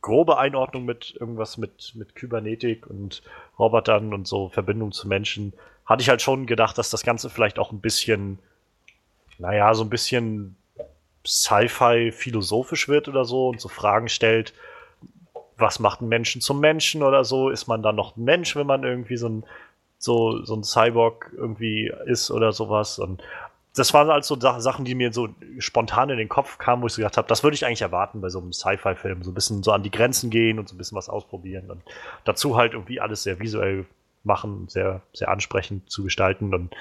grobe Einordnung mit irgendwas mit, mit Kybernetik und Robotern und so Verbindung zu Menschen, hatte ich halt schon gedacht, dass das Ganze vielleicht auch ein bisschen, naja, so ein bisschen Sci-Fi philosophisch wird oder so und so Fragen stellt, was macht ein Menschen zum Menschen oder so? Ist man dann noch ein Mensch, wenn man irgendwie so ein, so, so ein Cyborg irgendwie ist oder sowas? Und das waren halt so Sachen, die mir so spontan in den Kopf kamen, wo ich so gedacht habe, das würde ich eigentlich erwarten bei so einem Sci-Fi-Film. So ein bisschen so an die Grenzen gehen und so ein bisschen was ausprobieren. Und dazu halt irgendwie alles sehr visuell machen, sehr, sehr ansprechend zu gestalten. Und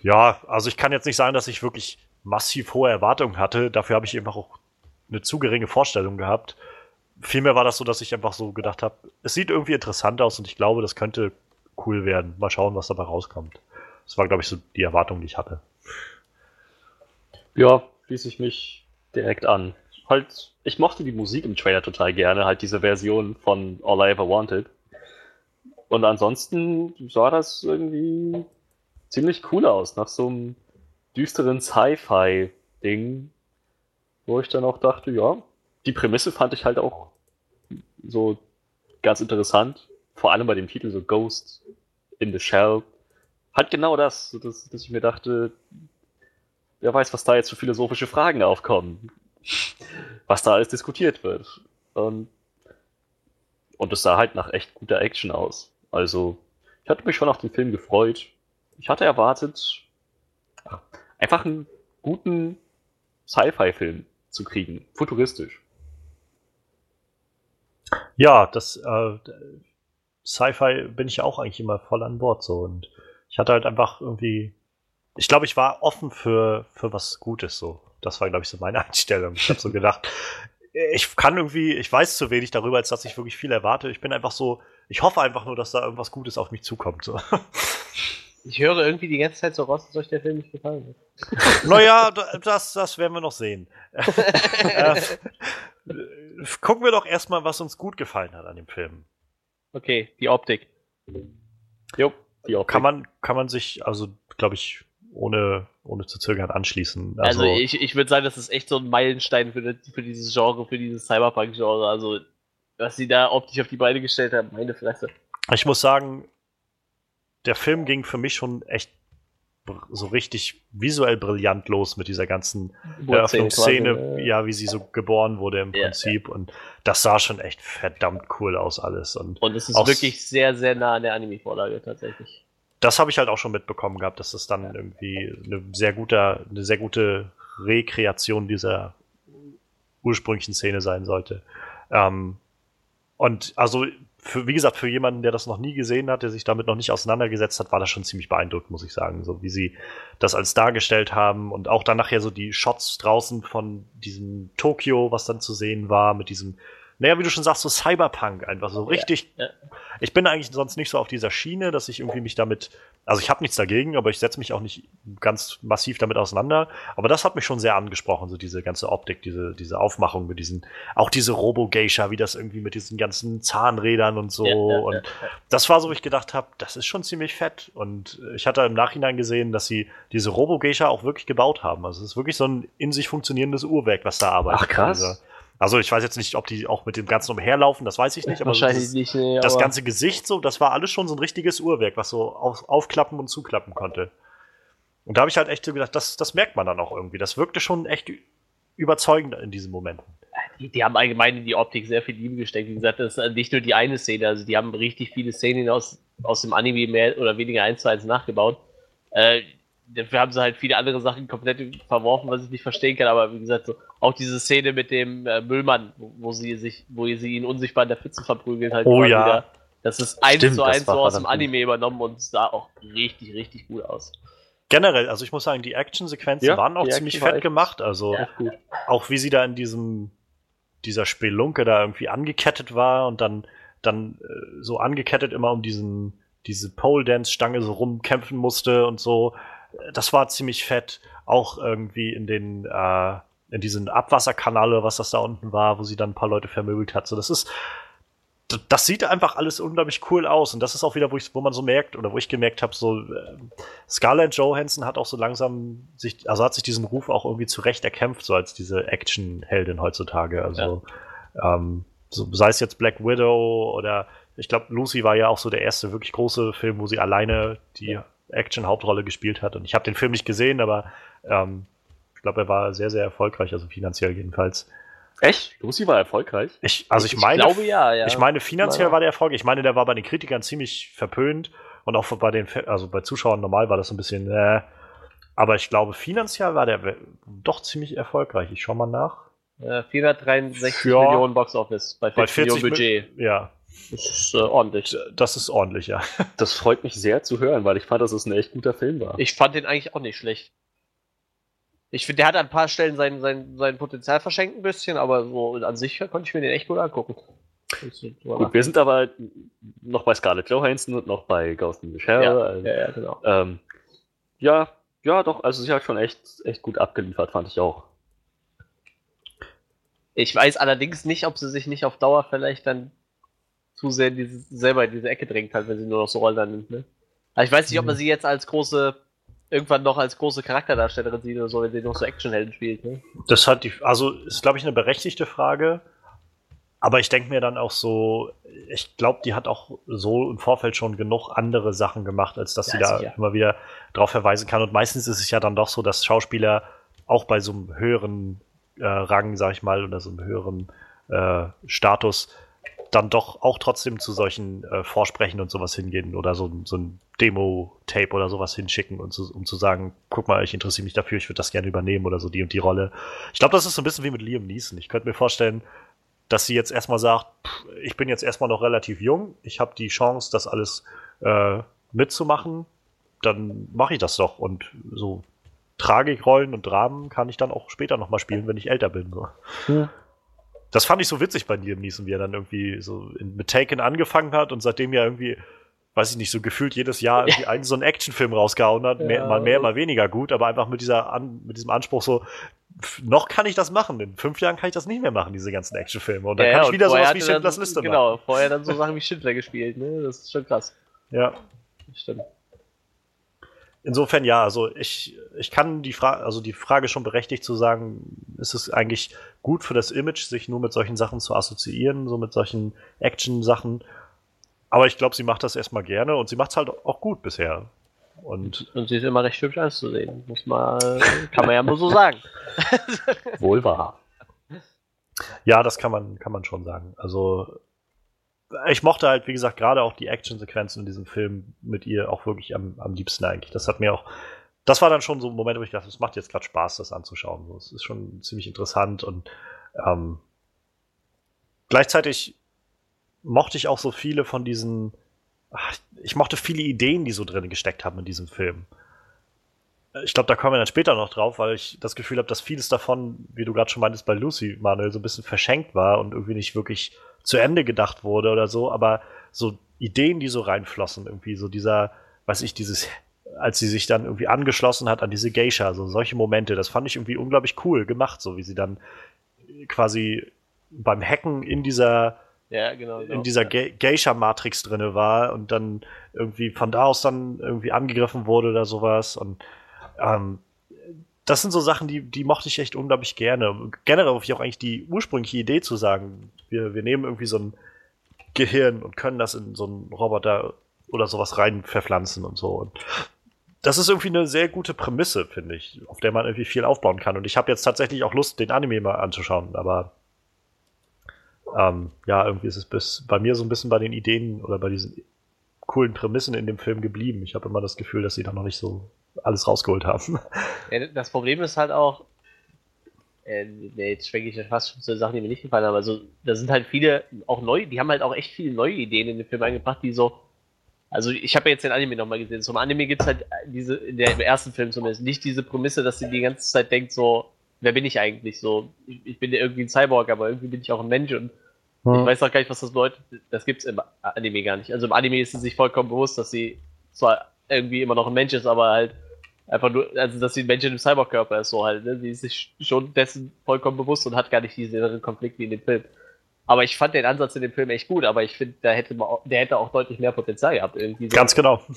ja, also ich kann jetzt nicht sagen, dass ich wirklich massiv hohe Erwartungen hatte. Dafür habe ich einfach auch eine zu geringe Vorstellung gehabt. Vielmehr war das so, dass ich einfach so gedacht habe, es sieht irgendwie interessant aus und ich glaube, das könnte cool werden. Mal schauen, was dabei rauskommt. Das war, glaube ich, so die Erwartung, die ich hatte. Ja, schließe ich mich direkt an. Halt, ich mochte die Musik im Trailer total gerne, halt diese Version von All I Ever Wanted. Und ansonsten sah das irgendwie ziemlich cool aus, nach so einem düsteren Sci-Fi-Ding, wo ich dann auch dachte, ja, die Prämisse fand ich halt auch so ganz interessant. Vor allem bei dem Titel so Ghost in the Shell. Halt genau das, dass, dass ich mir dachte, wer weiß, was da jetzt für philosophische Fragen aufkommen. Was da alles diskutiert wird. Und, und es sah halt nach echt guter Action aus. Also, ich hatte mich schon auf den Film gefreut. Ich hatte erwartet, einfach einen guten Sci-Fi-Film zu kriegen. Futuristisch. Ja, das äh, Sci-Fi bin ich ja auch eigentlich immer voll an Bord so und ich hatte halt einfach irgendwie ich glaube, ich war offen für, für was Gutes so. Das war, glaube ich, so meine <laughs> Einstellung. Ich habe so gedacht, ich kann irgendwie, ich weiß zu wenig darüber, als dass ich wirklich viel erwarte. Ich bin einfach so, ich hoffe einfach nur, dass da irgendwas Gutes auf mich zukommt. So. <laughs> Ich höre irgendwie die ganze Zeit so raus, dass euch der Film nicht gefallen hat. <laughs> Naja, das, das werden wir noch sehen. äh, gucken wir doch erstmal, was uns gut gefallen hat an dem Film. Okay, die Optik. Jo, die Optik. Kann man, kann man sich, also, glaube ich, ohne, ohne zu zögern anschließen. Also, also ich, ich würde sagen, das ist echt so ein Meilenstein für, für dieses Genre, für dieses Cyberpunk-Genre. Also, was sie da optisch auf die Beine gestellt haben, meine Fresse. Ich muss sagen, der Film ging für mich schon echt so richtig visuell brillant los mit dieser ganzen Eröffnungsszene, ja, wie sie so geboren wurde im ja, Prinzip. Ja. Und das sah schon echt verdammt cool aus alles. Und, und es ist wirklich sehr, sehr nah an der Anime-Vorlage tatsächlich das habe ich halt auch schon mitbekommen gehabt, dass das dann irgendwie eine sehr gute, eine sehr gute Rekreation dieser ursprünglichen Szene sein sollte. Ähm, und also, für, wie gesagt, für jemanden, der das noch nie gesehen hat, der sich damit noch nicht auseinandergesetzt hat, war das schon ziemlich beeindruckend, muss ich sagen. So wie sie das als dargestellt haben und auch dann nachher so die Shots draußen von diesem Tokio, was dann zu sehen war, mit diesem naja, wie du schon sagst, so Cyberpunk einfach so richtig. Ja, ja. Ich bin eigentlich sonst nicht so auf dieser Schiene, dass ich irgendwie mich damit, also ich habe nichts dagegen, aber ich setze mich auch nicht ganz massiv damit auseinander. Aber das hat mich schon sehr angesprochen, so diese ganze Optik, diese, diese Aufmachung mit diesen, auch diese Robo-Geisha, wie das irgendwie mit diesen ganzen Zahnrädern und so. Ja, und das war so, wo ich gedacht habe, das ist schon ziemlich fett. Und ich hatte im Nachhinein gesehen, dass sie diese Robo-Geisha auch wirklich gebaut haben. Also es ist wirklich so ein in sich funktionierendes Uhrwerk, was da arbeitet. Ach krass. Also ich weiß jetzt nicht, ob die auch mit dem Ganzen umherlaufen, das weiß ich nicht. Aber Wahrscheinlich das, nicht. Nee, das ganze Gesicht so, das war alles schon so ein richtiges Uhrwerk, was so auf, aufklappen und zuklappen konnte. Und da habe ich halt echt so gedacht, das, das merkt man dann auch irgendwie. Das wirkte schon echt überzeugend in diesen Momenten. Die, die, haben allgemein in die Optik sehr viel Liebe gesteckt. Wie gesagt, das ist nicht nur die eine Szene, also die haben richtig viele Szenen aus, aus dem Anime mehr oder weniger eins zu eins nachgebaut. Äh, dafür haben sie halt viele andere Sachen komplett verworfen, was ich nicht verstehen kann, aber wie gesagt, so, auch diese Szene mit dem äh, Müllmann, wo, wo, sie sich, wo sie ihn unsichtbar in der Pfütze verprügelt, halt oh, ja. Wieder, das ist eins Stimmt, zu eins so aus dem Anime übernommen und sah auch richtig, richtig gut aus. Generell, also ich muss sagen, die Actionsequenzen ja, waren auch ziemlich fett gemacht, also ja, auch wie sie da in diesem, dieser Spelunke da irgendwie angekettet war und dann, dann äh, so angekettet immer um diesen, diese Pole-Dance-Stange so rumkämpfen musste und so das war ziemlich fett. Auch irgendwie in den, äh, in diesen Abwasserkanal was das da unten war, wo sie dann ein paar Leute vermöbelt hat. So, das ist, das sieht einfach alles unglaublich cool aus. Und das ist auch wieder, wo, ich, wo man so merkt, oder wo ich gemerkt habe, so äh, Scarlett Johansson hat auch so langsam sich, also hat sich diesen Ruf auch irgendwie zurecht erkämpft, so als diese Action-Heldin heutzutage. Also ja. ähm, so, sei es jetzt Black Widow oder ich glaube, Lucy war ja auch so der erste wirklich große Film, wo sie alleine die Action-Hauptrolle gespielt hat. Und ich habe den Film nicht gesehen, aber ähm, glaube, er war sehr, sehr erfolgreich, also finanziell jedenfalls. Echt? Lucy war erfolgreich? Ich, also ich, meine, glaube ja, ja. ich meine, finanziell Ja. war der Erfolg. Ich meine, der war bei den Kritikern ziemlich verpönt und auch bei den, also bei Zuschauern normal war das so ein bisschen, äh, aber ich glaube, finanziell war der doch ziemlich erfolgreich. Ich schau mal nach. Äh, 463 Ja. Millionen Box Office bei 40, Bei 40 Millionen Budget. Ja, Das ist äh, ordentlich. das ist ordentlich, ja. <laughs> Das freut mich sehr zu hören, weil ich fand, dass es ein echt guter Film war. Ich fand den eigentlich auch nicht schlecht. Ich finde, der hat an ein paar Stellen sein, sein, sein Potenzial verschenkt ein bisschen, aber so an sich konnte ich mir den echt gut angucken. Gut, wir sind aber noch bei Scarlett Johansson und noch bei Ghost in the Shell. ja, also, ja, ja, genau. ähm, ja, ja, doch, also sie hat schon echt, echt gut abgeliefert, fand ich auch. Ich weiß allerdings nicht, ob sie sich nicht auf Dauer vielleicht dann zu sehr in diese, selber in diese Ecke drängt hat, wenn sie nur noch so Rollen nimmt. Ne? Aber ich weiß nicht, ob man sie jetzt als große, irgendwann noch als große Charakterdarstellerin sieht oder so, wenn sie noch so Actionhelden spielt. Ne? Das hat die, also ist, glaube ich, eine berechtigte Frage. Aber ich denke mir dann auch so, ich glaube, die hat auch so im Vorfeld schon genug andere Sachen gemacht, als dass Ja, sie da sicher. immer wieder drauf verweisen kann. Und meistens ist es ja dann doch so, dass Schauspieler auch bei so einem höheren äh, Rang, sag ich mal, oder so einem höheren äh, Status dann doch auch trotzdem zu solchen äh, Vorsprechen und sowas hingehen oder so, so ein Demo-Tape oder sowas hinschicken, und zu, um zu sagen, guck mal, ich interessiere mich dafür, ich würde das gerne übernehmen oder so die und die Rolle. Ich glaube, das ist so ein bisschen wie mit Liam Neeson. Ich könnte mir vorstellen, dass sie jetzt erstmal sagt, pff, ich bin jetzt erstmal noch relativ jung, ich habe die Chance, das alles äh, mitzumachen, dann mache ich das doch. Und so Tragikrollen und Dramen kann ich dann auch später nochmal spielen, wenn ich älter bin. So. Hm. Das fand ich so witzig bei Liam Neeson, wie er dann irgendwie so in, mit Taken angefangen hat und seitdem ja irgendwie, weiß ich nicht, so gefühlt jedes Jahr irgendwie <laughs> einen so einen Actionfilm rausgehauen hat, mehr, Ja. mal mehr, mal weniger gut, aber einfach mit dieser An, mit diesem Anspruch so, noch kann ich das machen, in fünf Jahren kann ich das nicht mehr machen, diese ganzen Actionfilme. Und dann Ja, kann ja, ich wieder sowas wie Schindlers Liste machen. Genau, vorher dann so Sachen wie Schindler gespielt, ne? Das ist schon krass. Ja. Stimmt. Insofern ja, also ich, ich kann die Frage, also die Frage schon berechtigt zu sagen, ist es eigentlich gut für das Image, sich nur mit solchen Sachen zu assoziieren, so mit solchen Action-Sachen. Aber ich glaube, sie macht das erstmal gerne und sie macht es halt auch gut bisher. Und Und sie ist immer recht hübsch anzusehen. Muss man, kann man ja nur so sagen. Wohl wahr. ja, das kann man, kann man schon sagen. Also ich mochte halt, wie gesagt, gerade auch die Action-Sequenzen in diesem Film mit ihr auch wirklich am, am liebsten eigentlich. Das hat mir auch, das war dann schon so ein Moment, wo ich dachte, es macht jetzt gerade Spaß, das anzuschauen. So, Es ist schon ziemlich interessant und ähm, gleichzeitig mochte ich auch so viele von diesen, ach, ich mochte viele Ideen, die so drin gesteckt haben in diesem Film. Ich glaube, da kommen wir dann später noch drauf, weil ich das Gefühl habe, dass vieles davon, wie du gerade schon meintest bei Lucy, Manuel, so ein bisschen verschenkt war und irgendwie nicht wirklich zu Ende gedacht wurde oder so, aber so Ideen, die so reinflossen, irgendwie so dieser, weiß ich, dieses, als sie sich dann irgendwie angeschlossen hat an diese Geisha, so solche Momente, das fand ich irgendwie unglaublich cool gemacht, so wie sie dann quasi beim Hacken in dieser Ja, genau. genau. in dieser. Ge Geisha-Matrix drinne war und dann irgendwie von da aus dann irgendwie angegriffen wurde oder sowas. Und ähm, das sind so Sachen, die, die mochte ich echt unglaublich gerne. Generell habe ich auch eigentlich die ursprüngliche Idee zu sagen, wir, wir nehmen irgendwie so ein Gehirn und können das in so einen Roboter oder sowas rein verpflanzen und so. Und das ist irgendwie eine sehr gute Prämisse, finde ich, auf der man irgendwie viel aufbauen kann. Und ich habe jetzt tatsächlich auch Lust, den Anime mal anzuschauen, aber ähm, ja, irgendwie ist es bis bei mir so ein bisschen bei den Ideen oder bei diesen coolen Prämissen in dem Film geblieben. Ich habe immer das Gefühl, dass sie da noch nicht so alles rausgeholt haben. <laughs> Ja, das Problem ist halt auch, äh, nee, jetzt schwenke ich ja fast schon zu Sachen, die mir nicht gefallen haben. Also, da sind halt viele, auch neu, die haben halt auch echt viele neue Ideen in den Film eingebracht, die so. Also, ich habe ja jetzt den Anime nochmal gesehen. Zum Anime gibt es halt diese, in der, im ersten Film zumindest, nicht diese Prämisse, dass sie die ganze Zeit denkt, so, wer bin ich eigentlich? So, ich, ich bin ja irgendwie ein Cyborg, aber irgendwie bin ich auch ein Mensch und ich weiß auch gar nicht, was das bedeutet. Das gibt's im Anime gar nicht. Also im Anime ist sie sich vollkommen bewusst, dass sie zwar irgendwie immer noch ein Mensch ist, aber halt einfach nur, also dass sie ein Mensch in einem Cyborg-Körper ist, so halt. Ne? Sie ist sich schon dessen vollkommen bewusst und hat gar nicht diesen inneren Konflikt wie in dem Film. Aber ich fand den Ansatz in dem Film echt gut, aber ich finde, da hätte man der hätte auch deutlich mehr Potenzial gehabt irgendwie. So. Ganz genau. <laughs>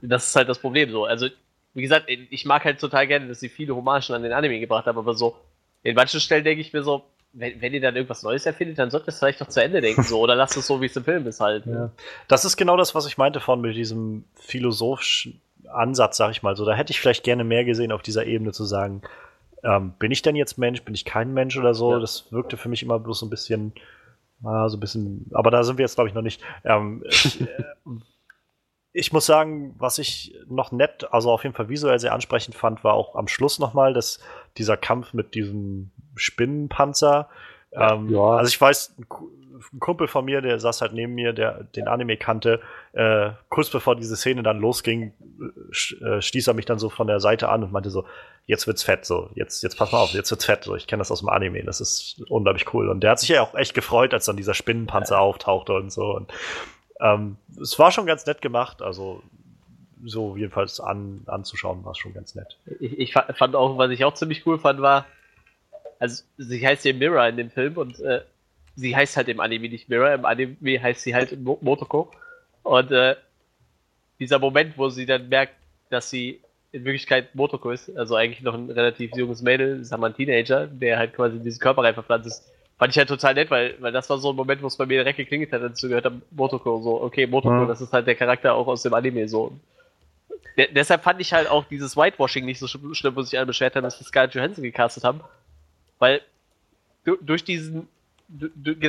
Das ist halt das Problem so. Also, wie gesagt, ich mag halt total gerne, dass sie viele Hommagen an den Anime gebracht haben, aber so, in manchen Stellen denke ich mir so, wenn, wenn ihr dann irgendwas Neues erfindet, dann solltet ihr es vielleicht doch zu Ende denken, so, oder lasst es so, wie es im Film ist halt. Ja. Das ist genau das, was ich meinte von mit diesem philosophischen Ansatz, sag ich mal so. Da hätte ich vielleicht gerne mehr gesehen auf dieser Ebene zu sagen, ähm, bin ich denn jetzt Mensch, bin ich kein Mensch oder so? Ja. Das wirkte für mich immer bloß so ein bisschen, ah, so ein bisschen, aber da sind wir jetzt, glaube ich, noch nicht. Ähm, ich, <laughs> äh, ich muss sagen, was ich noch nett, also auf jeden Fall visuell sehr ansprechend fand, war auch am Schluss nochmal, dass dieser Kampf mit diesem Spinnenpanzer. Ähm, Ja. Also ich weiß, ein Ku- ein Kumpel von mir, der saß halt neben mir, der den Anime kannte, äh, kurz bevor diese Szene dann losging, äh, äh, stieß er mich dann so von der Seite an und meinte so, jetzt wird's fett, so, jetzt, jetzt pass mal auf, jetzt wird's fett, so, ich kenne das aus dem Anime, das ist unglaublich cool. Und der hat sich ja auch echt gefreut, als dann dieser Spinnenpanzer auftauchte und so. Und ähm, es war schon ganz nett gemacht, also so jedenfalls an, anzuschauen war es schon ganz nett. Ich, ich fa- fand auch, was ich auch ziemlich cool fand, war, also sie heißt ja Mirror in dem Film und äh, sie heißt halt im Anime nicht Mirror, im Anime heißt sie halt Mo Motoko. Und äh, dieser Moment, wo sie dann merkt, dass sie in Wirklichkeit Motoko ist, also eigentlich noch ein relativ junges Mädel, sag mal ein Teenager, der halt quasi in diesen Körper rein verpflanzt ist, fand ich halt total nett, weil, weil das war so ein Moment, wo es bei mir direkt geklingelt hat, als ich gehört habe, Motoko, so, okay, Motoko, Mhm. das ist halt der Charakter auch aus dem Anime, so. De deshalb fand ich halt auch dieses Whitewashing nicht so sch schlimm, wo sich alle beschwert haben, dass wir Scarlett Johansson gecastet haben. Weil du, durch diesen,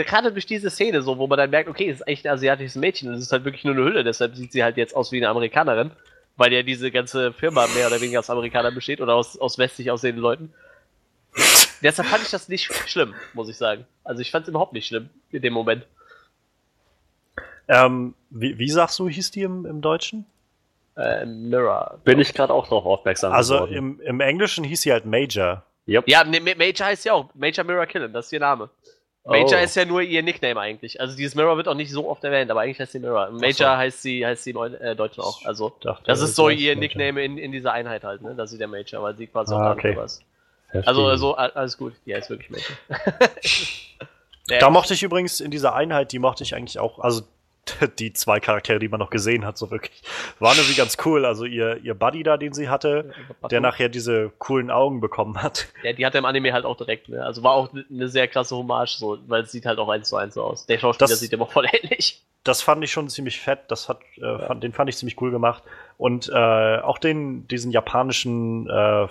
gerade durch diese Szene, so, wo man dann merkt, okay, es ist echt ein asiatisches Mädchen und es ist halt wirklich nur eine Hülle, deshalb sieht sie halt jetzt aus wie eine Amerikanerin, weil ja diese ganze Firma mehr oder weniger aus Amerikanern besteht oder aus, aus westlich aussehenden Leuten. deshalb fand ich das nicht schlimm, muss ich sagen. Also ich fand es überhaupt nicht schlimm in dem Moment. Ähm, wie, wie sagst du, hieß die im, im Deutschen? Äh, Mirror. Bin ich gerade auch darauf aufmerksam Also geworden. im, im Englischen hieß sie halt Major. Yep. Ja, ne, Ma- Major heißt ja auch. Major Mirror Killen, das ist ihr Name. Major Oh. ist ja nur ihr Nickname eigentlich. Also dieses Mirror wird auch nicht so oft erwähnt, aber eigentlich heißt sie Mirror. Major so. heißt sie, heißt sie im äh, Deutschen auch. Also Dachte, das ist so ihr. Nickname in, in dieser Einheit halt, ne? Das ist der Major, weil sie quasi Ah, auch okay. was. Also, also alles gut, die heißt wirklich Major. <laughs> <laughs> Da mochte ich übrigens in dieser Einheit, die mochte ich eigentlich auch, also <laughs> die zwei Charaktere, die man noch gesehen hat, so wirklich, waren irgendwie ganz cool. Also ihr, ihr Buddy da, den sie hatte, der nachher diese coolen Augen bekommen hat. Ja, die hat er im Anime halt auch direkt, ne? Also war auch eine sehr klasse Hommage, so, weil es sieht halt auch eins zu eins so aus. Der Schauspieler Das- sieht immer voll ähnlich. Das fand ich schon ziemlich fett. Das hat, äh, fand, den fand ich ziemlich cool gemacht. Und äh, auch den, diesen japanischen äh,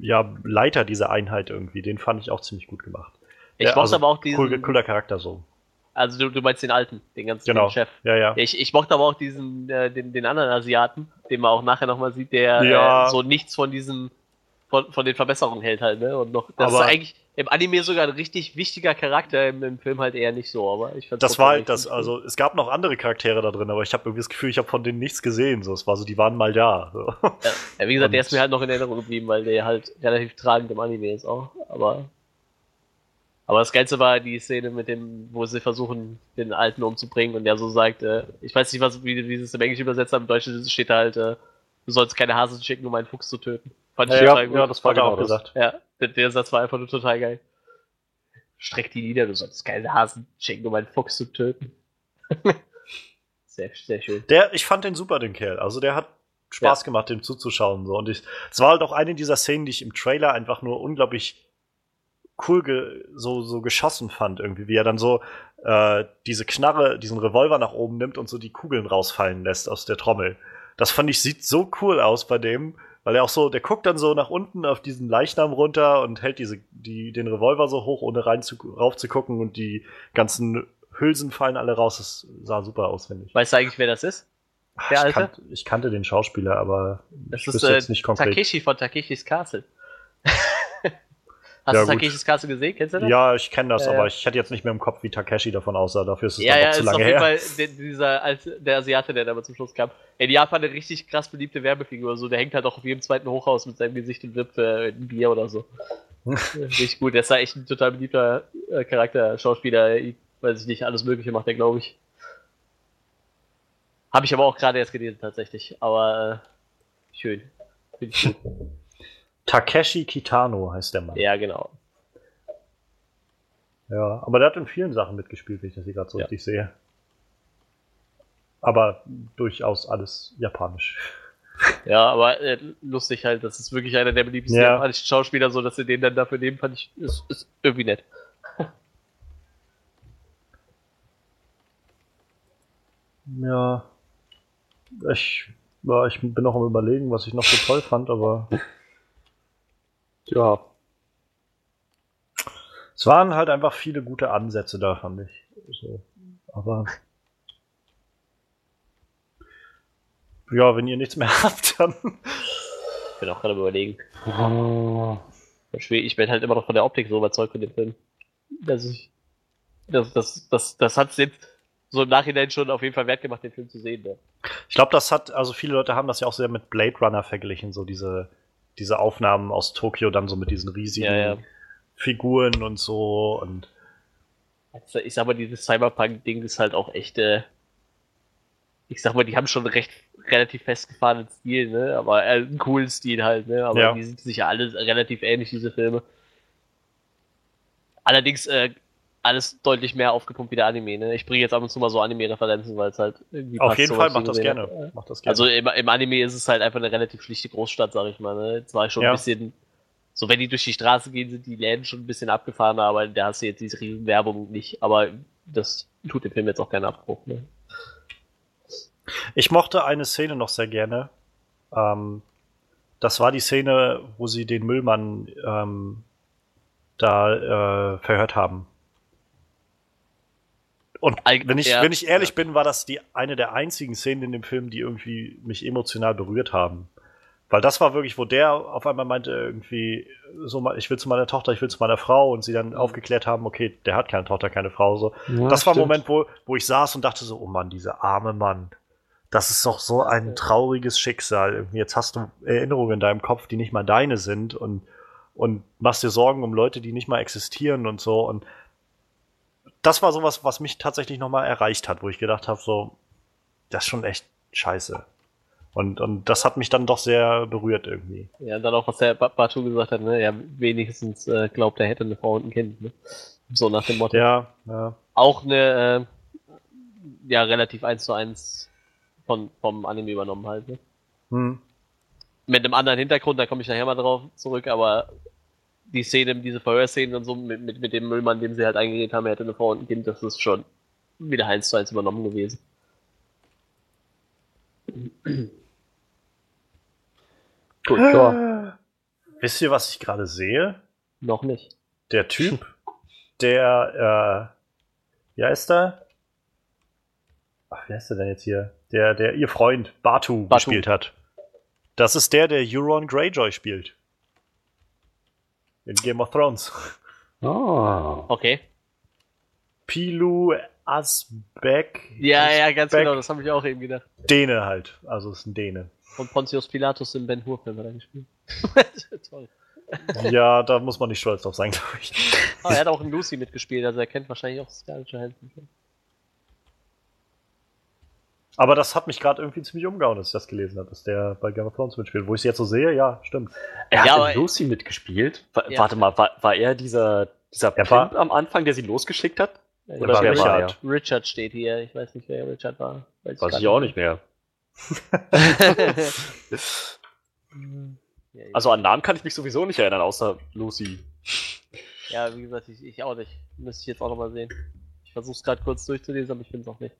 ja, Leiter dieser Einheit irgendwie, den fand ich auch ziemlich gut gemacht. Ich Ja, mochte also aber auch diesen. Cool, cooler Charakter so. Also du, du meinst den alten, den ganzen Genau. Chef. Ja, ja. Ja, ich, ich mochte aber auch diesen, äh, den, den anderen Asiaten, den man auch nachher nochmal sieht, der Ja. äh, so nichts von diesen, von, von den Verbesserungen hält halt, ne? Und noch, das Aber- ist eigentlich im Anime sogar ein richtig wichtiger Charakter, im, im Film halt eher nicht so, aber ich fand Das war halt das, also es gab noch andere Charaktere da drin, aber ich habe irgendwie das Gefühl, ich habe von denen nichts gesehen. So, es war so, die waren mal da. So. Ja, ja, wie gesagt, der Und- ist mir halt noch in Erinnerung geblieben, weil der halt relativ tragend im Anime ist auch, aber. Aber das Geilste war die Szene mit dem, wo sie versuchen, den Alten umzubringen und der so sagt, äh, ich weiß nicht, was, wie, wie sie es im Englischen übersetzt haben, im Deutschen steht da halt, äh, du sollst keine Hasen schicken, um einen Fuchs zu töten. Fand ich Ja, total gut. ja, das war genau auch gesagt. Ja, der, der Satz war einfach nur total geil. Streck die nieder, du sollst keine Hasen schicken, um einen Fuchs zu töten. <laughs> sehr, sehr schön. Der, ich fand den super, den Kerl. Also der hat Spaß gemacht, dem zuzuschauen. So. Und es war halt auch eine dieser Szenen, die ich im Trailer einfach nur unglaublich cool ge, so, so geschossen fand, irgendwie, wie er dann so äh, diese Knarre, diesen Revolver nach oben nimmt und so die Kugeln rausfallen lässt aus der Trommel. Das fand ich, sieht so cool aus bei dem, weil er auch so, der guckt dann so nach unten auf diesen Leichnam runter und hält diese, die, den Revolver so hoch, ohne rein zu, rauf zu gucken und die ganzen Hülsen fallen alle raus. Das sah super aus, finde ich. Weißt du eigentlich, wer das ist? Der ich, Alte? kannte, ich kannte den Schauspieler, aber Das ich ist äh, jetzt nicht konkret. Takeshi von Takeshis Castle. Hast Ja, du. Takeshis Castle gesehen? Kennst du das? Ja, ich kenne das, Ja, aber ja. ich hätte jetzt nicht mehr im Kopf, wie Takeshi davon aussah. Dafür ist es ja, dann ja, zu ist auf lange jeden her. Fall der, dieser alte, der Asiate, der da zum Schluss kam. In Japan eine richtig krass beliebte Werbefigur. So, der hängt halt auch auf jedem zweiten Hochhaus mit seinem Gesicht und wirbt äh, ein Bier oder so. <laughs> richtig gut. Der ist da echt ein total beliebter äh, Charakter, Schauspieler. Ich weiß ich nicht, alles Mögliche macht er, glaube ich. Habe ich aber auch gerade erst gelesen, tatsächlich. Aber äh, schön. Finde ich gut. <laughs> Takeshi Kitano heißt der Mann. ja, genau. Ja, aber der hat in vielen Sachen mitgespielt, wenn ich das hier gerade so Ja. richtig sehe. Aber durchaus alles japanisch. <laughs> Ja, aber äh, lustig halt, das ist wirklich einer der beliebtesten Ja. japanischen Schauspieler, so dass sie den dann dafür nehmen, fand ich, ist, ist irgendwie nett. <laughs> Ja. Ich, ja, ich bin noch am überlegen, was ich noch so toll fand, aber <laughs> Ja. Es waren halt einfach viele gute Ansätze da, fand ich. So. Aber. Ja, wenn ihr nichts mehr <laughs> habt, dann. Ich bin auch gerade überlegen. Ich bin halt immer noch von der Optik so überzeugt von dem Film. Dass ich. Das, das, das, das hat es jetzt so im Nachhinein schon auf jeden Fall wert gemacht, den Film zu sehen. Ne? Ich glaube, das hat, also viele Leute haben das ja auch sehr mit Blade Runner verglichen, so diese, diese Aufnahmen aus Tokio dann so mit diesen riesigen Ja, ja. Figuren und so und Also ich sag mal, dieses Cyberpunk-Ding ist halt auch echt, äh, ich sag mal, die haben schon recht relativ festgefahrenen Stil, ne? Aber äh, einen coolen Stil halt, ne? Aber Ja. die sind sich ja alle relativ ähnlich, diese Filme. Allerdings äh, alles deutlich mehr aufgepumpt wie der Anime, ne? Ich bringe jetzt ab und zu mal so Anime-Referenzen, weil es halt irgendwie auf passt, jeden Fall macht das gerne. Macht das gerne. Also im, im Anime ist es halt einfach eine relativ schlichte Großstadt, sag ich mal. Ne? Zwar schon Ja. ein bisschen, so wenn die durch die Straße gehen, sind die Läden schon ein bisschen abgefahrener, aber da hast du jetzt diese riesen Werbung nicht. Aber das tut dem Film jetzt auch keinen Abbruch. Ne? Ich mochte eine Szene noch sehr gerne. Ähm, das war die Szene, wo sie den Müllmann ähm, da äh, verhört haben. Und wenn ich, ja, wenn ich ehrlich ja. bin, war das die eine der einzigen Szenen in dem Film, die irgendwie mich emotional berührt haben. Weil das war wirklich, wo der auf einmal meinte, irgendwie, so mal, ich will zu meiner Tochter, ich will zu meiner Frau und sie dann aufgeklärt haben, okay, der hat keine Tochter, keine Frau, so. das war ein Moment, wo, wo ich saß und dachte so, oh Mann, dieser arme Mann. Das ist doch so ein trauriges Schicksal. Jetzt hast du Erinnerungen in deinem Kopf, die nicht mal deine sind und, und machst dir Sorgen um Leute, die nicht mal existieren und so. Und das war sowas, was mich tatsächlich nochmal erreicht hat, wo ich gedacht habe, so, das ist schon echt scheiße. Und, und das hat mich dann doch sehr berührt irgendwie. Ja, und dann auch, was der Ba- Batu gesagt hat, ne? Ja, wenigstens äh, glaubt, er hätte eine Frau und ein Kind, ne? So nach dem Motto. Ja, ja. Auch eine, äh, ja, relativ eins zu eins von, vom Anime übernommen halt, ne? Hm. mit einem anderen Hintergrund, da komme ich nachher mal drauf zurück, aber die Szene, diese Verhörszenen und so mit, mit, mit dem Müllmann, dem sie halt eingeredet haben, er hätte eine Frau und ein Kind, das ist schon wieder eins zu eins übernommen gewesen. <clears throat> Gut, klar. Wisst ihr, was ich gerade sehe? Noch nicht. Der Typ, der, äh, wie heißt er? Ach, wie heißt er denn jetzt hier? Der, der ihr Freund Batu, Batu. gespielt hat. Das ist der, der Euron Greyjoy spielt. In Game of Thrones. Ah. Okay. Pilu Asbeck. Ja, ja, ganz Asbeck. genau, das habe ich auch eben gedacht. Däne halt. Also ist ein Däne. Und Pontius Pilatus im Ben Hur-Film hat er gespielt. <laughs> Toll. ja, da muss man nicht stolz drauf sein, glaube ich. Aber er hat auch in Lucy mitgespielt, also er kennt wahrscheinlich auch Scarlett Johansson. Aber das hat mich gerade irgendwie ziemlich umgehauen, als ich das gelesen habe, dass der bei Game of Thrones mitspielt. Wo ich es jetzt so sehe, ja, stimmt. Er Ja, hat in Lucy mitgespielt. Wa- Ja. Warte mal, war, war er dieser, dieser Er Pimp war- am Anfang, der sie losgeschickt hat? Ja, Oder war wer Richard. war er? Richard steht hier, ich weiß nicht, wer Richard war. Weiß gar ich auch nicht mehr. <laughs> Also an Namen kann ich mich sowieso nicht erinnern, außer Lucy. Ja, wie gesagt, ich, ich auch nicht. Müsste ich jetzt auch nochmal sehen. Ich versuche es gerade kurz durchzulesen, aber ich finde es auch nicht.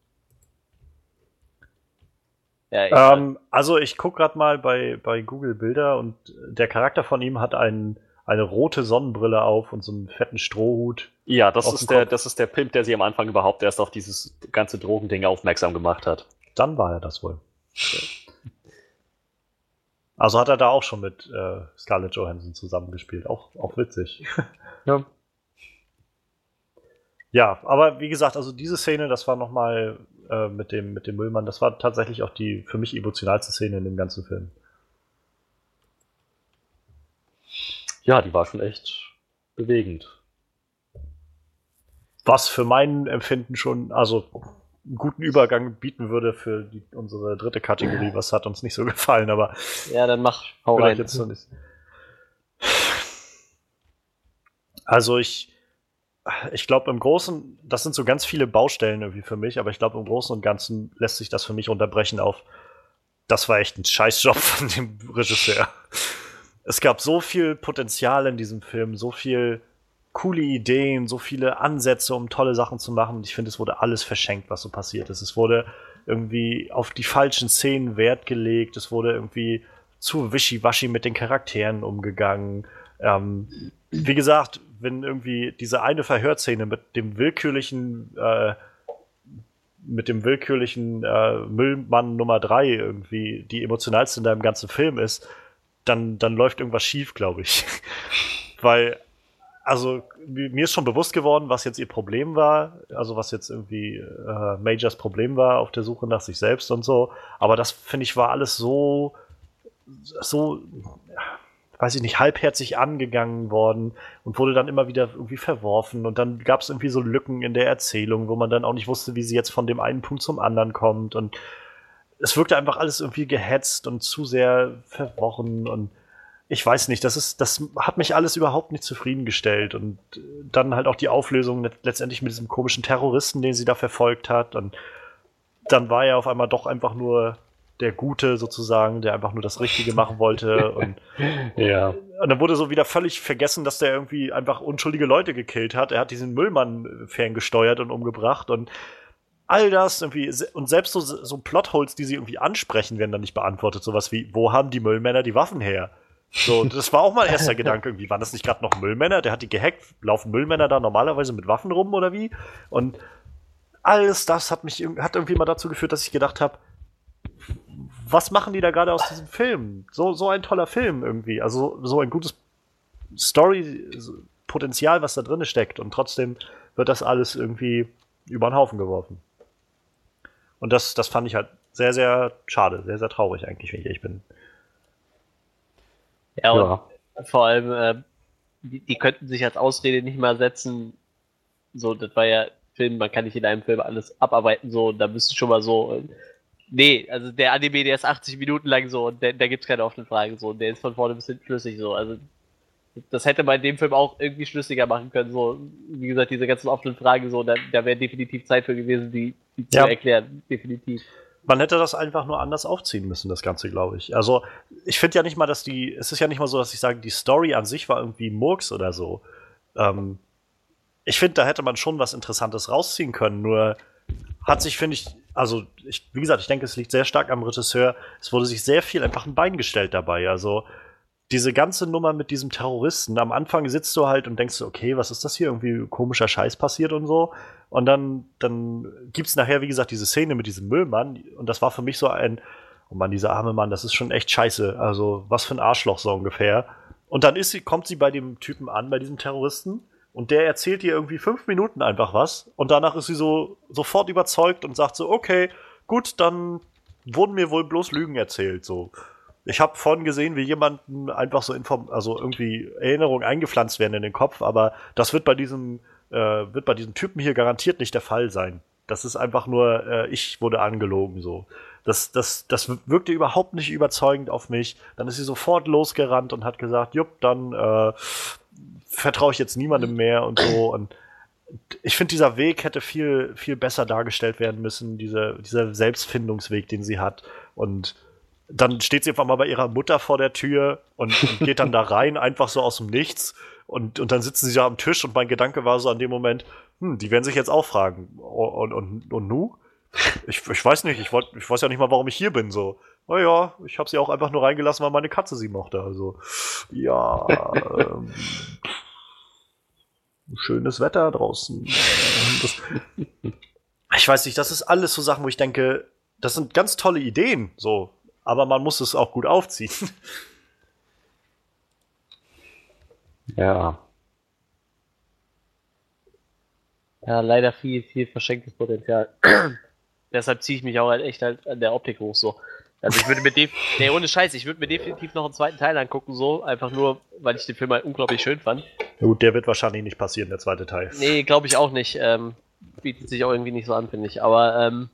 Ja, Ähm, also ich gucke gerade mal bei, bei Google Bilder und der Charakter von ihm hat ein, eine rote Sonnenbrille auf und so einen fetten Strohhut. Ja, das ist, der, Kopf. das ist der Pimp, der sie am Anfang überhaupt erst auf dieses ganze Drogending aufmerksam gemacht hat. Dann war er das wohl. Also hat er da auch schon mit äh, Scarlett Johansson zusammengespielt. Auch, auch witzig. <laughs> Ja. Ja, aber wie gesagt, also diese Szene, das war nochmal äh, mit, dem, mit dem Müllmann, das war tatsächlich auch die für mich emotionalste Szene in dem ganzen Film. Ja, die war schon echt bewegend. Was für mein Empfinden schon, also einen guten Übergang bieten würde für die, unsere dritte Kategorie. Was hat uns nicht so gefallen, aber ja, dann mach, hau rein. jetzt so nicht. Also ich, ich glaube im Großen, das sind so ganz viele Baustellen irgendwie für mich, aber ich glaube im Großen und Ganzen lässt sich das für mich unterbrechen auf, das war echt ein Scheißjob <laughs> von dem Regisseur. Es gab so viel Potenzial in diesem Film, so viel coole Ideen, so viele Ansätze, um tolle Sachen zu machen. Und ich finde, es wurde alles verschenkt, was so passiert ist. Es wurde irgendwie auf die falschen Szenen Wert gelegt. Es wurde irgendwie zu wischiwaschi mit den Charakteren umgegangen. Ähm, wie gesagt, wenn irgendwie diese eine Verhörszene mit dem willkürlichen, äh, mit dem willkürlichen äh, Müllmann Nummer 3 irgendwie die emotionalste in deinem ganzen Film ist, dann, dann läuft irgendwas schief, glaube ich. <laughs> Weil, also, mir ist schon bewusst geworden, was jetzt ihr Problem war, also was jetzt irgendwie äh, Majors Problem war auf der Suche nach sich selbst und so. Aber das, finde ich, war alles so, so, weiß ich nicht, halbherzig angegangen worden und wurde dann immer wieder irgendwie verworfen. Und dann gab es irgendwie so Lücken in der Erzählung, wo man dann auch nicht wusste, wie sie jetzt von dem einen Punkt zum anderen kommt. Und es wirkte einfach alles irgendwie gehetzt und zu sehr verworren und ich weiß nicht, das ist, das hat mich alles überhaupt nicht zufriedengestellt und dann halt auch die Auflösung letztendlich mit diesem komischen Terroristen, den sie da verfolgt hat und dann war er auf einmal doch einfach nur der Gute sozusagen, der einfach nur das Richtige machen wollte und, <laughs> ja. und dann wurde so wieder völlig vergessen, dass der irgendwie einfach unschuldige Leute gekillt hat. Er hat diesen Müllmann ferngesteuert und umgebracht und all das irgendwie, und selbst so, so Plotholes, die sie irgendwie ansprechen, werden dann nicht beantwortet. Sowas wie, wo haben die Müllmänner die Waffen her? So, das war auch mein erster Gedanke irgendwie. Waren das nicht gerade noch Müllmänner? Der hat die gehackt. Laufen Müllmänner da normalerweise mit Waffen rum oder wie? Und alles das hat mich hat irgendwie mal dazu geführt, dass ich gedacht habe, was machen die da gerade aus diesem Film? So, so ein toller Film irgendwie. Also so ein gutes Story-Potenzial, was da drin steckt. Und trotzdem wird das alles irgendwie über den Haufen geworfen. Und das, das fand ich halt sehr, sehr schade, sehr, sehr traurig eigentlich, wenn ich ehrlich bin. Ja, ja. und vor allem, äh, die, die, könnten sich als Ausrede nicht mal setzen, so, das war ja Film, man kann nicht in einem Film alles abarbeiten, so, da müsste schon mal so, äh, nee, also der Anime, der ist 80 Minuten lang so, und da gibt's keine offenen Fragen, so, und der ist von vorne bis hinten flüssig, so, also, das hätte man in dem Film auch irgendwie schlüssiger machen können. So, wie gesagt, diese ganzen offenen Fragen, so, da, da wäre definitiv Zeit für gewesen, die, die ja. zu erklären. Definitiv. Man hätte das einfach nur anders aufziehen müssen, das Ganze, glaube ich. Also, ich finde ja nicht mal, dass die, es ist ja nicht mal so, dass ich sage, die Story an sich war irgendwie Murks oder so. Ähm, ich finde, da hätte man schon was Interessantes rausziehen können, nur hat sich, finde ich, also, ich, wie gesagt, ich denke, es liegt sehr stark am Regisseur. Es wurde sich sehr viel einfach ein Bein gestellt dabei. Also, diese ganze Nummer mit diesem Terroristen, am Anfang sitzt du halt und denkst okay, was ist das hier? Irgendwie komischer Scheiß passiert und so. Und dann, dann es nachher, wie gesagt, diese Szene mit diesem Müllmann. Und das war für mich so ein, oh Mann, dieser arme Mann, das ist schon echt scheiße. Also, was für ein Arschloch so ungefähr. Und dann ist sie, kommt sie bei dem Typen an, bei diesem Terroristen. Und der erzählt ihr irgendwie fünf Minuten einfach was. Und danach ist sie so sofort überzeugt und sagt so, okay, gut, dann wurden mir wohl bloß Lügen erzählt, so. Ich habe vorhin gesehen, wie jemandem einfach so Inform also irgendwie Erinnerungen eingepflanzt werden in den Kopf, aber das wird bei diesem äh, wird bei diesem Typen hier garantiert nicht der Fall sein. Das ist einfach nur, äh, ich wurde angelogen so. Das, das, das wirkte überhaupt nicht überzeugend auf mich. Dann ist sie sofort losgerannt und hat gesagt, jupp, dann äh, vertraue ich jetzt niemandem mehr und so. Und ich finde, dieser Weg hätte viel, viel besser dargestellt werden müssen, diese, dieser Selbstfindungsweg, den sie hat. Und dann steht sie einfach mal bei ihrer Mutter vor der Tür und, und geht dann da <laughs> rein, einfach so aus dem Nichts. Und, und dann sitzen sie da am Tisch und mein Gedanke war so an dem Moment, hm, die werden sich jetzt auch fragen. Und, und, und nu? Ich, ich weiß nicht, ich, wollt, ich weiß ja nicht mal, warum ich hier bin. So, naja, ich habe sie auch einfach nur reingelassen, weil meine Katze sie mochte. Also, ja, ähm, schönes Wetter draußen. Das, ich weiß nicht, das ist alles so Sachen, wo ich denke, das sind ganz tolle Ideen, so aber man muss es auch gut aufziehen. <laughs> Ja. Ja, leider viel, viel verschenktes Potenzial. <clears throat> Deshalb ziehe ich mich auch halt echt halt an der Optik hoch so. Also ich würde mir def nee, ohne Scheiß, ich würde mir definitiv noch einen zweiten Teil angucken, so, einfach nur, weil ich den Film halt unglaublich schön fand. Gut, der wird wahrscheinlich nicht passieren, der zweite Teil. Nee, glaube ich auch nicht. Ähm, bietet sich auch irgendwie nicht so an, finde ich. Aber ähm,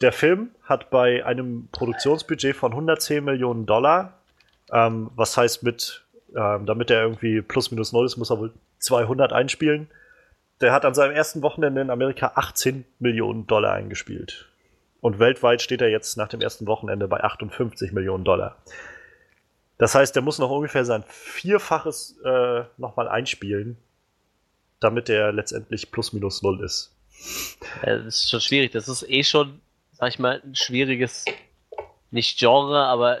der Film hat bei einem Produktionsbudget von 110 Millionen Dollar, ähm, was heißt mit, ähm, damit er irgendwie plus minus null ist, muss er wohl 200 einspielen. Der hat an seinem ersten Wochenende in Amerika 18 Millionen Dollar eingespielt. Und weltweit steht er jetzt nach dem ersten Wochenende bei 58 Millionen Dollar. Das heißt, er muss noch ungefähr sein Vierfaches äh, nochmal einspielen, damit er letztendlich plus minus null ist. Das ist schon schwierig. Das ist eh schon sag ich mal, ein schwieriges, nicht Genre, aber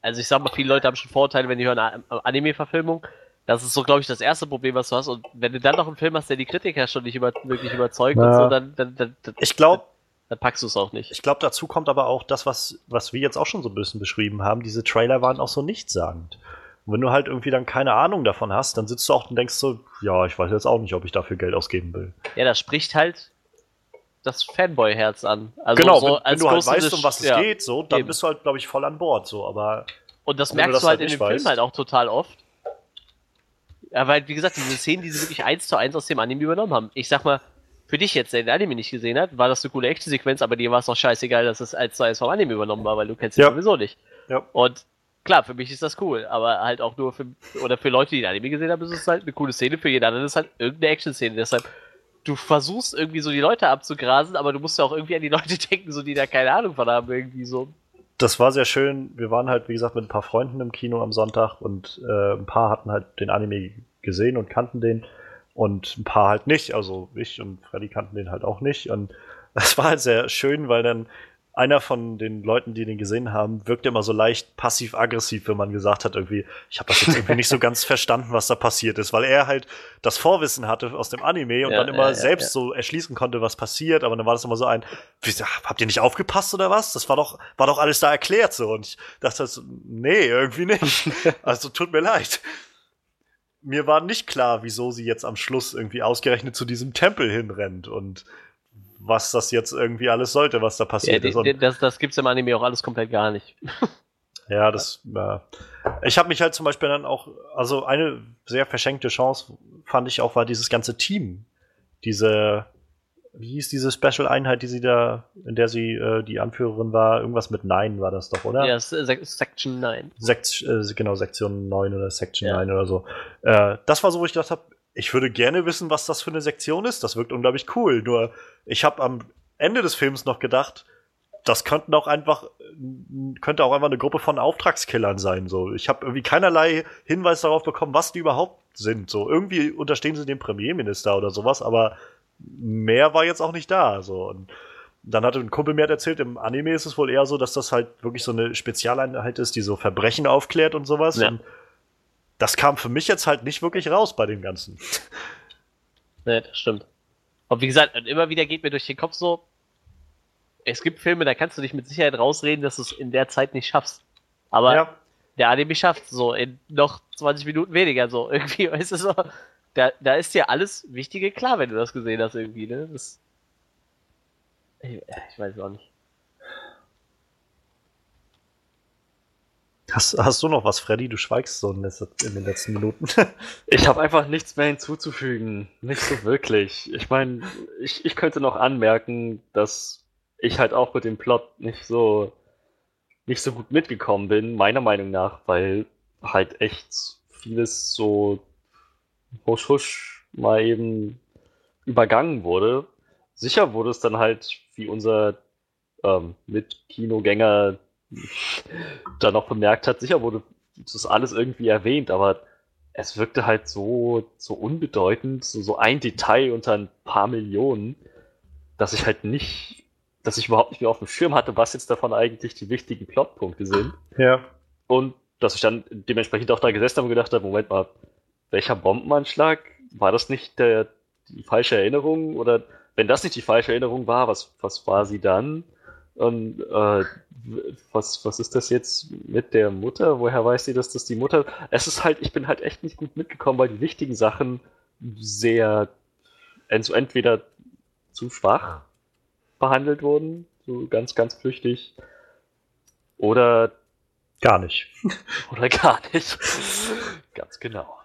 also ich sag mal, viele Leute haben schon Vorteile, wenn die hören Anime-Verfilmung. Das ist so, glaube ich, das erste Problem, was du hast. Und wenn du dann noch einen Film hast, der die Kritiker schon nicht über, wirklich überzeugt Ja. und so, dann, dann, dann, dann, Ich glaube, dann packst du es auch nicht. ich glaube, dazu kommt aber auch das, was, was wir jetzt auch schon so ein bisschen beschrieben haben. Diese Trailer waren auch so nichtssagend. Und wenn du halt irgendwie dann keine Ahnung davon hast, dann sitzt du auch und denkst so, ja, ich weiß jetzt auch nicht, ob ich dafür Geld ausgeben will. Ja, das spricht halt das Fanboy-Herz an. Also genau, so wenn, wenn als du halt weißt, um was es ja. geht, so, dann eben. bist du halt, glaube ich, voll an Bord. So, aber Und das Wenn du merkst das du halt halt in dem Film weißt. halt auch total oft. Ja, weil, wie gesagt, diese Szenen, die sie wirklich eins zu eins aus dem Anime übernommen haben. Ich sag mal, für dich jetzt, der den Anime nicht gesehen hat, war das eine coole Actionsequenz, aber dir war es doch scheißegal, dass es zu eins vom Anime übernommen war, weil du kennst ihn Ja. sowieso nicht. Ja. Und klar, für mich ist das cool, aber halt auch nur für, oder für Leute, die den Anime gesehen haben, ist es halt eine coole Szene, für jeden anderen ist es halt irgendeine Action-Szene. Deshalb, du versuchst irgendwie so die Leute abzugrasen, aber du musst ja auch irgendwie an die Leute <laughs> denken, so die da keine Ahnung von haben, irgendwie so. das war sehr schön. Wir waren halt, wie gesagt, mit ein paar Freunden im Kino am Sonntag und äh, ein paar hatten halt den Anime gesehen und kannten den und ein paar halt nicht. Also ich und Freddy kannten den halt auch nicht. Und <laughs> das war halt sehr schön, weil dann einer von den Leuten, die den gesehen haben, wirkte immer so leicht passiv-aggressiv, wenn man gesagt hat, irgendwie, ich habe das jetzt irgendwie nicht so <laughs> ganz verstanden, was da passiert ist, weil er halt das Vorwissen hatte aus dem Anime und Ja, dann immer ja, selbst ja. so erschließen konnte, was passiert, aber dann war das immer so ein, habt ihr nicht aufgepasst oder was? Das war doch, war doch alles da erklärt so und ich dachte so, nee, irgendwie nicht. <laughs> Also tut mir leid. Mir war nicht klar, wieso sie jetzt am Schluss irgendwie ausgerechnet zu diesem Tempel hinrennt und was das jetzt irgendwie alles sollte, was da Ja, passiert ist. Und das, das gibt's im Anime auch alles komplett gar nicht. <laughs> Ja, das. Ja. Ich habe mich halt zum Beispiel dann auch, also eine sehr verschenkte Chance fand ich auch, war dieses ganze Team. Diese, wie hieß diese Special-Einheit, die sie da, in der sie äh, die Anführerin war? Irgendwas mit Nein war das doch, oder? Ja, ist Se- Section 9. Sekt, äh, genau, Sektion 9 oder Section Ja. 9 oder so. Äh, das war so, wo ich gedacht habe, ich würde gerne wissen, was das für eine Sektion ist. Das wirkt unglaublich cool. Nur, ich habe am Ende des Films noch gedacht, das könnten auch einfach, könnte auch einfach eine Gruppe von Auftragskillern sein. So, ich habe irgendwie keinerlei Hinweis darauf bekommen, was die überhaupt sind. So, irgendwie unterstehen sie dem Premierminister oder sowas, aber mehr war jetzt auch nicht da. So, und dann hatte ein Kumpel mir halt erzählt, im Anime ist es wohl eher so, dass das halt wirklich so eine Spezialeinheit ist, die so Verbrechen aufklärt und sowas. Ja. Und das kam für mich jetzt halt nicht wirklich raus bei dem Ganzen. <laughs> Ne, das stimmt. Und wie gesagt, immer wieder geht mir durch den Kopf so, es gibt Filme, da kannst du dich mit Sicherheit rausreden, dass du es in der Zeit nicht schaffst. Aber ja. der Anime schafft so in noch 20 Minuten weniger so. <laughs> Irgendwie, weißt du so, da, da ist dir alles Wichtige klar, wenn du das gesehen hast irgendwie, ne? Das, ich, ich weiß auch nicht. Hast, hast du noch was, Freddy? Du schweigst so in den letzten Minuten. <laughs> Ich habe einfach nichts mehr hinzuzufügen. Nicht so wirklich. Ich meine, ich, ich könnte noch anmerken, dass ich halt auch mit dem Plot nicht so nicht so gut mitgekommen bin, meiner Meinung nach, weil halt echt vieles so husch husch mal eben übergangen wurde. Sicher wurde es dann halt, wie unser ähm, Mitkinogänger <laughs> da noch bemerkt hat, sicher wurde das alles irgendwie erwähnt, aber es wirkte halt so, so unbedeutend, so, so ein Detail unter ein paar Millionen, dass ich halt nicht, dass ich überhaupt nicht mehr auf dem Schirm hatte, was jetzt davon eigentlich die wichtigen Plotpunkte sind. ja. Und dass ich dann dementsprechend auch da gesessen habe und gedacht habe, Moment mal, welcher Bombenanschlag? War das nicht der, die falsche Erinnerung? Oder wenn das nicht die falsche Erinnerung war, was, was war sie dann? Und äh, was, was ist das jetzt mit der Mutter? Woher weiß sie, dass das die Mutter? Es ist halt, ich bin halt echt nicht gut mitgekommen, weil die wichtigen Sachen sehr also entweder zu schwach behandelt wurden, so ganz, ganz flüchtig, oder Gar nicht. <laughs> oder gar nicht. Ganz genau.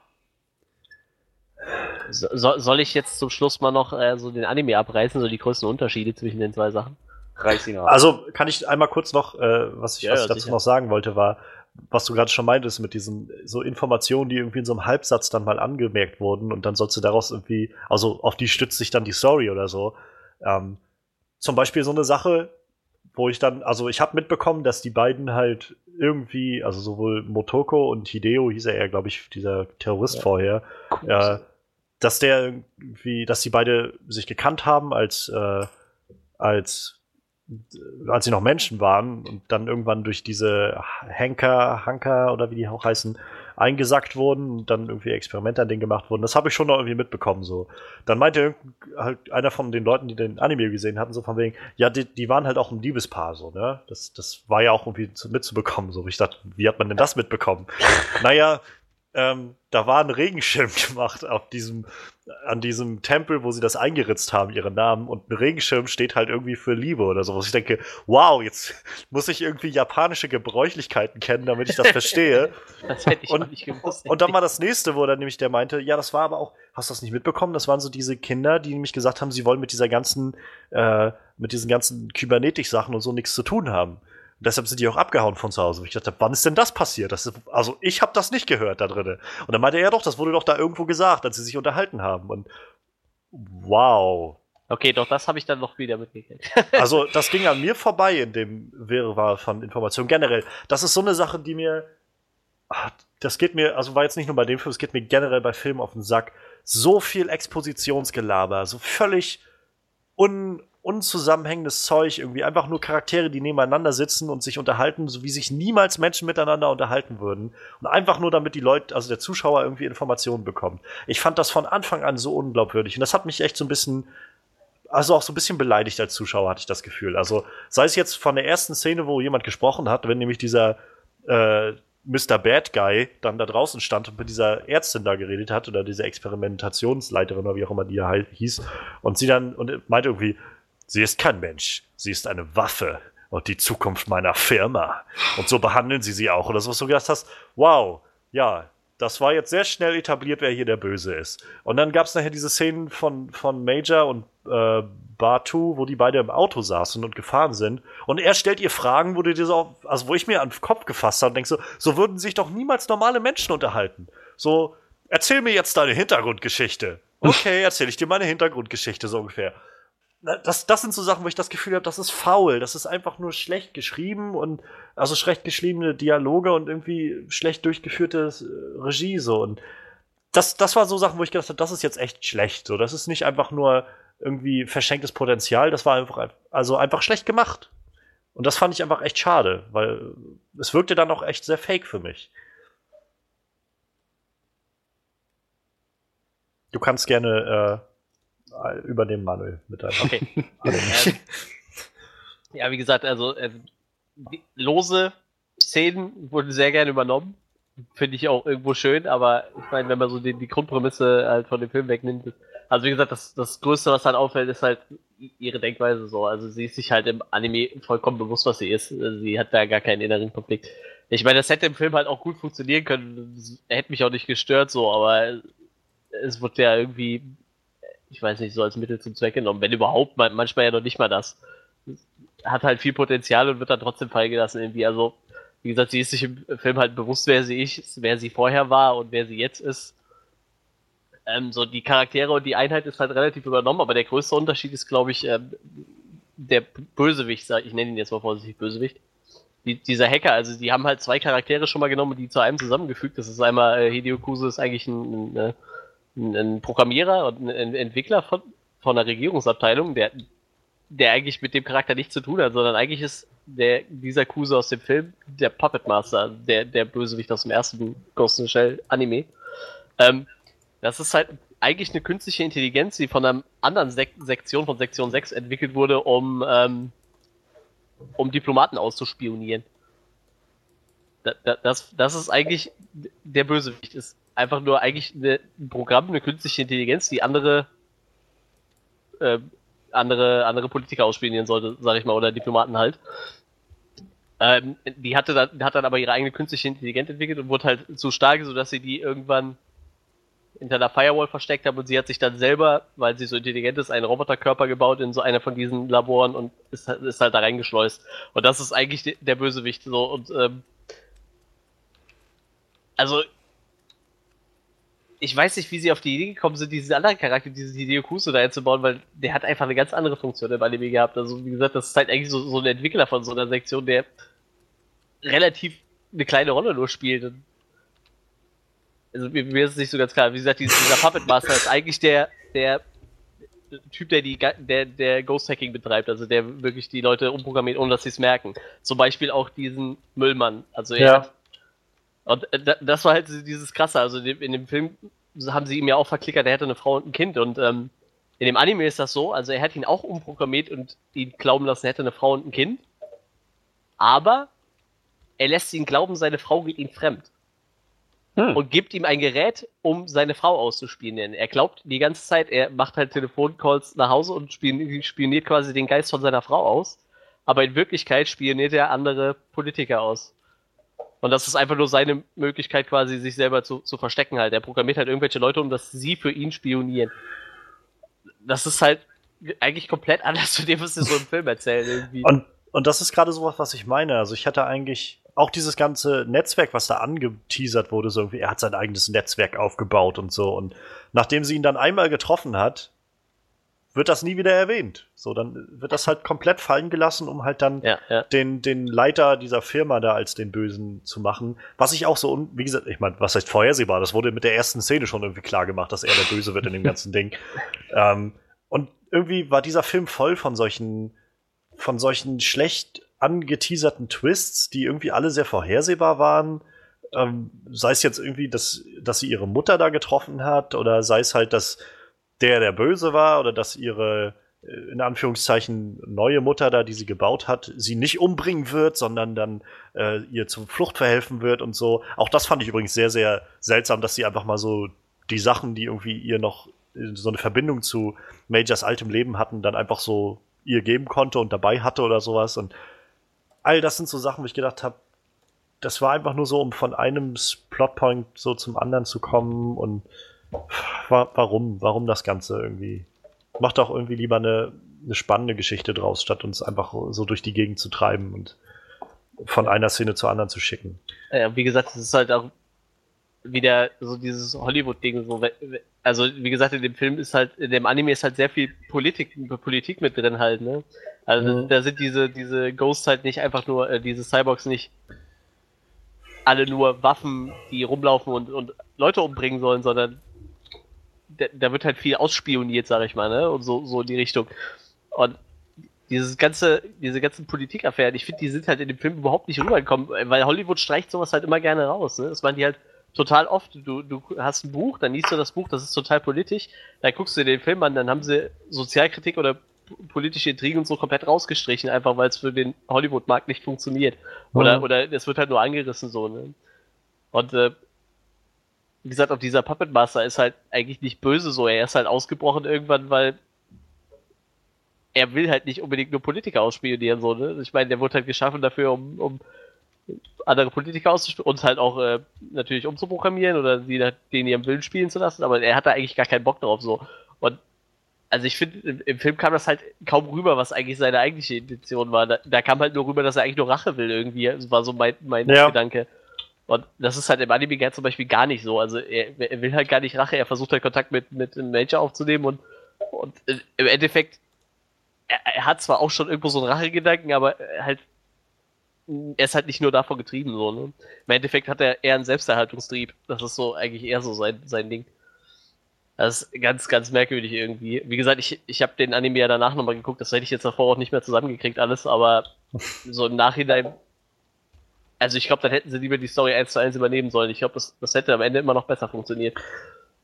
So, soll- ich jetzt zum Schluss mal noch äh, so den Anime abreißen, so die größten Unterschiede zwischen den zwei Sachen? Reiß ihn ab. Also kann ich einmal kurz noch, äh, was ich, Ja, was ja, ich dazu sicher. noch sagen wollte, war, was du gerade schon meintest mit diesen so Informationen, die irgendwie in so einem Halbsatz dann mal angemerkt wurden und dann sollst du daraus irgendwie, also auf die stützt sich dann die Story oder so. Ähm, zum Beispiel so eine Sache, wo ich dann, also ich habe mitbekommen, dass die beiden halt irgendwie, also sowohl Motoko und Hideo hieß er ja, glaube ich, dieser Terrorist Ja. vorher, äh, dass der irgendwie, dass die beide sich gekannt haben als, äh, als, als sie noch Menschen waren und dann irgendwann durch diese Henker, Hanker oder wie die auch heißen, eingesackt wurden und dann irgendwie Experimente an denen gemacht wurden. Das habe ich schon noch irgendwie mitbekommen. So. Dann meinte halt einer von den Leuten, die den Anime gesehen hatten, so von wegen, ja, die, die waren halt auch ein Liebespaar, so, ne? Das, das war ja auch irgendwie zu, mitzubekommen. So. Ich dachte, wie hat man denn das mitbekommen? <laughs> naja, ähm, da war ein Regenschirm <laughs> gemacht auf diesem, an diesem Tempel, wo sie das eingeritzt haben, ihren Namen. Und ein Regenschirm steht halt irgendwie für Liebe oder so. Ich denke, wow, jetzt <laughs> muss ich irgendwie japanische Gebräuchlichkeiten kennen, damit ich das verstehe. <laughs> das hätte ich und, nicht gewusst. Und dann war das nächste, wo dann nämlich der meinte, ja, das war aber auch, hast du das nicht mitbekommen? Das waren so diese Kinder, die nämlich gesagt haben, sie wollen mit dieser ganzen, äh, mit diesen ganzen Kybernetik-Sachen und so nichts zu tun haben deshalb sind die auch abgehauen von zu Hause. ich dachte, wann ist denn das passiert? Das ist, also ich habe das nicht gehört da drin. Und dann meinte er ja doch, das wurde doch da irgendwo gesagt, als sie sich unterhalten haben. Und wow. Okay, doch, das habe ich dann noch wieder mitgekriegt. <laughs> also das ging an mir vorbei in dem Wirrwarr von Informationen. Generell, das ist so eine Sache, die mir, ach, das geht mir, also war jetzt nicht nur bei dem Film, es geht mir generell bei Filmen auf den Sack. So viel Expositionsgelaber, so völlig un, unzusammenhängendes Zeug, irgendwie einfach nur Charaktere, die nebeneinander sitzen und sich unterhalten, so wie sich niemals Menschen miteinander unterhalten würden. Und einfach nur, damit die Leute, also der Zuschauer irgendwie Informationen bekommt. Ich fand das von Anfang an so unglaubwürdig. Und das hat mich echt so ein bisschen, also auch so ein bisschen beleidigt als Zuschauer, hatte ich das Gefühl. Also sei es jetzt von der ersten Szene, wo jemand gesprochen hat, wenn nämlich dieser äh, Mr. Bad Guy dann da draußen stand und mit dieser Ärztin da geredet hat oder diese Experimentationsleiterin oder wie auch immer die hieß und sie dann und meinte irgendwie, Sie ist kein Mensch, sie ist eine Waffe und die Zukunft meiner Firma. Und so behandeln sie sie auch. Oder so, was du gedacht hast, wow, ja, das war jetzt sehr schnell etabliert, wer hier der Böse ist. Und dann gab es nachher diese Szenen von, von Major und äh, Batu, wo die beide im Auto saßen und gefahren sind. Und er stellt ihr Fragen, wo du dir so, also wo ich mir an den Kopf gefasst habe und denkst so, so würden sich doch niemals normale Menschen unterhalten. So, erzähl mir jetzt deine Hintergrundgeschichte. Okay, erzähl ich dir meine Hintergrundgeschichte so ungefähr das, das sind so Sachen, wo ich das Gefühl habe, das ist faul. Das ist einfach nur schlecht geschrieben und also schlecht geschriebene Dialoge und irgendwie schlecht durchgeführte äh, Regie so. Und das, das war so Sachen, wo ich gedacht habe, das ist jetzt echt schlecht. So, das ist nicht einfach nur irgendwie verschenktes Potenzial, das war einfach, also einfach schlecht gemacht. Und das fand ich einfach echt schade, weil es wirkte dann auch echt sehr fake für mich. Du kannst gerne äh, übernehmen, Manuel, mit deinem. Okay. <laughs> ähm, ja, wie gesagt, also äh, lose Szenen wurden sehr gerne übernommen. Finde ich auch irgendwo schön, aber ich meine, wenn man so die, die Grundprämisse halt von dem Film wegnimmt, also wie gesagt, das, das Größte, was halt auffällt, ist halt ihre Denkweise so. Also sie ist sich halt im Anime vollkommen bewusst, was sie ist. Sie hat da gar keinen inneren Konflikt. Ich meine, das hätte im Film halt auch gut funktionieren können. Hätte mich auch nicht gestört so, aber es wird ja irgendwie ich weiß nicht, so als Mittel zum Zweck genommen. Wenn überhaupt, manchmal ja noch nicht mal das. Hat halt viel Potenzial und wird dann trotzdem freigelassen irgendwie. Also, wie gesagt, sie ist sich im Film halt bewusst, wer sie ist, wer sie vorher war und wer sie jetzt ist. Ähm, so die Charaktere und die Einheit ist halt relativ übernommen, aber der größte Unterschied ist, glaube ich, ähm, der Bösewicht, ich nenne ihn jetzt mal vorsichtig Bösewicht. Die, dieser Hacker, also die haben halt zwei Charaktere schon mal genommen und die zu einem zusammengefügt. Das ist einmal äh, Hideo Kuse ist eigentlich ein, ein, äh, ein Programmierer und ein Entwickler von, von einer Regierungsabteilung, der, der eigentlich mit dem Charakter nichts zu tun hat, sondern eigentlich ist der, dieser Kuse aus dem Film der Puppet Master, der, der Bösewicht aus dem ersten Ghost in Shell Anime. Ähm, das ist halt eigentlich eine künstliche Intelligenz, die von einer anderen Sek Sektion von Sektion 6 entwickelt wurde, um, ähm, um Diplomaten auszuspionieren. das, das ist eigentlich der Bösewicht. Ist einfach nur eigentlich eine, ein Programm, eine künstliche Intelligenz, die andere äh, andere andere Politiker ausspielen sollte, sage ich mal, oder Diplomaten halt. Ähm, die hatte dann, hat dann aber ihre eigene künstliche Intelligenz entwickelt und wurde halt so stark, sodass sie die irgendwann hinter der Firewall versteckt haben und sie hat sich dann selber, weil sie so intelligent ist, einen Roboterkörper gebaut in so einer von diesen Laboren und ist, ist halt da reingeschleust. Und das ist eigentlich der Bösewicht so und ähm, also ich weiß nicht, wie sie auf die Idee gekommen sind, diesen anderen Charakter, diesen Hideo Kuso da einzubauen, weil der hat einfach eine ganz andere Funktion im Anime gehabt. Also, wie gesagt, das ist halt eigentlich so, so ein Entwickler von so einer Sektion, der relativ eine kleine Rolle nur spielt. also, mir, mir, ist es nicht so ganz klar. Wie gesagt, dieser, dieser Puppet Master ist eigentlich der, der Typ, der die der, der Ghost Hacking betreibt, also der wirklich die Leute umprogrammiert, ohne dass sie es merken. Zum Beispiel auch diesen Müllmann. Also er ja. hat Und äh, das war halt dieses Krasse. Also in dem Film haben sie ihm ja auch verklickert, er hätte eine Frau und ein Kind. Und ähm, in dem Anime ist das so, also er hat ihn auch umprogrammiert und ihn glauben lassen, er hätte eine Frau und ein Kind. Aber er lässt ihn glauben, seine Frau geht ihm fremd. Hm. Und gibt ihm ein Gerät, um seine Frau auszuspionieren. Er glaubt die ganze Zeit, er macht halt Telefoncalls nach Hause und spioniert quasi den Geist von seiner Frau aus. Aber in Wirklichkeit spioniert er andere Politiker aus. Und das ist einfach nur seine Möglichkeit, quasi sich selber zu, zu verstecken halt. Er programmiert halt irgendwelche Leute, um dass sie für ihn spionieren. Das ist halt eigentlich komplett anders zu dem, was sie so im Film erzählen. Irgendwie. Und, und das ist gerade sowas, was ich meine. Also ich hatte eigentlich auch dieses ganze Netzwerk, was da angeteasert wurde, so irgendwie, er hat sein eigenes Netzwerk aufgebaut und so. Und nachdem sie ihn dann einmal getroffen hat, wird das nie wieder erwähnt. So, dann wird das halt komplett fallen gelassen, um halt dann ja, ja. Den, den Leiter dieser Firma da als den Bösen zu machen. Was ich auch so, wie gesagt, ich meine, was heißt vorhersehbar? Das wurde mit der ersten Szene schon irgendwie klar gemacht, dass er der Böse wird in dem ganzen Ding. <laughs> Ähm, und irgendwie war dieser Film voll von solchen, von solchen schlecht angeteaserten Twists, die irgendwie alle sehr vorhersehbar waren. Ähm, sei es jetzt irgendwie, dass, dass sie ihre Mutter da getroffen hat, oder sei es halt, dass der der Böse war oder dass ihre äh, in Anführungszeichen neue Mutter da, die sie gebaut hat, sie nicht umbringen wird, sondern dann äh, ihr zur Flucht verhelfen wird und so. Auch das fand ich übrigens sehr, sehr seltsam, dass sie einfach mal so die Sachen, die irgendwie ihr noch äh, so eine Verbindung zu Majors altem Leben hatten, dann einfach so ihr geben konnte und dabei hatte oder sowas. Und all das sind so Sachen, wo ich gedacht habe, das war einfach nur so, um von einem Plotpoint so zum anderen zu kommen und warum? Warum das Ganze irgendwie? Macht doch irgendwie lieber eine, eine spannende Geschichte draus, statt uns einfach so durch die Gegend zu treiben und von einer Szene zur anderen zu schicken. Ja, wie gesagt, es ist halt auch wieder so dieses Hollywood-Ding. So, also, wie gesagt, in dem Film ist halt, in dem Anime ist halt sehr viel Politik, Politik mit drin halt, ne? Also, mhm. da sind diese, diese Ghosts halt nicht einfach nur, äh, diese Cyborgs nicht alle nur Waffen, die rumlaufen und, und Leute umbringen sollen, sondern da, da wird halt viel ausspioniert, sag ich mal, ne? Und so, so in die Richtung. Und dieses ganze, diese ganzen Politikaffären, ich finde, die sind halt in dem Film überhaupt nicht rübergekommen, weil Hollywood streicht sowas halt immer gerne raus, ne? Das meinen die halt total oft. Du, du hast ein Buch, dann liest du das Buch, das ist total politisch, dann guckst du dir den Film an, dann haben sie Sozialkritik oder politische Intrigen und so komplett rausgestrichen, einfach weil es für den Hollywood-Markt nicht funktioniert. Oder, mhm. oder es wird halt nur angerissen so, ne? Und äh, wie gesagt, auch dieser Puppet Master ist halt eigentlich nicht böse so. Er ist halt ausgebrochen irgendwann, weil er will halt nicht unbedingt nur Politiker ausspionieren, so, ne? Ich meine, der wurde halt geschaffen dafür, um, um andere Politiker auszuspielen und halt auch äh, natürlich umzuprogrammieren oder sie den ihrem Willen spielen zu lassen, aber er hat da eigentlich gar keinen Bock drauf, so. Und also ich finde, im, im, Film kam das halt kaum rüber, was eigentlich seine eigentliche Intention war. Da, da, kam halt nur rüber, dass er eigentlich nur Rache will, irgendwie. Das war so mein, mein ja. Gedanke. Und das ist halt im Anime zum Beispiel gar nicht so. Also er, er, will halt gar nicht Rache, er versucht halt Kontakt mit, mit einem Major aufzunehmen und, und im Endeffekt, er, er, hat zwar auch schon irgendwo so einen Rachegedanken, aber halt, er ist halt nicht nur davon getrieben, so, ne? Im Endeffekt hat er eher einen Selbsterhaltungstrieb. Das ist so eigentlich eher so sein, sein Ding. Das ist ganz, ganz merkwürdig irgendwie. Wie gesagt, ich, ich habe den Anime ja danach nochmal geguckt, das hätte ich jetzt davor auch nicht mehr zusammengekriegt, alles, aber <laughs> so im Nachhinein also ich glaube, dann hätten sie lieber die Story eins zu eins übernehmen sollen. Ich glaube, das, das hätte am Ende immer noch besser funktioniert.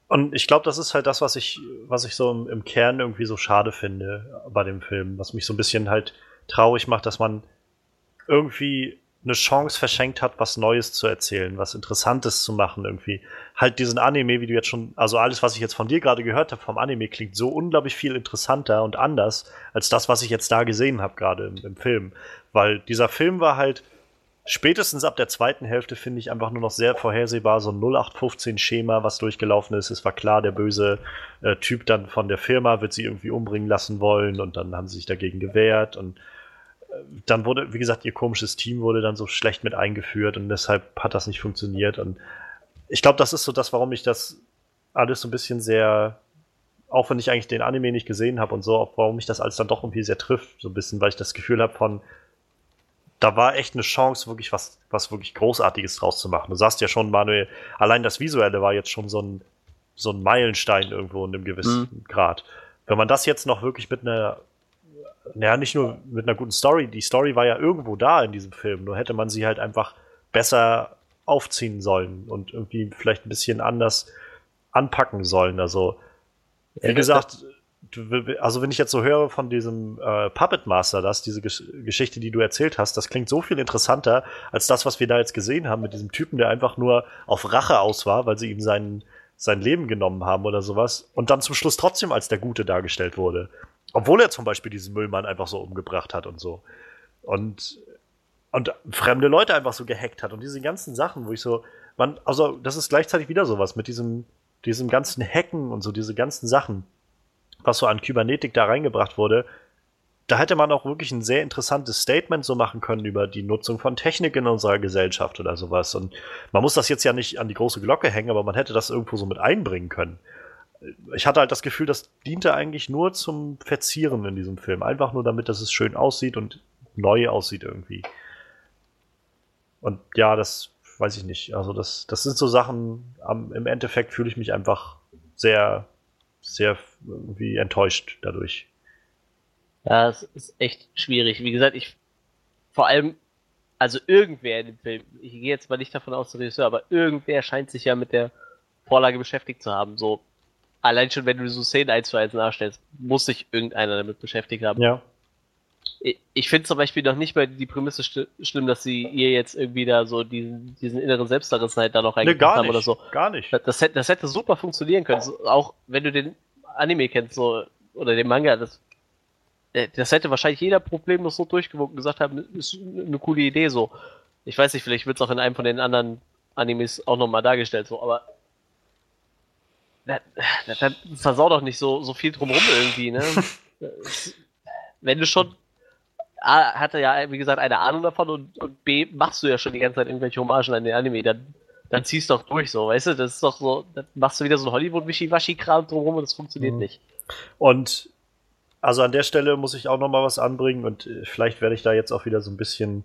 Und ich glaube, das ist halt das, was ich, was ich so im, im, Kern irgendwie so schade finde bei dem Film, was mich so ein bisschen halt traurig macht, dass man irgendwie eine Chance verschenkt hat, was Neues zu erzählen, was Interessantes zu machen, irgendwie. Halt diesen Anime, wie du jetzt schon, also alles, was ich jetzt von dir gerade gehört habe vom Anime, klingt so unglaublich viel interessanter und anders als das, was ich jetzt da gesehen habe, gerade im, im Film. Weil dieser Film war halt, spätestens ab der zweiten Hälfte finde ich einfach nur noch sehr vorhersehbar, so ein 0815-Schema, was durchgelaufen ist. Es war klar, der böse äh, Typ dann von der Firma wird sie irgendwie umbringen lassen wollen und dann haben sie sich dagegen gewehrt und äh, dann wurde, wie gesagt, ihr komisches Team wurde dann so schlecht mit eingeführt und deshalb hat das nicht funktioniert und ich glaube, das ist so das, warum ich das alles so ein bisschen sehr auch wenn ich eigentlich den Anime nicht gesehen habe und so, warum mich das alles dann doch irgendwie sehr trifft, so ein bisschen, weil ich das Gefühl habe von, da war echt eine Chance, wirklich was, was wirklich Großartiges draus zu machen. Du sagst ja schon, Manuel, allein das Visuelle war jetzt schon so ein, so ein Meilenstein irgendwo in einem gewissen mhm. Grad. Wenn man das jetzt noch wirklich mit einer, naja, nicht nur mit einer guten Story, die Story war ja irgendwo da in diesem Film, nur hätte man sie halt einfach besser aufziehen sollen und irgendwie vielleicht ein bisschen anders anpacken sollen. Also, wie gesagt, also wenn ich jetzt so höre von diesem äh, Puppet Master, das, diese Gesch Geschichte, die du erzählt hast, das klingt so viel interessanter als das, was wir da jetzt gesehen haben mit diesem Typen, der einfach nur auf Rache aus war, weil sie ihm sein, sein Leben genommen haben oder sowas und dann zum Schluss trotzdem als der Gute dargestellt wurde. Obwohl er zum Beispiel diesen Müllmann einfach so umgebracht hat und so. Und, und fremde Leute einfach so gehackt hat und diese ganzen Sachen, wo ich so, man, also das ist gleichzeitig wieder sowas mit diesem, diesem ganzen Hacken und so, diese ganzen Sachen was so an Kybernetik da reingebracht wurde, da hätte man auch wirklich ein sehr interessantes Statement so machen können über die Nutzung von Technik in unserer Gesellschaft oder sowas. Und man muss das jetzt ja nicht an die große Glocke hängen, aber man hätte das irgendwo so mit einbringen können. Ich hatte halt das Gefühl, das diente eigentlich nur zum Verzieren in diesem Film. Einfach nur damit, dass es schön aussieht und neu aussieht irgendwie. Und ja, das weiß ich nicht. Also das, das sind so Sachen, am, im Endeffekt fühle ich mich einfach sehr sehr irgendwie enttäuscht dadurch. Ja, es ist echt schwierig. Wie gesagt, ich vor allem, also irgendwer in dem Film, ich gehe jetzt mal nicht davon aus, der Regisseur, aber irgendwer scheint sich ja mit der Vorlage beschäftigt zu haben. So, allein schon, wenn du so Szenen eins zu eins nachstellst, muss sich irgendeiner damit beschäftigt haben. Ja ich finde zum Beispiel noch nicht mal die Prämisse schlimm, dass sie ihr jetzt irgendwie da so diesen, diesen inneren Selbstverrissenheit da noch reingebracht nee, haben oder so. Gar nicht. Das, das, hätte, das hätte super funktionieren können. So, auch wenn du den Anime kennst, so, oder den Manga, das, äh, das hätte wahrscheinlich jeder problemlos so durchgewunken gesagt haben, ist eine coole Idee so. Ich weiß nicht, vielleicht wird es auch in einem von den anderen Animes auch nochmal dargestellt, so, aber das, das, versau doch nicht so, so viel drumrum irgendwie, ne? <laughs> wenn du schon A, hatte ja, wie gesagt, eine Ahnung davon und, und, B, machst du ja schon die ganze Zeit irgendwelche Hommagen an den Anime, dann, dann ziehst du doch durch, so, weißt du? Das ist doch so, dann machst du wieder so ein Hollywood-Wischiwaschi-Kram drumherum und das funktioniert mhm. nicht. Und also an der Stelle muss ich auch noch mal was anbringen und äh, vielleicht werde ich da jetzt auch wieder so ein bisschen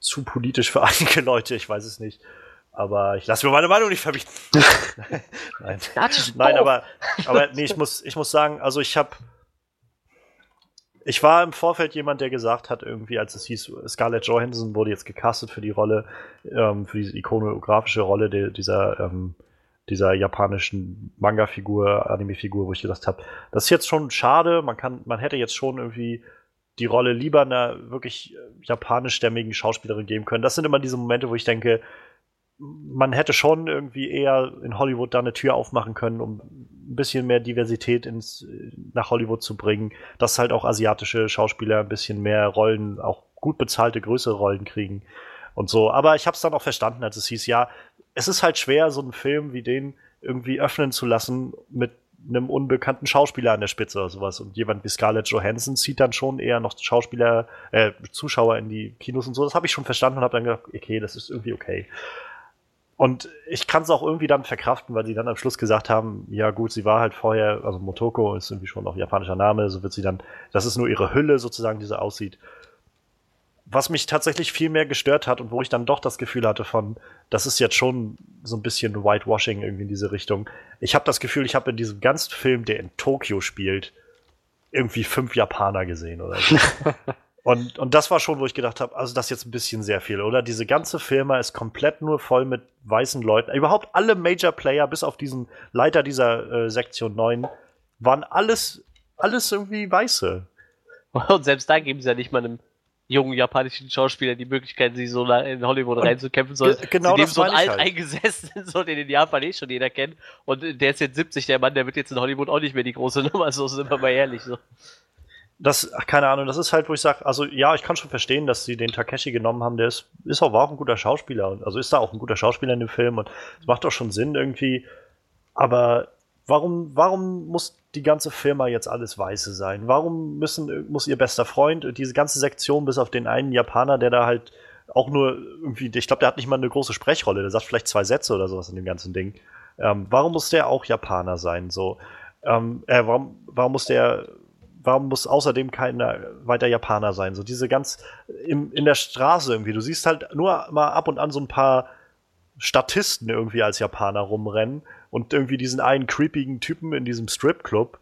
zu politisch für <laughs> einige Leute, ich weiß es nicht. Aber ich lasse mir meine Meinung nicht verbieten. <laughs> <laughs> Nein, Nein aber, aber nee, ich muss, ich muss sagen, also ich habe ich war im Vorfeld jemand, der gesagt hat, irgendwie, als es hieß, Scarlett Johansson wurde jetzt gecastet für die Rolle, ähm, für diese ikonografische Rolle de, dieser, ähm, dieser japanischen Manga-Figur, Anime-Figur, wo ich gedacht habe, das ist jetzt schon schade. Man kann, man hätte jetzt schon irgendwie die Rolle lieber einer wirklich japanischstämmigen Schauspielerin geben können. Das sind immer diese Momente, wo ich denke, man hätte schon irgendwie eher in Hollywood da eine Tür aufmachen können, um ein bisschen mehr Diversität ins, nach Hollywood zu bringen, dass halt auch asiatische Schauspieler ein bisschen mehr Rollen, auch gut bezahlte, größere Rollen kriegen und so. Aber ich habe es dann auch verstanden, als es hieß, ja, es ist halt schwer, so einen Film wie den irgendwie öffnen zu lassen mit einem unbekannten Schauspieler an der Spitze oder sowas. Und jemand wie Scarlett Johansson zieht dann schon eher noch Schauspieler, äh, Zuschauer in die Kinos und so. Das habe ich schon verstanden und habe dann gedacht, okay, das ist irgendwie okay. Und ich kann es auch irgendwie dann verkraften, weil sie dann am Schluss gesagt haben, ja gut, sie war halt vorher, also Motoko ist irgendwie schon auch japanischer Name, so wird sie dann, das ist nur ihre Hülle sozusagen, die so aussieht. Was mich tatsächlich viel mehr gestört hat und wo ich dann doch das Gefühl hatte von, das ist jetzt schon so ein bisschen Whitewashing irgendwie in diese Richtung. Ich habe das Gefühl, ich habe in diesem ganzen Film, der in Tokio spielt, irgendwie fünf Japaner gesehen oder so. <laughs> Und, und das war schon, wo ich gedacht habe, also das ist jetzt ein bisschen sehr viel, oder? Diese ganze Firma ist komplett nur voll mit weißen Leuten. Überhaupt alle Major Player, bis auf diesen Leiter dieser äh, Sektion 9, waren alles, alles irgendwie Weiße. <laughs> Und selbst da geben sie ja nicht mal einem jungen japanischen Schauspieler die Möglichkeit, sich so in Hollywood und reinzukämpfen. Soll. Genau sie das so einen alt halt. eingesessenen, <laughs> so den in Japan eh schon jeder kennt. Und der ist jetzt 70, der Mann, der wird jetzt in Hollywood auch nicht mehr die große <laughs> Nummer, so sind wir mal ehrlich. So das, keine Ahnung, das ist halt, wo ich sage, also ja, ich kann schon verstehen, dass sie den Takeshi genommen haben, der ist, ist auch, war auch ein guter Schauspieler, also ist da auch ein guter Schauspieler in dem Film und es macht auch schon Sinn irgendwie, aber warum, warum muss die ganze Firma jetzt alles Weiße sein? Warum müssen, muss ihr bester Freund, diese ganze Sektion, bis auf den einen Japaner, der da halt auch nur irgendwie, ich glaube, der hat nicht mal eine große Sprechrolle, der sagt vielleicht zwei Sätze oder sowas in dem ganzen Ding. Ähm, warum muss der auch Japaner sein? So, ähm, äh, warum, warum muss der warum muss außerdem keiner weiter Japaner sein? So diese ganz im, in der Straße irgendwie. Du siehst halt nur mal ab und an so ein paar Statisten irgendwie als Japaner rumrennen und irgendwie diesen einen creepigen Typen in diesem Stripclub.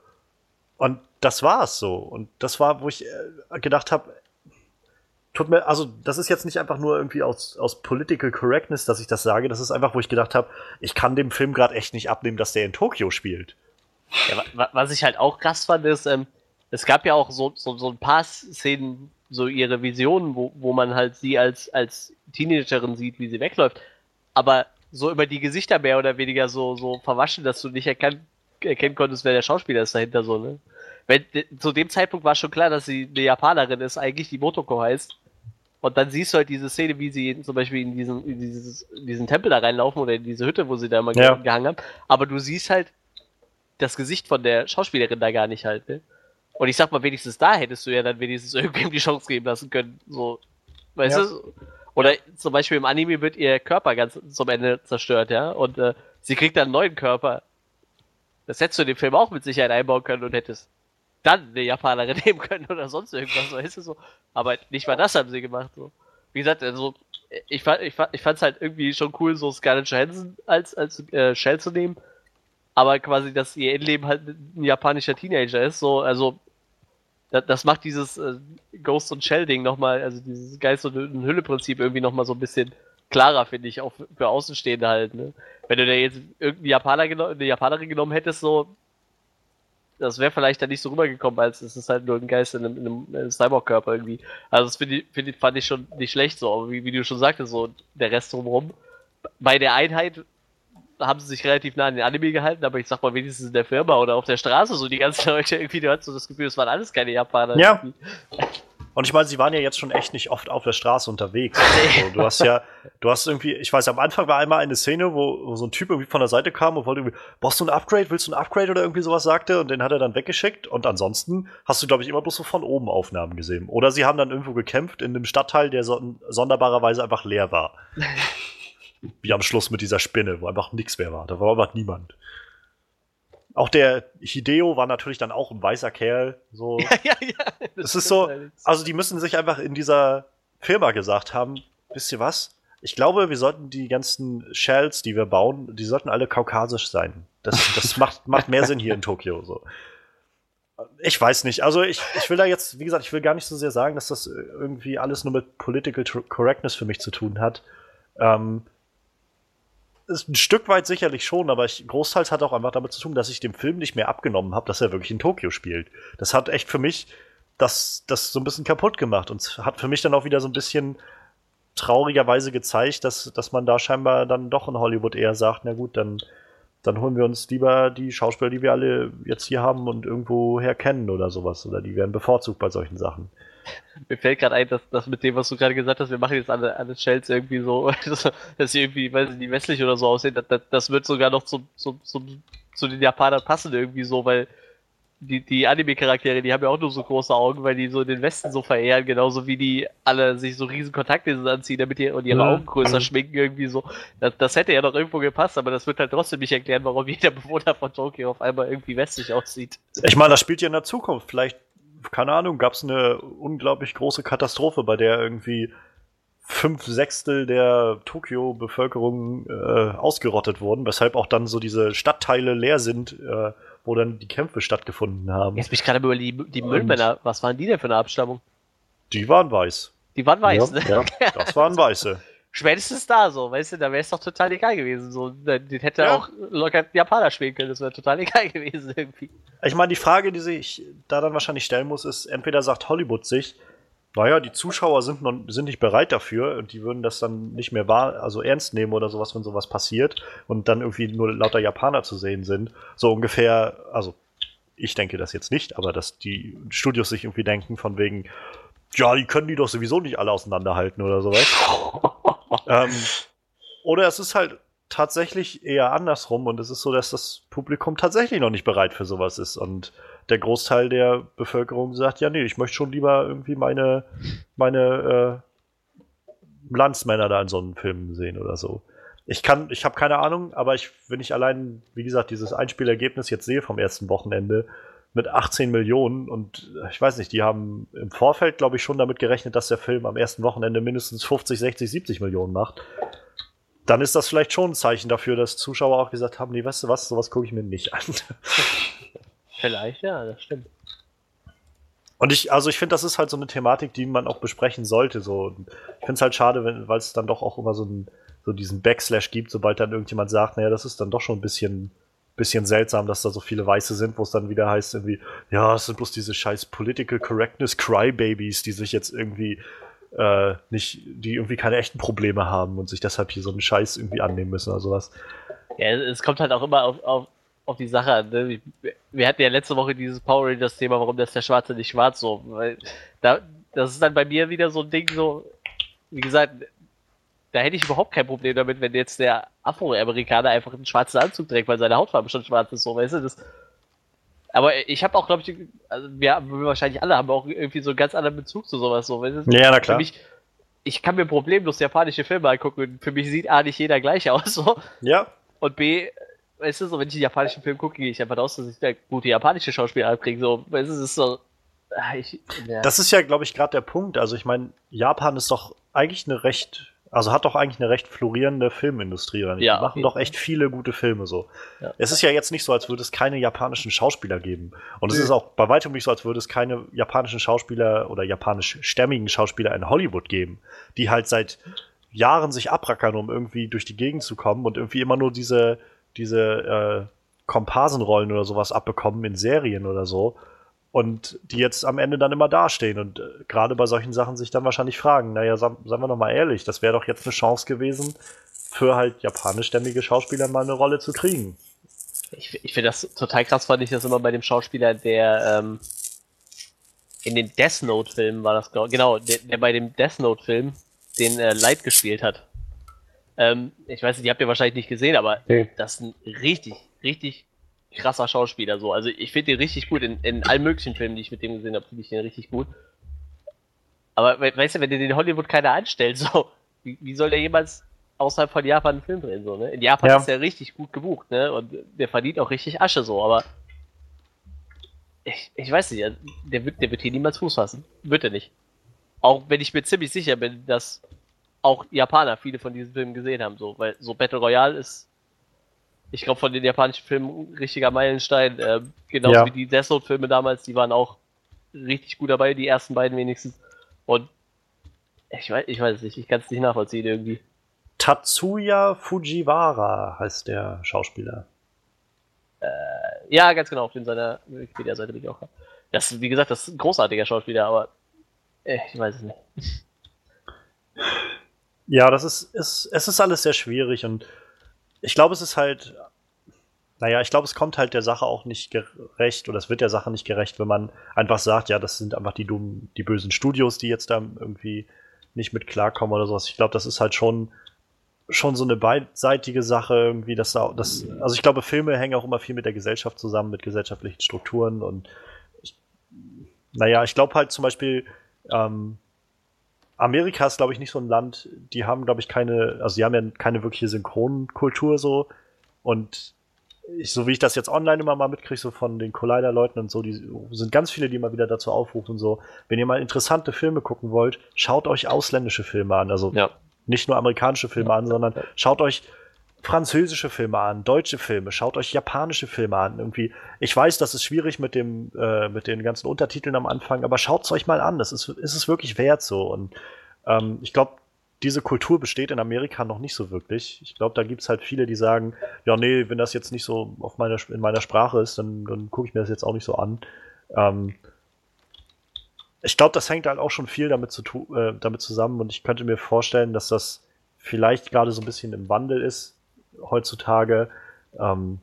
Und das war es so. Und das war, wo ich äh, gedacht habe, tut mir, also das ist jetzt nicht einfach nur irgendwie aus, aus Political Correctness, dass ich das sage. Das ist einfach, wo ich gedacht habe, ich kann dem Film gerade echt nicht abnehmen, dass der in Tokio spielt. Ja, was ich halt auch krass fand, ist, ähm, es gab ja auch so, so, so ein paar Szenen, so ihre Visionen, wo, wo man halt sie als, als Teenagerin sieht, wie sie wegläuft. Aber so über die Gesichter mehr oder weniger so, so verwaschen, dass du nicht erkannt, erkennen konntest, wer der Schauspieler ist dahinter so, ne? Wenn, zu dem Zeitpunkt war schon klar, dass sie eine Japanerin ist, eigentlich die Motoko heißt. Und dann siehst du halt diese Szene, wie sie zum Beispiel in diesen, in dieses, in diesen Tempel da reinlaufen oder in diese Hütte, wo sie da mal ja. gehangen haben. Aber du siehst halt das Gesicht von der Schauspielerin da gar nicht halt, ne? Und ich sag mal, wenigstens da hättest du ja dann wenigstens irgendwem die Chance geben lassen können. So, weißt ja. du? Oder zum Beispiel im Anime wird ihr Körper ganz zum Ende zerstört, ja? Und äh, sie kriegt dann einen neuen Körper. Das hättest du in dem Film auch mit Sicherheit einbauen können und hättest dann eine Japanerin <laughs> nehmen können oder sonst irgendwas, weißt du so. Aber nicht mal das haben sie gemacht, so. Wie gesagt, also, ich fand, ich fand, ich fand's halt irgendwie schon cool, so Scarlett Johansson als, als äh, Shell zu nehmen. Aber quasi, dass ihr Innenleben halt ein japanischer Teenager ist, so, also, das, das macht dieses äh, Ghost und Shell-Ding nochmal, also dieses Geist- und Hülle-Prinzip irgendwie nochmal so ein bisschen klarer, finde ich, auch für Außenstehende halt, ne? Wenn du da jetzt irgendeinen Japaner eine Japanerin genommen hättest, so, das wäre vielleicht dann nicht so rübergekommen, als es ist halt nur ein Geist in einem, in einem Cyborg-Körper irgendwie. Also das find ich, find ich, fand ich schon nicht schlecht so, aber wie, wie du schon sagtest, so der Rest drumherum. Bei der Einheit haben sie sich relativ nah an den Anime gehalten, aber ich sag mal wenigstens in der Firma oder auf der Straße so die ganzen <laughs> Leute irgendwie, du hast so das Gefühl, es waren alles keine Japaner. Ja. <laughs> Und ich meine, sie waren ja jetzt schon echt nicht oft auf der Straße unterwegs. Also, du hast ja, du hast irgendwie, ich weiß, am Anfang war einmal eine Szene, wo, wo so ein Typ irgendwie von der Seite kam und wollte irgendwie, brauchst du ein Upgrade, willst du ein Upgrade oder irgendwie sowas sagte und den hat er dann weggeschickt und ansonsten hast du, glaube ich, immer bloß so von oben Aufnahmen gesehen. Oder sie haben dann irgendwo gekämpft in einem Stadtteil, der so, sonderbarerweise einfach leer war. <laughs> Wie am Schluss mit dieser Spinne, wo einfach nichts mehr war. Da war einfach niemand. Auch der Hideo war natürlich dann auch ein weißer Kerl. So. <laughs> Ja, ja, ja. Das, ist so, also die müssen sich einfach in dieser Firma gesagt haben, wisst ihr was? Ich glaube, wir sollten die ganzen Shells, die wir bauen, die sollten alle kaukasisch sein. Das, das macht, macht mehr Sinn hier in Tokio. So. Ich weiß nicht. Also ich, ich will da jetzt, wie gesagt, ich will gar nicht so sehr sagen, dass das irgendwie alles nur mit Political Correctness für mich zu tun hat. Ähm, ein Stück weit sicherlich schon, aber ich, großteils hat auch einfach damit zu tun, dass ich dem Film nicht mehr abgenommen habe, dass er wirklich in Tokio spielt. Das hat echt für mich das, das so ein bisschen kaputt gemacht und hat für mich dann auch wieder so ein bisschen traurigerweise gezeigt, dass, dass man da scheinbar dann doch in Hollywood eher sagt, na gut, dann, dann holen wir uns lieber die Schauspieler, die wir alle jetzt hier haben und irgendwo her kennen oder sowas. Oder die werden bevorzugt bei solchen Sachen. Mir fällt gerade ein, dass das mit dem, was du gerade gesagt hast, wir machen jetzt alle, alle Shells irgendwie so, <laughs> dass sie irgendwie, weiß ich nicht, westlich oder so aussehen, das, das, das wird sogar noch zum, zum, zum, zu den Japanern passen irgendwie so, weil die, die Anime-Charaktere, die haben ja auch nur so große Augen, weil die so den Westen so verehren, genauso wie die alle sich so riesen Kontaktlinsen anziehen, damit die und ihre Augen größer schminken irgendwie so. Das, das hätte ja noch irgendwo gepasst, aber das wird halt trotzdem nicht erklären, warum <laughs> jeder Bewohner von Tokio auf einmal irgendwie westlich aussieht. Ich meine, das spielt ja in der Zukunft. Vielleicht keine Ahnung, gab es eine unglaublich große Katastrophe, bei der irgendwie fünf Sechstel der Tokio-Bevölkerung äh, ausgerottet wurden, weshalb auch dann so diese Stadtteile leer sind, äh, wo dann die Kämpfe stattgefunden haben. Jetzt bin ich gerade über die, die Müllmänner. Was waren die denn für eine Abstammung? Die waren weiß. Die waren weiß, ja, ne? Ja, <laughs> das waren weiße. Spätestens da so, weißt du, da wäre es doch total egal gewesen. So, den hätte ja. auch locker Japaner spielen können, das wäre total <laughs> egal gewesen irgendwie. Ich meine, die Frage, die sich da dann wahrscheinlich stellen muss, ist, entweder sagt Hollywood sich, naja, die Zuschauer sind, noch, sind nicht bereit dafür und die würden das dann nicht mehr wahr, also ernst nehmen oder sowas, wenn sowas passiert und dann irgendwie nur lauter Japaner zu sehen sind. So ungefähr, also ich denke das jetzt nicht, aber dass die Studios sich irgendwie denken von wegen, ja, die können die doch sowieso nicht alle auseinanderhalten oder sowas. <laughs> <laughs> ähm, oder es ist halt tatsächlich eher andersrum und es ist so, dass das Publikum tatsächlich noch nicht bereit für sowas ist und der Großteil der Bevölkerung sagt, ja, nee, ich möchte schon lieber irgendwie meine, meine äh, Landsmänner da in so einem Film sehen oder so. Ich kann, ich habe keine Ahnung, aber ich, wenn ich allein, wie gesagt, dieses Einspielergebnis jetzt sehe vom ersten Wochenende, mit 18 Millionen und äh, ich weiß nicht, die haben im Vorfeld, glaube ich, schon damit gerechnet, dass der Film am ersten Wochenende mindestens 50, 60, 70 Millionen macht. Dann ist das vielleicht schon ein Zeichen dafür, dass Zuschauer auch gesagt haben, nee, weißt du was, sowas gucke ich mir nicht an. <laughs> Vielleicht, ja, das stimmt. Und ich, also ich finde, das ist halt so eine Thematik, die man auch besprechen sollte. So. Ich finde es halt schade, weil es dann doch auch immer so, ein, so diesen Backslash gibt, sobald dann irgendjemand sagt, naja, das ist dann doch schon ein bisschen, bisschen seltsam, dass da so viele Weiße sind, wo es dann wieder heißt, irgendwie, ja, es sind bloß diese scheiß Political Correctness Crybabies, die sich jetzt irgendwie äh, nicht, die irgendwie keine echten Probleme haben und sich deshalb hier so einen Scheiß irgendwie annehmen müssen oder sowas. Ja, es kommt halt auch immer auf, auf, auf die Sache an. Ne? Wir hatten ja letzte Woche dieses Power Rangers-Thema, warum ist der Schwarze nicht schwarz so. Weil da, das ist dann bei mir wieder so ein Ding, so, wie gesagt, da hätte ich überhaupt kein Problem damit, wenn jetzt der Afroamerikaner einfach einen schwarzen Anzug trägt, weil seine Hautfarbe schon schwarz ist, so, weißt du, das. Aber ich habe auch, glaube ich, also wir, wir wahrscheinlich alle haben auch irgendwie so einen ganz anderen Bezug zu sowas, so, weißt du? Ja, na klar. Für mich, ich kann mir problemlos japanische Filme angucken und für mich sieht A nicht jeder gleich aus, so. Ja. Und B, weißt du, so, wenn ich einen japanischen Film gucke, gehe ich einfach aus, dass ich da gute japanische Schauspieler ankriege, so, weißt du, es ist so, ah, ich, ja. Das ist ja, glaube ich, gerade der Punkt. Also ich meine, Japan ist doch eigentlich eine recht, also hat doch eigentlich eine recht florierende Filmindustrie. Oder nicht? Ja, Die machen doch echt viele gute Filme so. Ja. Es ist ja jetzt nicht so, als würde es keine japanischen Schauspieler geben. Und es ist auch bei weitem nicht so, als würde es keine japanischen Schauspieler oder japanischstämmigen Schauspieler in Hollywood geben, die halt seit Jahren sich abrackern, um irgendwie durch die Gegend zu kommen und irgendwie immer nur diese, diese äh, Komparsenrollen oder sowas abbekommen in Serien oder so. Und die jetzt am Ende dann immer dastehen und äh, gerade bei solchen Sachen sich dann wahrscheinlich fragen, naja, sagen, sagen wir doch mal ehrlich, das wäre doch jetzt eine Chance gewesen, für halt japanischstämmige Schauspieler mal eine Rolle zu kriegen. Ich, ich finde das total krass, fand ich das immer bei dem Schauspieler, der ähm, in den Death Note-Filmen war das, genau, der, der bei dem Death Note-Film den äh, Light gespielt hat. Ähm, ich weiß nicht, die habt ihr wahrscheinlich nicht gesehen, aber Nee. das ist ein richtig, richtig krasser Schauspieler. So. Also ich finde den richtig gut. In, in allen möglichen Filmen, die ich mit dem gesehen habe, finde ich den richtig gut. Aber we weißt du, wenn dir den Hollywood keiner anstellt, so, wie, wie soll der jemals außerhalb von Japan einen Film drehen? So, ne? In Japan Ja. ist der richtig gut gebucht, ne? Und der verdient auch richtig Asche so, aber ich, ich weiß nicht, der wird, der wird hier niemals Fuß fassen. Wird er nicht. Auch wenn ich mir ziemlich sicher bin, dass auch Japaner viele von diesen Filmen gesehen haben, so, weil so Battle Royale ist, ich glaube, von den japanischen Filmen richtiger Meilenstein. Äh, genauso Ja. wie die Death Note-Filme damals, die waren auch richtig gut dabei, die ersten beiden wenigstens. Und ich weiß, ich weiß es nicht, ich kann es nicht nachvollziehen irgendwie. Tatsuya Fujiwara heißt der Schauspieler. Ja, ganz genau, auf den seiner Wikipedia-Seite bin ich auch. Das, wie gesagt, das ist ein großartiger Schauspieler, aber äh, ich weiß es nicht. Ja, das ist, ist, es ist alles sehr schwierig und ich glaube, es ist halt, naja, ich glaube, es kommt halt der Sache auch nicht gerecht oder es wird der Sache nicht gerecht, wenn man einfach sagt, ja, das sind einfach die dummen, die bösen Studios, die jetzt da irgendwie nicht mit klarkommen oder sowas. Ich glaube, das ist halt schon, schon so eine beidseitige Sache irgendwie, dass da, das, also ich glaube, Filme hängen auch immer viel mit der Gesellschaft zusammen, mit gesellschaftlichen Strukturen und ich, naja, ich glaube halt zum Beispiel, ähm, Amerika ist, glaube ich, nicht so ein Land, die haben, glaube ich, keine, also die haben ja keine wirkliche Synchronkultur so. Und ich, so wie ich das jetzt online immer mal mitkriege, so von den Collider-Leuten und so, die sind ganz viele, die immer wieder dazu aufrufen, so, wenn ihr mal interessante Filme gucken wollt, schaut euch ausländische Filme an. Also Ja. nicht nur amerikanische Filme an, sondern schaut euch französische Filme an, deutsche Filme, schaut euch japanische Filme an. Irgendwie, ich weiß, das ist schwierig mit dem, äh, mit den ganzen Untertiteln am Anfang, aber schaut es euch mal an. Das ist, ist es wirklich wert so. Und ähm, ich glaube, diese Kultur besteht in Amerika noch nicht so wirklich. Ich glaube, da gibt es halt viele, die sagen, ja, nee, wenn das jetzt nicht so auf meiner, in meiner Sprache ist, dann, dann gucke ich mir das jetzt auch nicht so an. Ähm, ich glaube, das hängt halt auch schon viel damit, zu äh, damit zusammen und ich könnte mir vorstellen, dass das vielleicht gerade so ein bisschen im Wandel ist heutzutage. Ähm,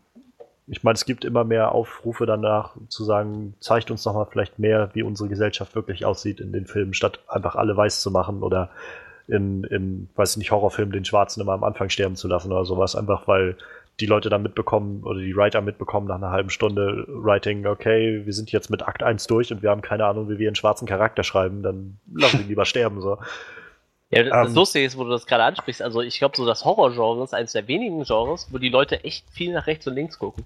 ich meine, es gibt immer mehr Aufrufe danach zu sagen, zeigt uns doch mal vielleicht mehr, wie unsere Gesellschaft wirklich aussieht in den Filmen, statt einfach alle weiß zu machen oder in, in weiß ich nicht, Horrorfilmen den Schwarzen immer am Anfang sterben zu lassen oder sowas, einfach weil die Leute dann mitbekommen oder die Writer mitbekommen nach einer halben Stunde Writing, okay, wir sind jetzt mit Akt 1 durch und wir haben keine Ahnung, wie wir einen schwarzen Charakter schreiben, dann lassen wir ihn <laughs> lieber sterben, so. Ja, das Ähm. Lustige ist, wo du das gerade ansprichst, also ich glaube, so das Horrorgenre ist eines der wenigen Genres, wo die Leute echt viel nach rechts und links gucken.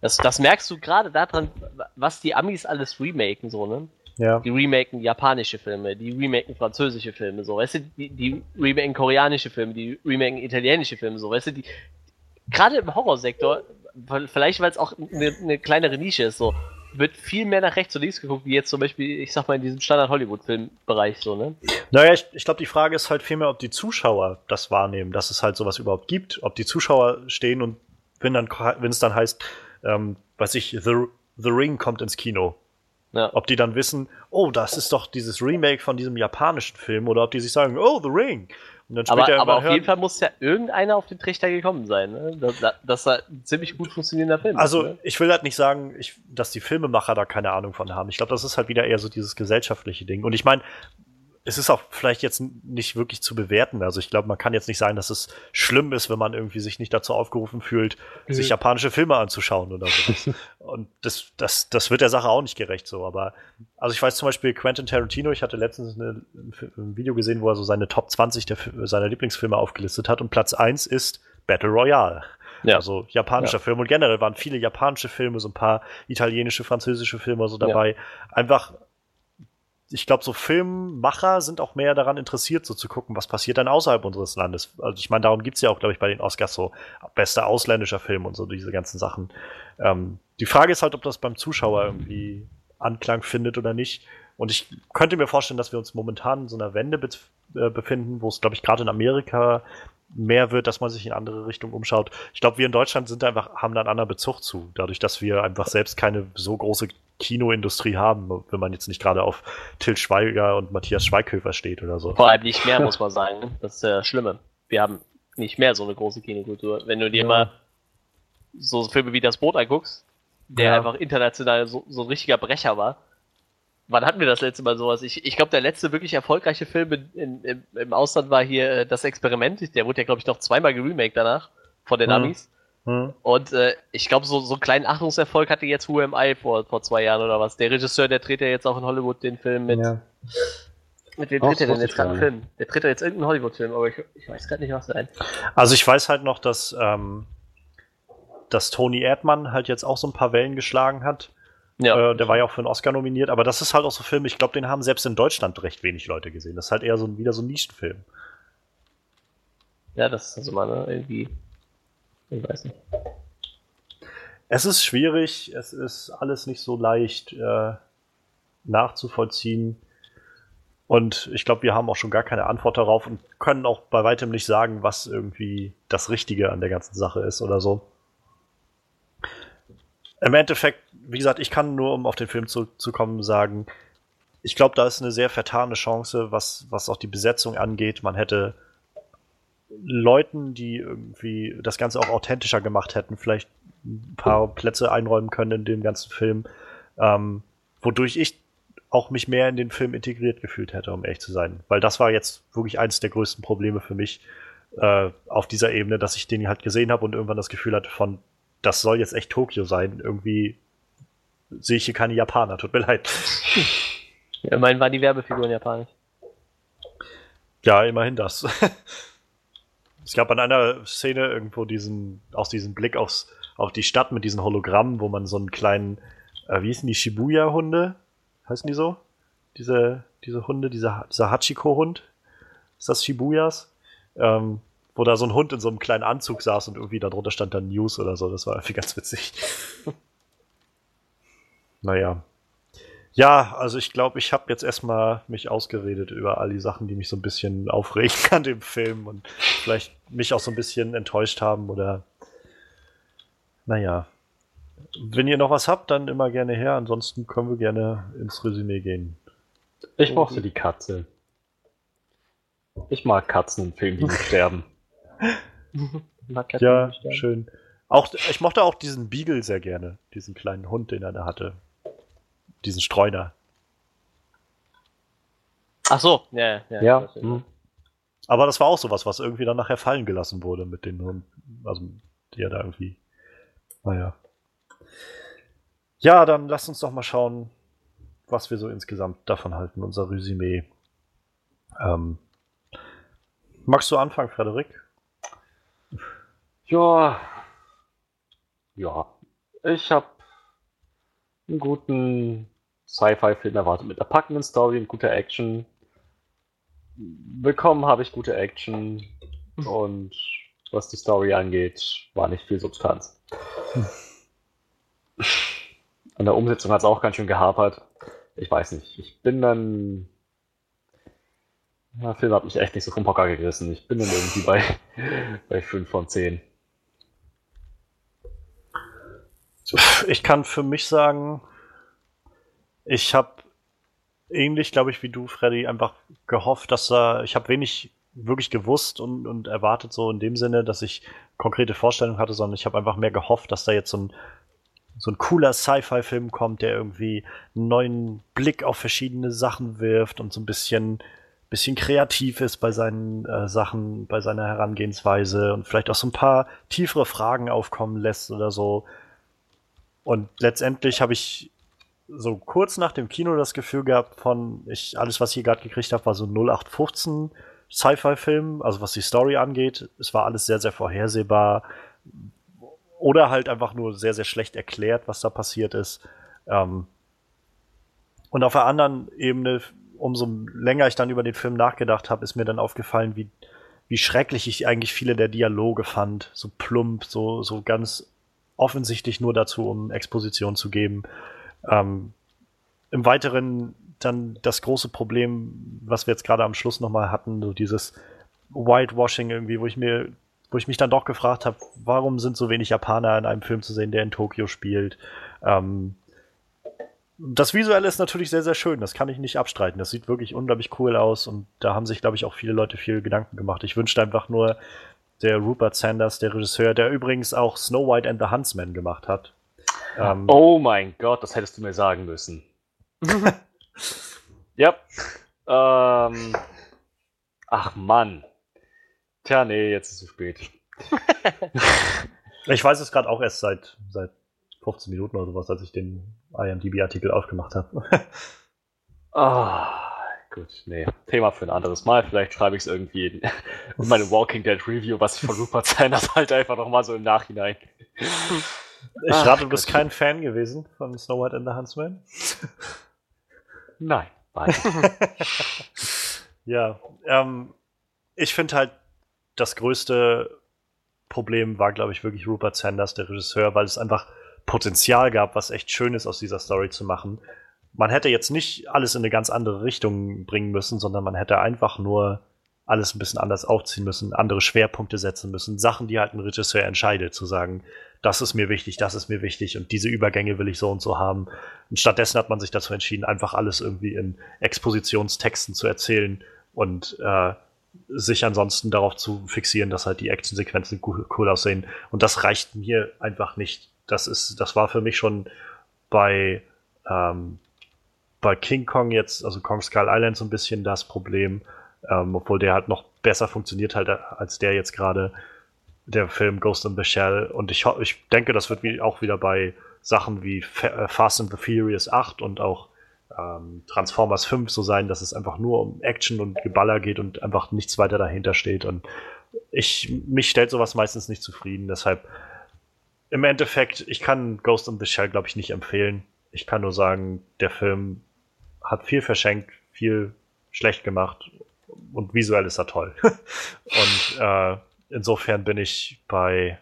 Das, das merkst du gerade daran, was die Amis alles remaken, so, ne? Ja. Die remaken japanische Filme, die remaken französische Filme, so, weißt du, die, die remaken koreanische Filme, die remaken italienische Filme, so, weißt du, die, gerade im Horrorsektor, vielleicht weil es auch eine, eine kleinere Nische ist, so, wird viel mehr nach rechts und links geguckt, wie jetzt zum Beispiel, ich sag mal, in diesem Standard-Hollywood-Film-Bereich so, ne? Naja, ich, ich glaube, die Frage ist halt vielmehr, ob die Zuschauer das wahrnehmen, dass es halt sowas überhaupt gibt. Ob die Zuschauer stehen und wenn dann, wenn es dann heißt, ähm, weiß ich, The, The Ring kommt ins Kino. Ja. Ob die dann wissen, oh, das ist doch dieses Remake von diesem japanischen Film, oder ob die sich sagen, oh, The Ring aber, aber auf hören, jeden Fall muss ja irgendeiner auf den Trichter gekommen sein, ne? dass, dass er ein ziemlich gut funktionierender Film Also, ist, ne? ich will halt nicht sagen, ich, dass die Filmemacher da keine Ahnung von haben. Ich glaube, das ist halt wieder eher so dieses gesellschaftliche Ding. Und ich meine, es ist auch vielleicht jetzt nicht wirklich zu bewerten. Also ich glaube, man kann jetzt nicht sagen, dass es schlimm ist, wenn man irgendwie sich nicht dazu aufgerufen fühlt, mhm. sich japanische Filme anzuschauen oder so. <laughs> Und das, das, das wird der Sache auch nicht gerecht so. Aber also ich weiß zum Beispiel Quentin Tarantino, ich hatte letztens eine, ein Video gesehen, wo er so seine Top 20 der, seiner Lieblingsfilme aufgelistet hat und Platz 1 ist Battle Royale. Ja. Also japanischer ja. Film und generell waren viele japanische Filme, so ein paar italienische, französische Filme so dabei. Ja. Einfach ich glaube, so Filmmacher sind auch mehr daran interessiert, so zu gucken, was passiert dann außerhalb unseres Landes. Also ich meine, darum gibt's ja auch, glaube ich, bei den Oscars so bester ausländischer Film und so diese ganzen Sachen. Ähm, die Frage ist halt, ob das beim Zuschauer irgendwie Anklang findet oder nicht. Und ich könnte mir vorstellen, dass wir uns momentan in so einer Wende be äh, befinden, wo es, glaube ich, gerade in Amerika mehr wird, dass man sich in andere Richtungen umschaut. Ich glaube, wir in Deutschland sind einfach, haben da einen anderen Bezug zu, dadurch, dass wir einfach selbst keine so große Kinoindustrie haben, wenn man jetzt nicht gerade auf Til Schweiger und Matthias Schweighöfer steht oder so. Vor allem nicht mehr, muss man sagen. Das ist ja Schlimme. Wir haben nicht mehr so eine große Kinokultur. Wenn du dir ja. mal so Filme wie Das Boot anguckst, der ja. einfach international so, so ein richtiger Brecher war, wann hatten wir das letzte Mal sowas? Ich, ich glaube, der letzte wirklich erfolgreiche Film in, in, im, im Ausland war hier äh, Das Experiment. Der wurde ja, glaube ich, noch zweimal geremaked danach von den mhm. Amis. Mhm. Und äh, ich glaube, so, so einen kleinen Achtungserfolg hatte jetzt Who Am I vor, vor zwei Jahren oder was. Der Regisseur, der dreht ja jetzt auch in Hollywood den Film mit. Ja. Mit wem dreht er denn jetzt gerade einen Film? Der dreht ja jetzt irgendeinen Hollywood-Film, aber ich, ich weiß gerade nicht, was sein. Also ich weiß halt noch, dass, ähm, dass Tony Erdmann halt jetzt auch so ein paar Wellen geschlagen hat. Ja. Äh, der war ja auch für einen Oscar nominiert, aber das ist halt auch so ein Film, ich glaube, den haben selbst in Deutschland recht wenig Leute gesehen. Das ist halt eher so wieder so ein Nischenfilm. Ja, das ist also mal ne, irgendwie. Ich weiß nicht. Es ist schwierig, es ist alles nicht so leicht äh, nachzuvollziehen. Und ich glaube, wir haben auch schon gar keine Antwort darauf und können auch bei weitem nicht sagen, was irgendwie das Richtige an der ganzen Sache ist oder so. Im Endeffekt wie gesagt, ich kann nur, um auf den Film zu, zu kommen, sagen, ich glaube, da ist eine sehr vertane Chance, was, was auch die Besetzung angeht. Man hätte Leuten, die irgendwie das Ganze auch authentischer gemacht hätten, vielleicht ein paar Plätze einräumen können in dem ganzen Film, ähm, wodurch ich auch mich mehr in den Film integriert gefühlt hätte, um ehrlich zu sein. Weil das war jetzt wirklich eines der größten Probleme für mich äh, auf dieser Ebene, dass ich den halt gesehen habe und irgendwann das Gefühl hatte von, das soll jetzt echt Tokio sein. Irgendwie sehe ich hier keine Japaner, tut mir leid. <laughs> Ja, immerhin waren die Werbefiguren japanisch. Ja, immerhin das. <laughs> es gab an einer Szene irgendwo diesen, aus diesem Blick aufs, auf die Stadt mit diesen Hologrammen, wo man so einen kleinen, äh, wie hießen die, Shibuya-Hunde? Heißen die so? Diese, diese Hunde, dieser, dieser Hachiko-Hund? Ist das Shibuyas? Ähm, wo da so ein Hund in so einem kleinen Anzug saß und irgendwie darunter stand dann News oder so. Das war irgendwie ganz witzig. <laughs> Naja. Ja, also ich glaube, ich habe jetzt erstmal mich ausgeredet über all die Sachen, die mich so ein bisschen aufregen an dem Film und vielleicht mich auch so ein bisschen enttäuscht haben oder naja. Wenn ihr noch was habt, dann immer gerne her, ansonsten können wir gerne ins Resümee gehen. Ich mochte die Katze. Ich mag Katzen in Filmen, die nicht sterben. <laughs> ja, schön. Auch, ich mochte auch diesen Beagle sehr gerne, diesen kleinen Hund, den er da hatte diesen Streuner. Ach so, ja, ja. ja. Hm. Aber das war auch sowas, was irgendwie dann nachher fallen gelassen wurde mit den Hunden, also die ja da irgendwie. Naja. Ja, dann lasst uns doch mal schauen, was wir so insgesamt davon halten, unser Resümee. Ähm, magst du anfangen, Frederik? Ja. Ja. Ich habe einen guten Sci-Fi-Film erwartet mit einer packenden Story und guter Action. Bekommen habe ich gute Action und was die Story angeht, war nicht viel Substanz. An der Umsetzung hat es auch ganz schön gehapert. Ich weiß nicht. Ich bin dann. Der Film hat mich echt nicht so vom Hocker gerissen. Ich bin dann irgendwie bei, <laughs> bei 5 von 10. Ich kann für mich sagen, ich habe ähnlich, glaube ich, wie du, Freddy, einfach gehofft, dass er, ich habe wenig wirklich gewusst und, und erwartet so in dem Sinne, dass ich konkrete Vorstellungen hatte, sondern ich habe einfach mehr gehofft, dass da jetzt so ein, so ein cooler Sci-Fi-Film kommt, der irgendwie einen neuen Blick auf verschiedene Sachen wirft und so ein bisschen, bisschen kreativ ist bei seinen äh, Sachen, bei seiner Herangehensweise und vielleicht auch so ein paar tiefere Fragen aufkommen lässt oder so. Und letztendlich habe ich so kurz nach dem Kino das Gefühl gehabt von, ich, alles, was ich hier gerade gekriegt habe, war so 0815 Sci-Fi-Film, also was die Story angeht. Es war alles sehr, sehr vorhersehbar. Oder halt einfach nur sehr, sehr schlecht erklärt, was da passiert ist. Ähm und auf der anderen Ebene, umso länger ich dann über den Film nachgedacht habe, ist mir dann aufgefallen, wie, wie schrecklich ich eigentlich viele der Dialoge fand. So plump, so, so ganz offensichtlich nur dazu, um Exposition zu geben. Ähm, Im Weiteren dann das große Problem, was wir jetzt gerade am Schluss nochmal hatten, so dieses Whitewashing irgendwie, wo ich mir, wo ich mich dann doch gefragt habe, warum sind so wenig Japaner in einem Film zu sehen, der in Tokio spielt? Ähm, das Visuelle ist natürlich sehr, sehr schön, das kann ich nicht abstreiten. Das sieht wirklich unglaublich cool aus und da haben sich, glaube ich, auch viele Leute viel Gedanken gemacht. Ich wünschte einfach nur, der Rupert Sanders, der Regisseur, der übrigens auch Snow White and the Huntsman gemacht hat. Ähm, oh mein Gott, das hättest du mir sagen müssen. <laughs> ja. Ähm, ach Mann. Tja, nee, jetzt ist es zu spät. <laughs> ich weiß es gerade auch erst seit, seit 15 Minuten oder sowas, als ich den IMDb-Artikel aufgemacht habe. Ah. Gut, nee. Thema für ein anderes Mal. Vielleicht schreibe ich es irgendwie in, in <laughs> meine Walking Dead Review, was ich von <laughs> Rupert Sanders halt einfach nochmal so im Nachhinein. Ich Ach, rate, du bist kein Fan gewesen von Snow White and the Huntsman? Nein, nein. <laughs> ja, ähm, ich finde halt, das größte Problem war, glaube ich, wirklich Rupert Sanders, der Regisseur, weil es einfach Potenzial gab, was echt Schönes aus dieser Story zu machen man hätte jetzt nicht alles in eine ganz andere Richtung bringen müssen, sondern man hätte einfach nur alles ein bisschen anders aufziehen müssen, andere Schwerpunkte setzen müssen, Sachen, die halt ein Regisseur entscheidet, zu sagen, das ist mir wichtig, das ist mir wichtig und diese Übergänge will ich so und so haben. Und stattdessen hat man sich dazu entschieden, einfach alles irgendwie in Expositionstexten zu erzählen und äh, sich ansonsten darauf zu fixieren, dass halt die Actionsequenzen cool, aussehen. Und das reicht mir einfach nicht. Das ist, das war für mich schon bei ähm, bei King Kong jetzt, also Kong Skull Island, so ein bisschen das Problem, ähm, obwohl der halt noch besser funktioniert halt als der jetzt gerade, der Film Ghost in the Shell. Und ich, ich denke, das wird wie, auch wieder bei Sachen wie äh, Fast and the Furious 8 und auch ähm, Transformers 5 so sein, dass es einfach nur um Action und Geballer geht und einfach nichts weiter dahinter steht. Und ich, mich stellt sowas meistens nicht zufrieden. Deshalb, im Endeffekt, ich kann Ghost in the Shell, glaube ich, nicht empfehlen. Ich kann nur sagen, der Film hat viel verschenkt, viel schlecht gemacht und visuell ist er toll. <laughs> und äh, insofern bin ich bei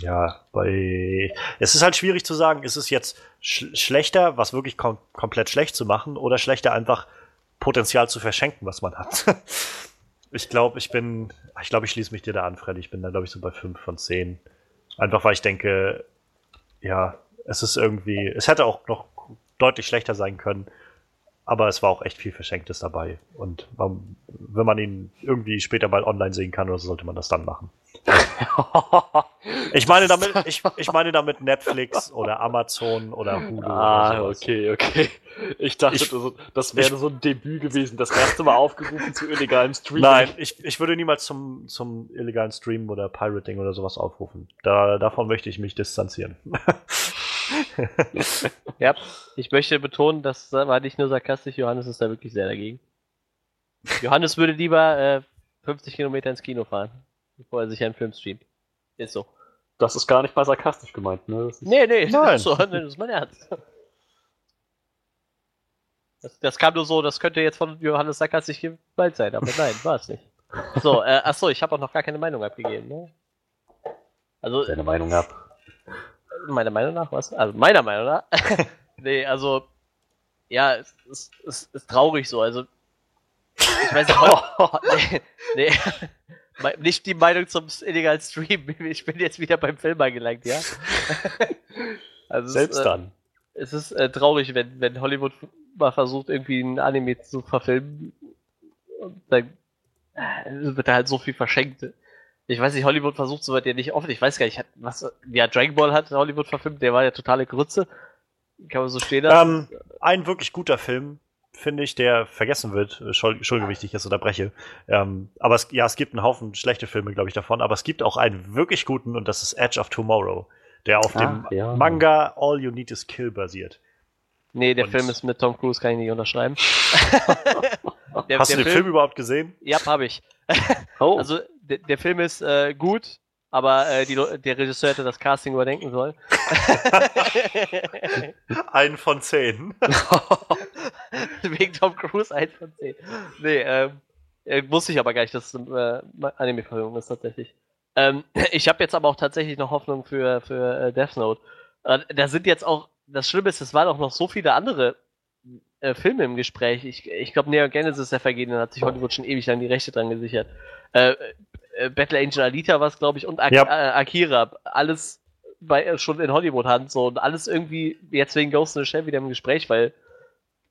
ja, bei. Es ist halt schwierig zu sagen, ist es jetzt sch schlechter, was wirklich kom komplett schlecht zu machen, oder schlechter einfach Potenzial zu verschenken, was man hat. <laughs> ich glaube, ich bin. Ich glaube, ich schließe mich dir da an, Freddy. Ich bin da, glaube ich, so bei 5 von 10. Einfach weil ich denke, ja, es ist irgendwie, es hätte auch noch deutlich schlechter sein können, aber es war auch echt viel Verschenktes dabei. Und man, wenn man ihn irgendwie später mal online sehen kann, oder so, sollte man das dann machen. ich meine damit, ich, ich meine damit Netflix oder Amazon oder Hulu. Ah, oder okay, okay. Ich dachte, ich, das wäre ich, so ein Debüt gewesen, das erste Mal aufgerufen zu illegalen Streaming. Nein, ich, ich würde niemals zum, zum illegalen Streamen oder Pirating oder sowas aufrufen. Da, davon möchte ich mich distanzieren. <laughs> <laughs> ja, ich möchte betonen, das war nicht nur sarkastisch, Johannes ist da wirklich sehr dagegen. Johannes würde lieber äh, 50 Kilometer ins Kino fahren, bevor er sich einen Film streamt. Ist so. Das ist gar nicht mal sarkastisch gemeint, ne? Das nee, nee, das <laughs> ist, so, das ist mein Ernst. Das, das, kam nur so, das könnte jetzt von Johannes sarkastisch gemeint sein, aber nein, war es nicht. So, äh, achso, ich habe auch noch gar keine Meinung abgegeben, ne? Also, Deine Meinung ab. Meiner Meinung nach, was? Also meiner Meinung nach. <laughs> nee, also ja, es ist, es ist traurig so. Also ich weiß nicht, <laughs> nee, nee, <laughs> nicht die Meinung zum illegalen Stream. Ich bin jetzt wieder beim Film angelangt, ja. Also Selbst es, äh, dann. Es ist äh, traurig, wenn, wenn Hollywood mal versucht, irgendwie ein Anime zu verfilmen. Und dann äh, wird da halt so viel verschenkt. Ich weiß nicht, Hollywood versucht so weit ja nicht offen. Ich weiß gar nicht, was, ja, Dragon Ball hat Hollywood verfilmt, der war ja totale Grütze. Kann man so stehen lassen. Ähm, ein wirklich guter Film, finde ich, der vergessen wird. Entschuldige, wenn ich dich jetzt unterbreche. Ähm, aber es, ja, es gibt einen Haufen schlechte Filme, glaube ich, davon. Aber es gibt auch einen wirklich guten und das ist Edge of Tomorrow, der auf ah, dem ja. Manga All You Need Is Kill basiert. Nee, der und Film ist mit Tom Cruise, kann ich nicht unterschreiben. <laughs> der, Hast der du den Film, Film, überhaupt gesehen? Ja, habe ich. oh. Also, der, der Film ist äh, gut, aber äh, die, der Regisseur hätte das Casting überdenken sollen. <laughs> ein von zehn. <laughs> Wegen Tom Cruise ein von zehn. Nee, ähm, äh, wusste ich aber gar nicht, dass es eine äh, Anime-Verfilmung ist tatsächlich. Ähm, <clears throat> ich habe jetzt aber auch tatsächlich noch Hoffnung für, für äh, Death Note. Äh, da sind jetzt auch, das Schlimme ist, es waren auch noch so viele andere Filme im Gespräch. Ich, ich glaube, Neo Genesis der Vergehen, hat sich Hollywood schon ewig lang die Rechte dran gesichert. Äh, äh, Battle Angel Alita war es, glaube ich, und Ak ja. äh, Akira. Alles bei, äh, schon in Hollywood-Hand so und alles irgendwie jetzt wegen Ghost in the Shell wieder im Gespräch, weil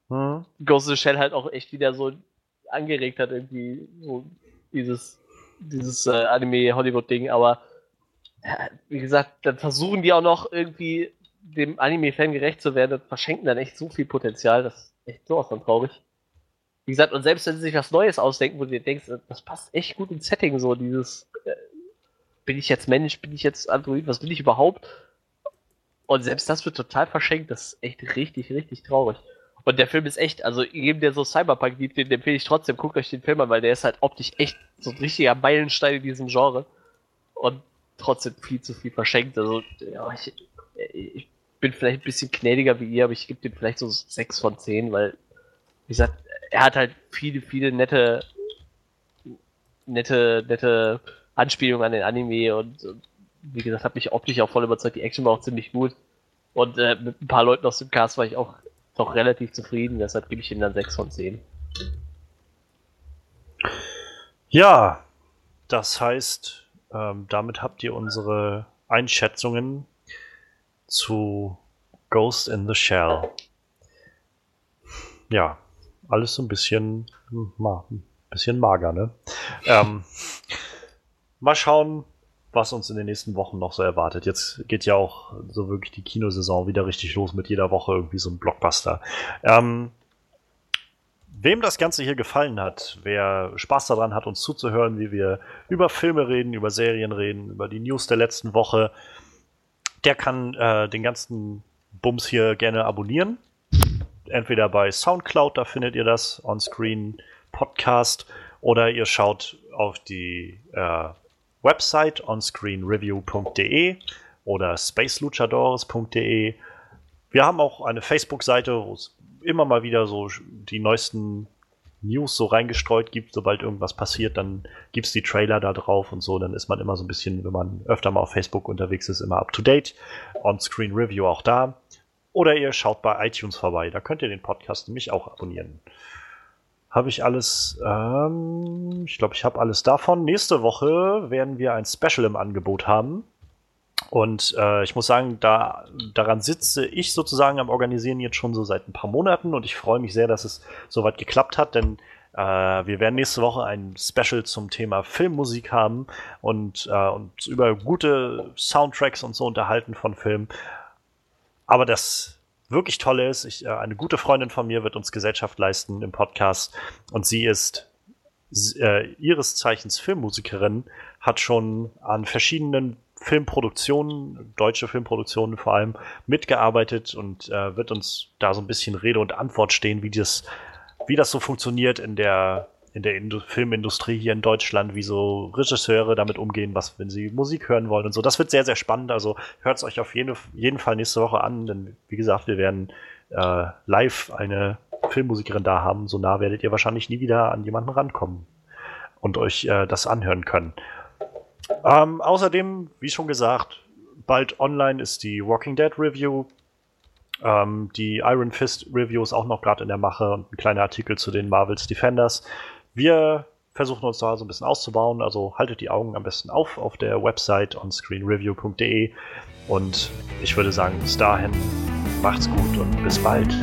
hm. Ghost in the Shell halt auch echt wieder so angeregt hat, irgendwie so dieses, dieses äh, Anime-Hollywood-Ding, aber wie gesagt, dann versuchen die auch noch irgendwie dem Anime-Fan gerecht zu werden und verschenken dann echt so viel Potenzial, das ist echt sowas von traurig. Wie gesagt, und selbst wenn sie sich was Neues ausdenken, wo du dir denkst, das passt echt gut ins Setting, so dieses, äh, bin ich jetzt Mensch, bin ich jetzt Android, was will ich überhaupt? Und selbst das wird total verschenkt, das ist echt richtig, richtig traurig. Und der Film ist echt, also jedem, der so Cyberpunk liebt, den empfehle ich trotzdem, guckt euch den Film an, weil der ist halt optisch echt so ein richtiger Meilenstein in diesem Genre. Und trotzdem viel zu viel verschenkt. Also, ja, ich, ich bin vielleicht ein bisschen gnädiger wie ihr, aber ich gebe dem vielleicht so 6 von 10, weil, wie gesagt, er hat halt viele, viele nette, nette, nette Anspielungen an den Anime und, und wie gesagt, hat mich optisch auch voll überzeugt. Die Action war auch ziemlich gut. Und äh, mit ein paar Leuten aus dem Cast war ich auch doch relativ zufrieden, deshalb gebe ich ihm dann 6 von 10. Ja, das heißt, ähm, damit habt ihr unsere Einschätzungen zu Ghost in the Shell. Ja, alles so ein bisschen, ma, ein bisschen mager, ne? ähm, mal schauen, was uns in den nächsten Wochen noch so erwartet. Jetzt geht ja auch so wirklich die Kinosaison wieder richtig los mit jeder Woche irgendwie so ein Blockbuster. Ähm, wem das Ganze hier gefallen hat, wer Spaß daran hat, uns zuzuhören, wie wir über Filme reden, über Serien reden, über die News der letzten Woche, der kann äh, den ganzen Bums hier gerne abonnieren entweder bei Soundcloud, da findet ihr das, On-Screen Podcast, oder ihr schaut auf die äh, Website onscreenreview.de oder spaceluchadores.de. Wir haben auch eine Facebook-Seite, wo es immer mal wieder so die neuesten News so reingestreut gibt. Sobald irgendwas passiert, dann gibt es die Trailer da drauf und so. Dann ist man immer so ein bisschen, wenn man öfter mal auf Facebook unterwegs ist, immer up to date. On-Screen Review auch da. Oder ihr schaut bei iTunes vorbei. Da könnt ihr den Podcast nämlich auch abonnieren. Habe ich alles, ähm, ich glaube, ich habe alles davon. Nächste Woche werden wir ein Special im Angebot haben. Und äh, ich muss sagen, da, daran sitze ich sozusagen am Organisieren jetzt schon so seit ein paar Monaten und ich freue mich sehr, dass es soweit geklappt hat, denn äh, wir werden nächste Woche ein Special zum Thema Filmmusik haben und äh, uns über gute Soundtracks und so unterhalten von Filmen. Aber das wirklich Tolle ist, ich, äh, eine gute Freundin von mir wird uns Gesellschaft leisten im Podcast und sie ist äh, ihres Zeichens Filmmusikerin, hat schon an verschiedenen Filmproduktionen, deutsche Filmproduktionen vor allem, mitgearbeitet und äh, wird uns da so ein bisschen Rede und Antwort stehen, wie das, wie das so funktioniert in der in der Indu Filmindustrie hier in Deutschland, wie so Regisseure damit umgehen, was, wenn sie Musik hören wollen und so. Das wird sehr, sehr spannend. Also hört es euch auf jeden, jeden Fall nächste Woche an, denn wie gesagt, wir werden äh, live eine Filmmusikerin da haben. So nah werdet ihr wahrscheinlich nie wieder an jemanden rankommen und euch äh, das anhören können. Ähm, außerdem, wie schon gesagt, bald online ist die Walking Dead Review. Ähm, die Iron Fist Review ist auch noch gerade in der Mache und ein kleiner Artikel zu den Marvels Defenders. Wir versuchen uns da so ein bisschen auszubauen, also haltet die Augen am besten auf auf der Website onscreenreview.de und ich würde sagen, bis dahin macht's gut und bis bald.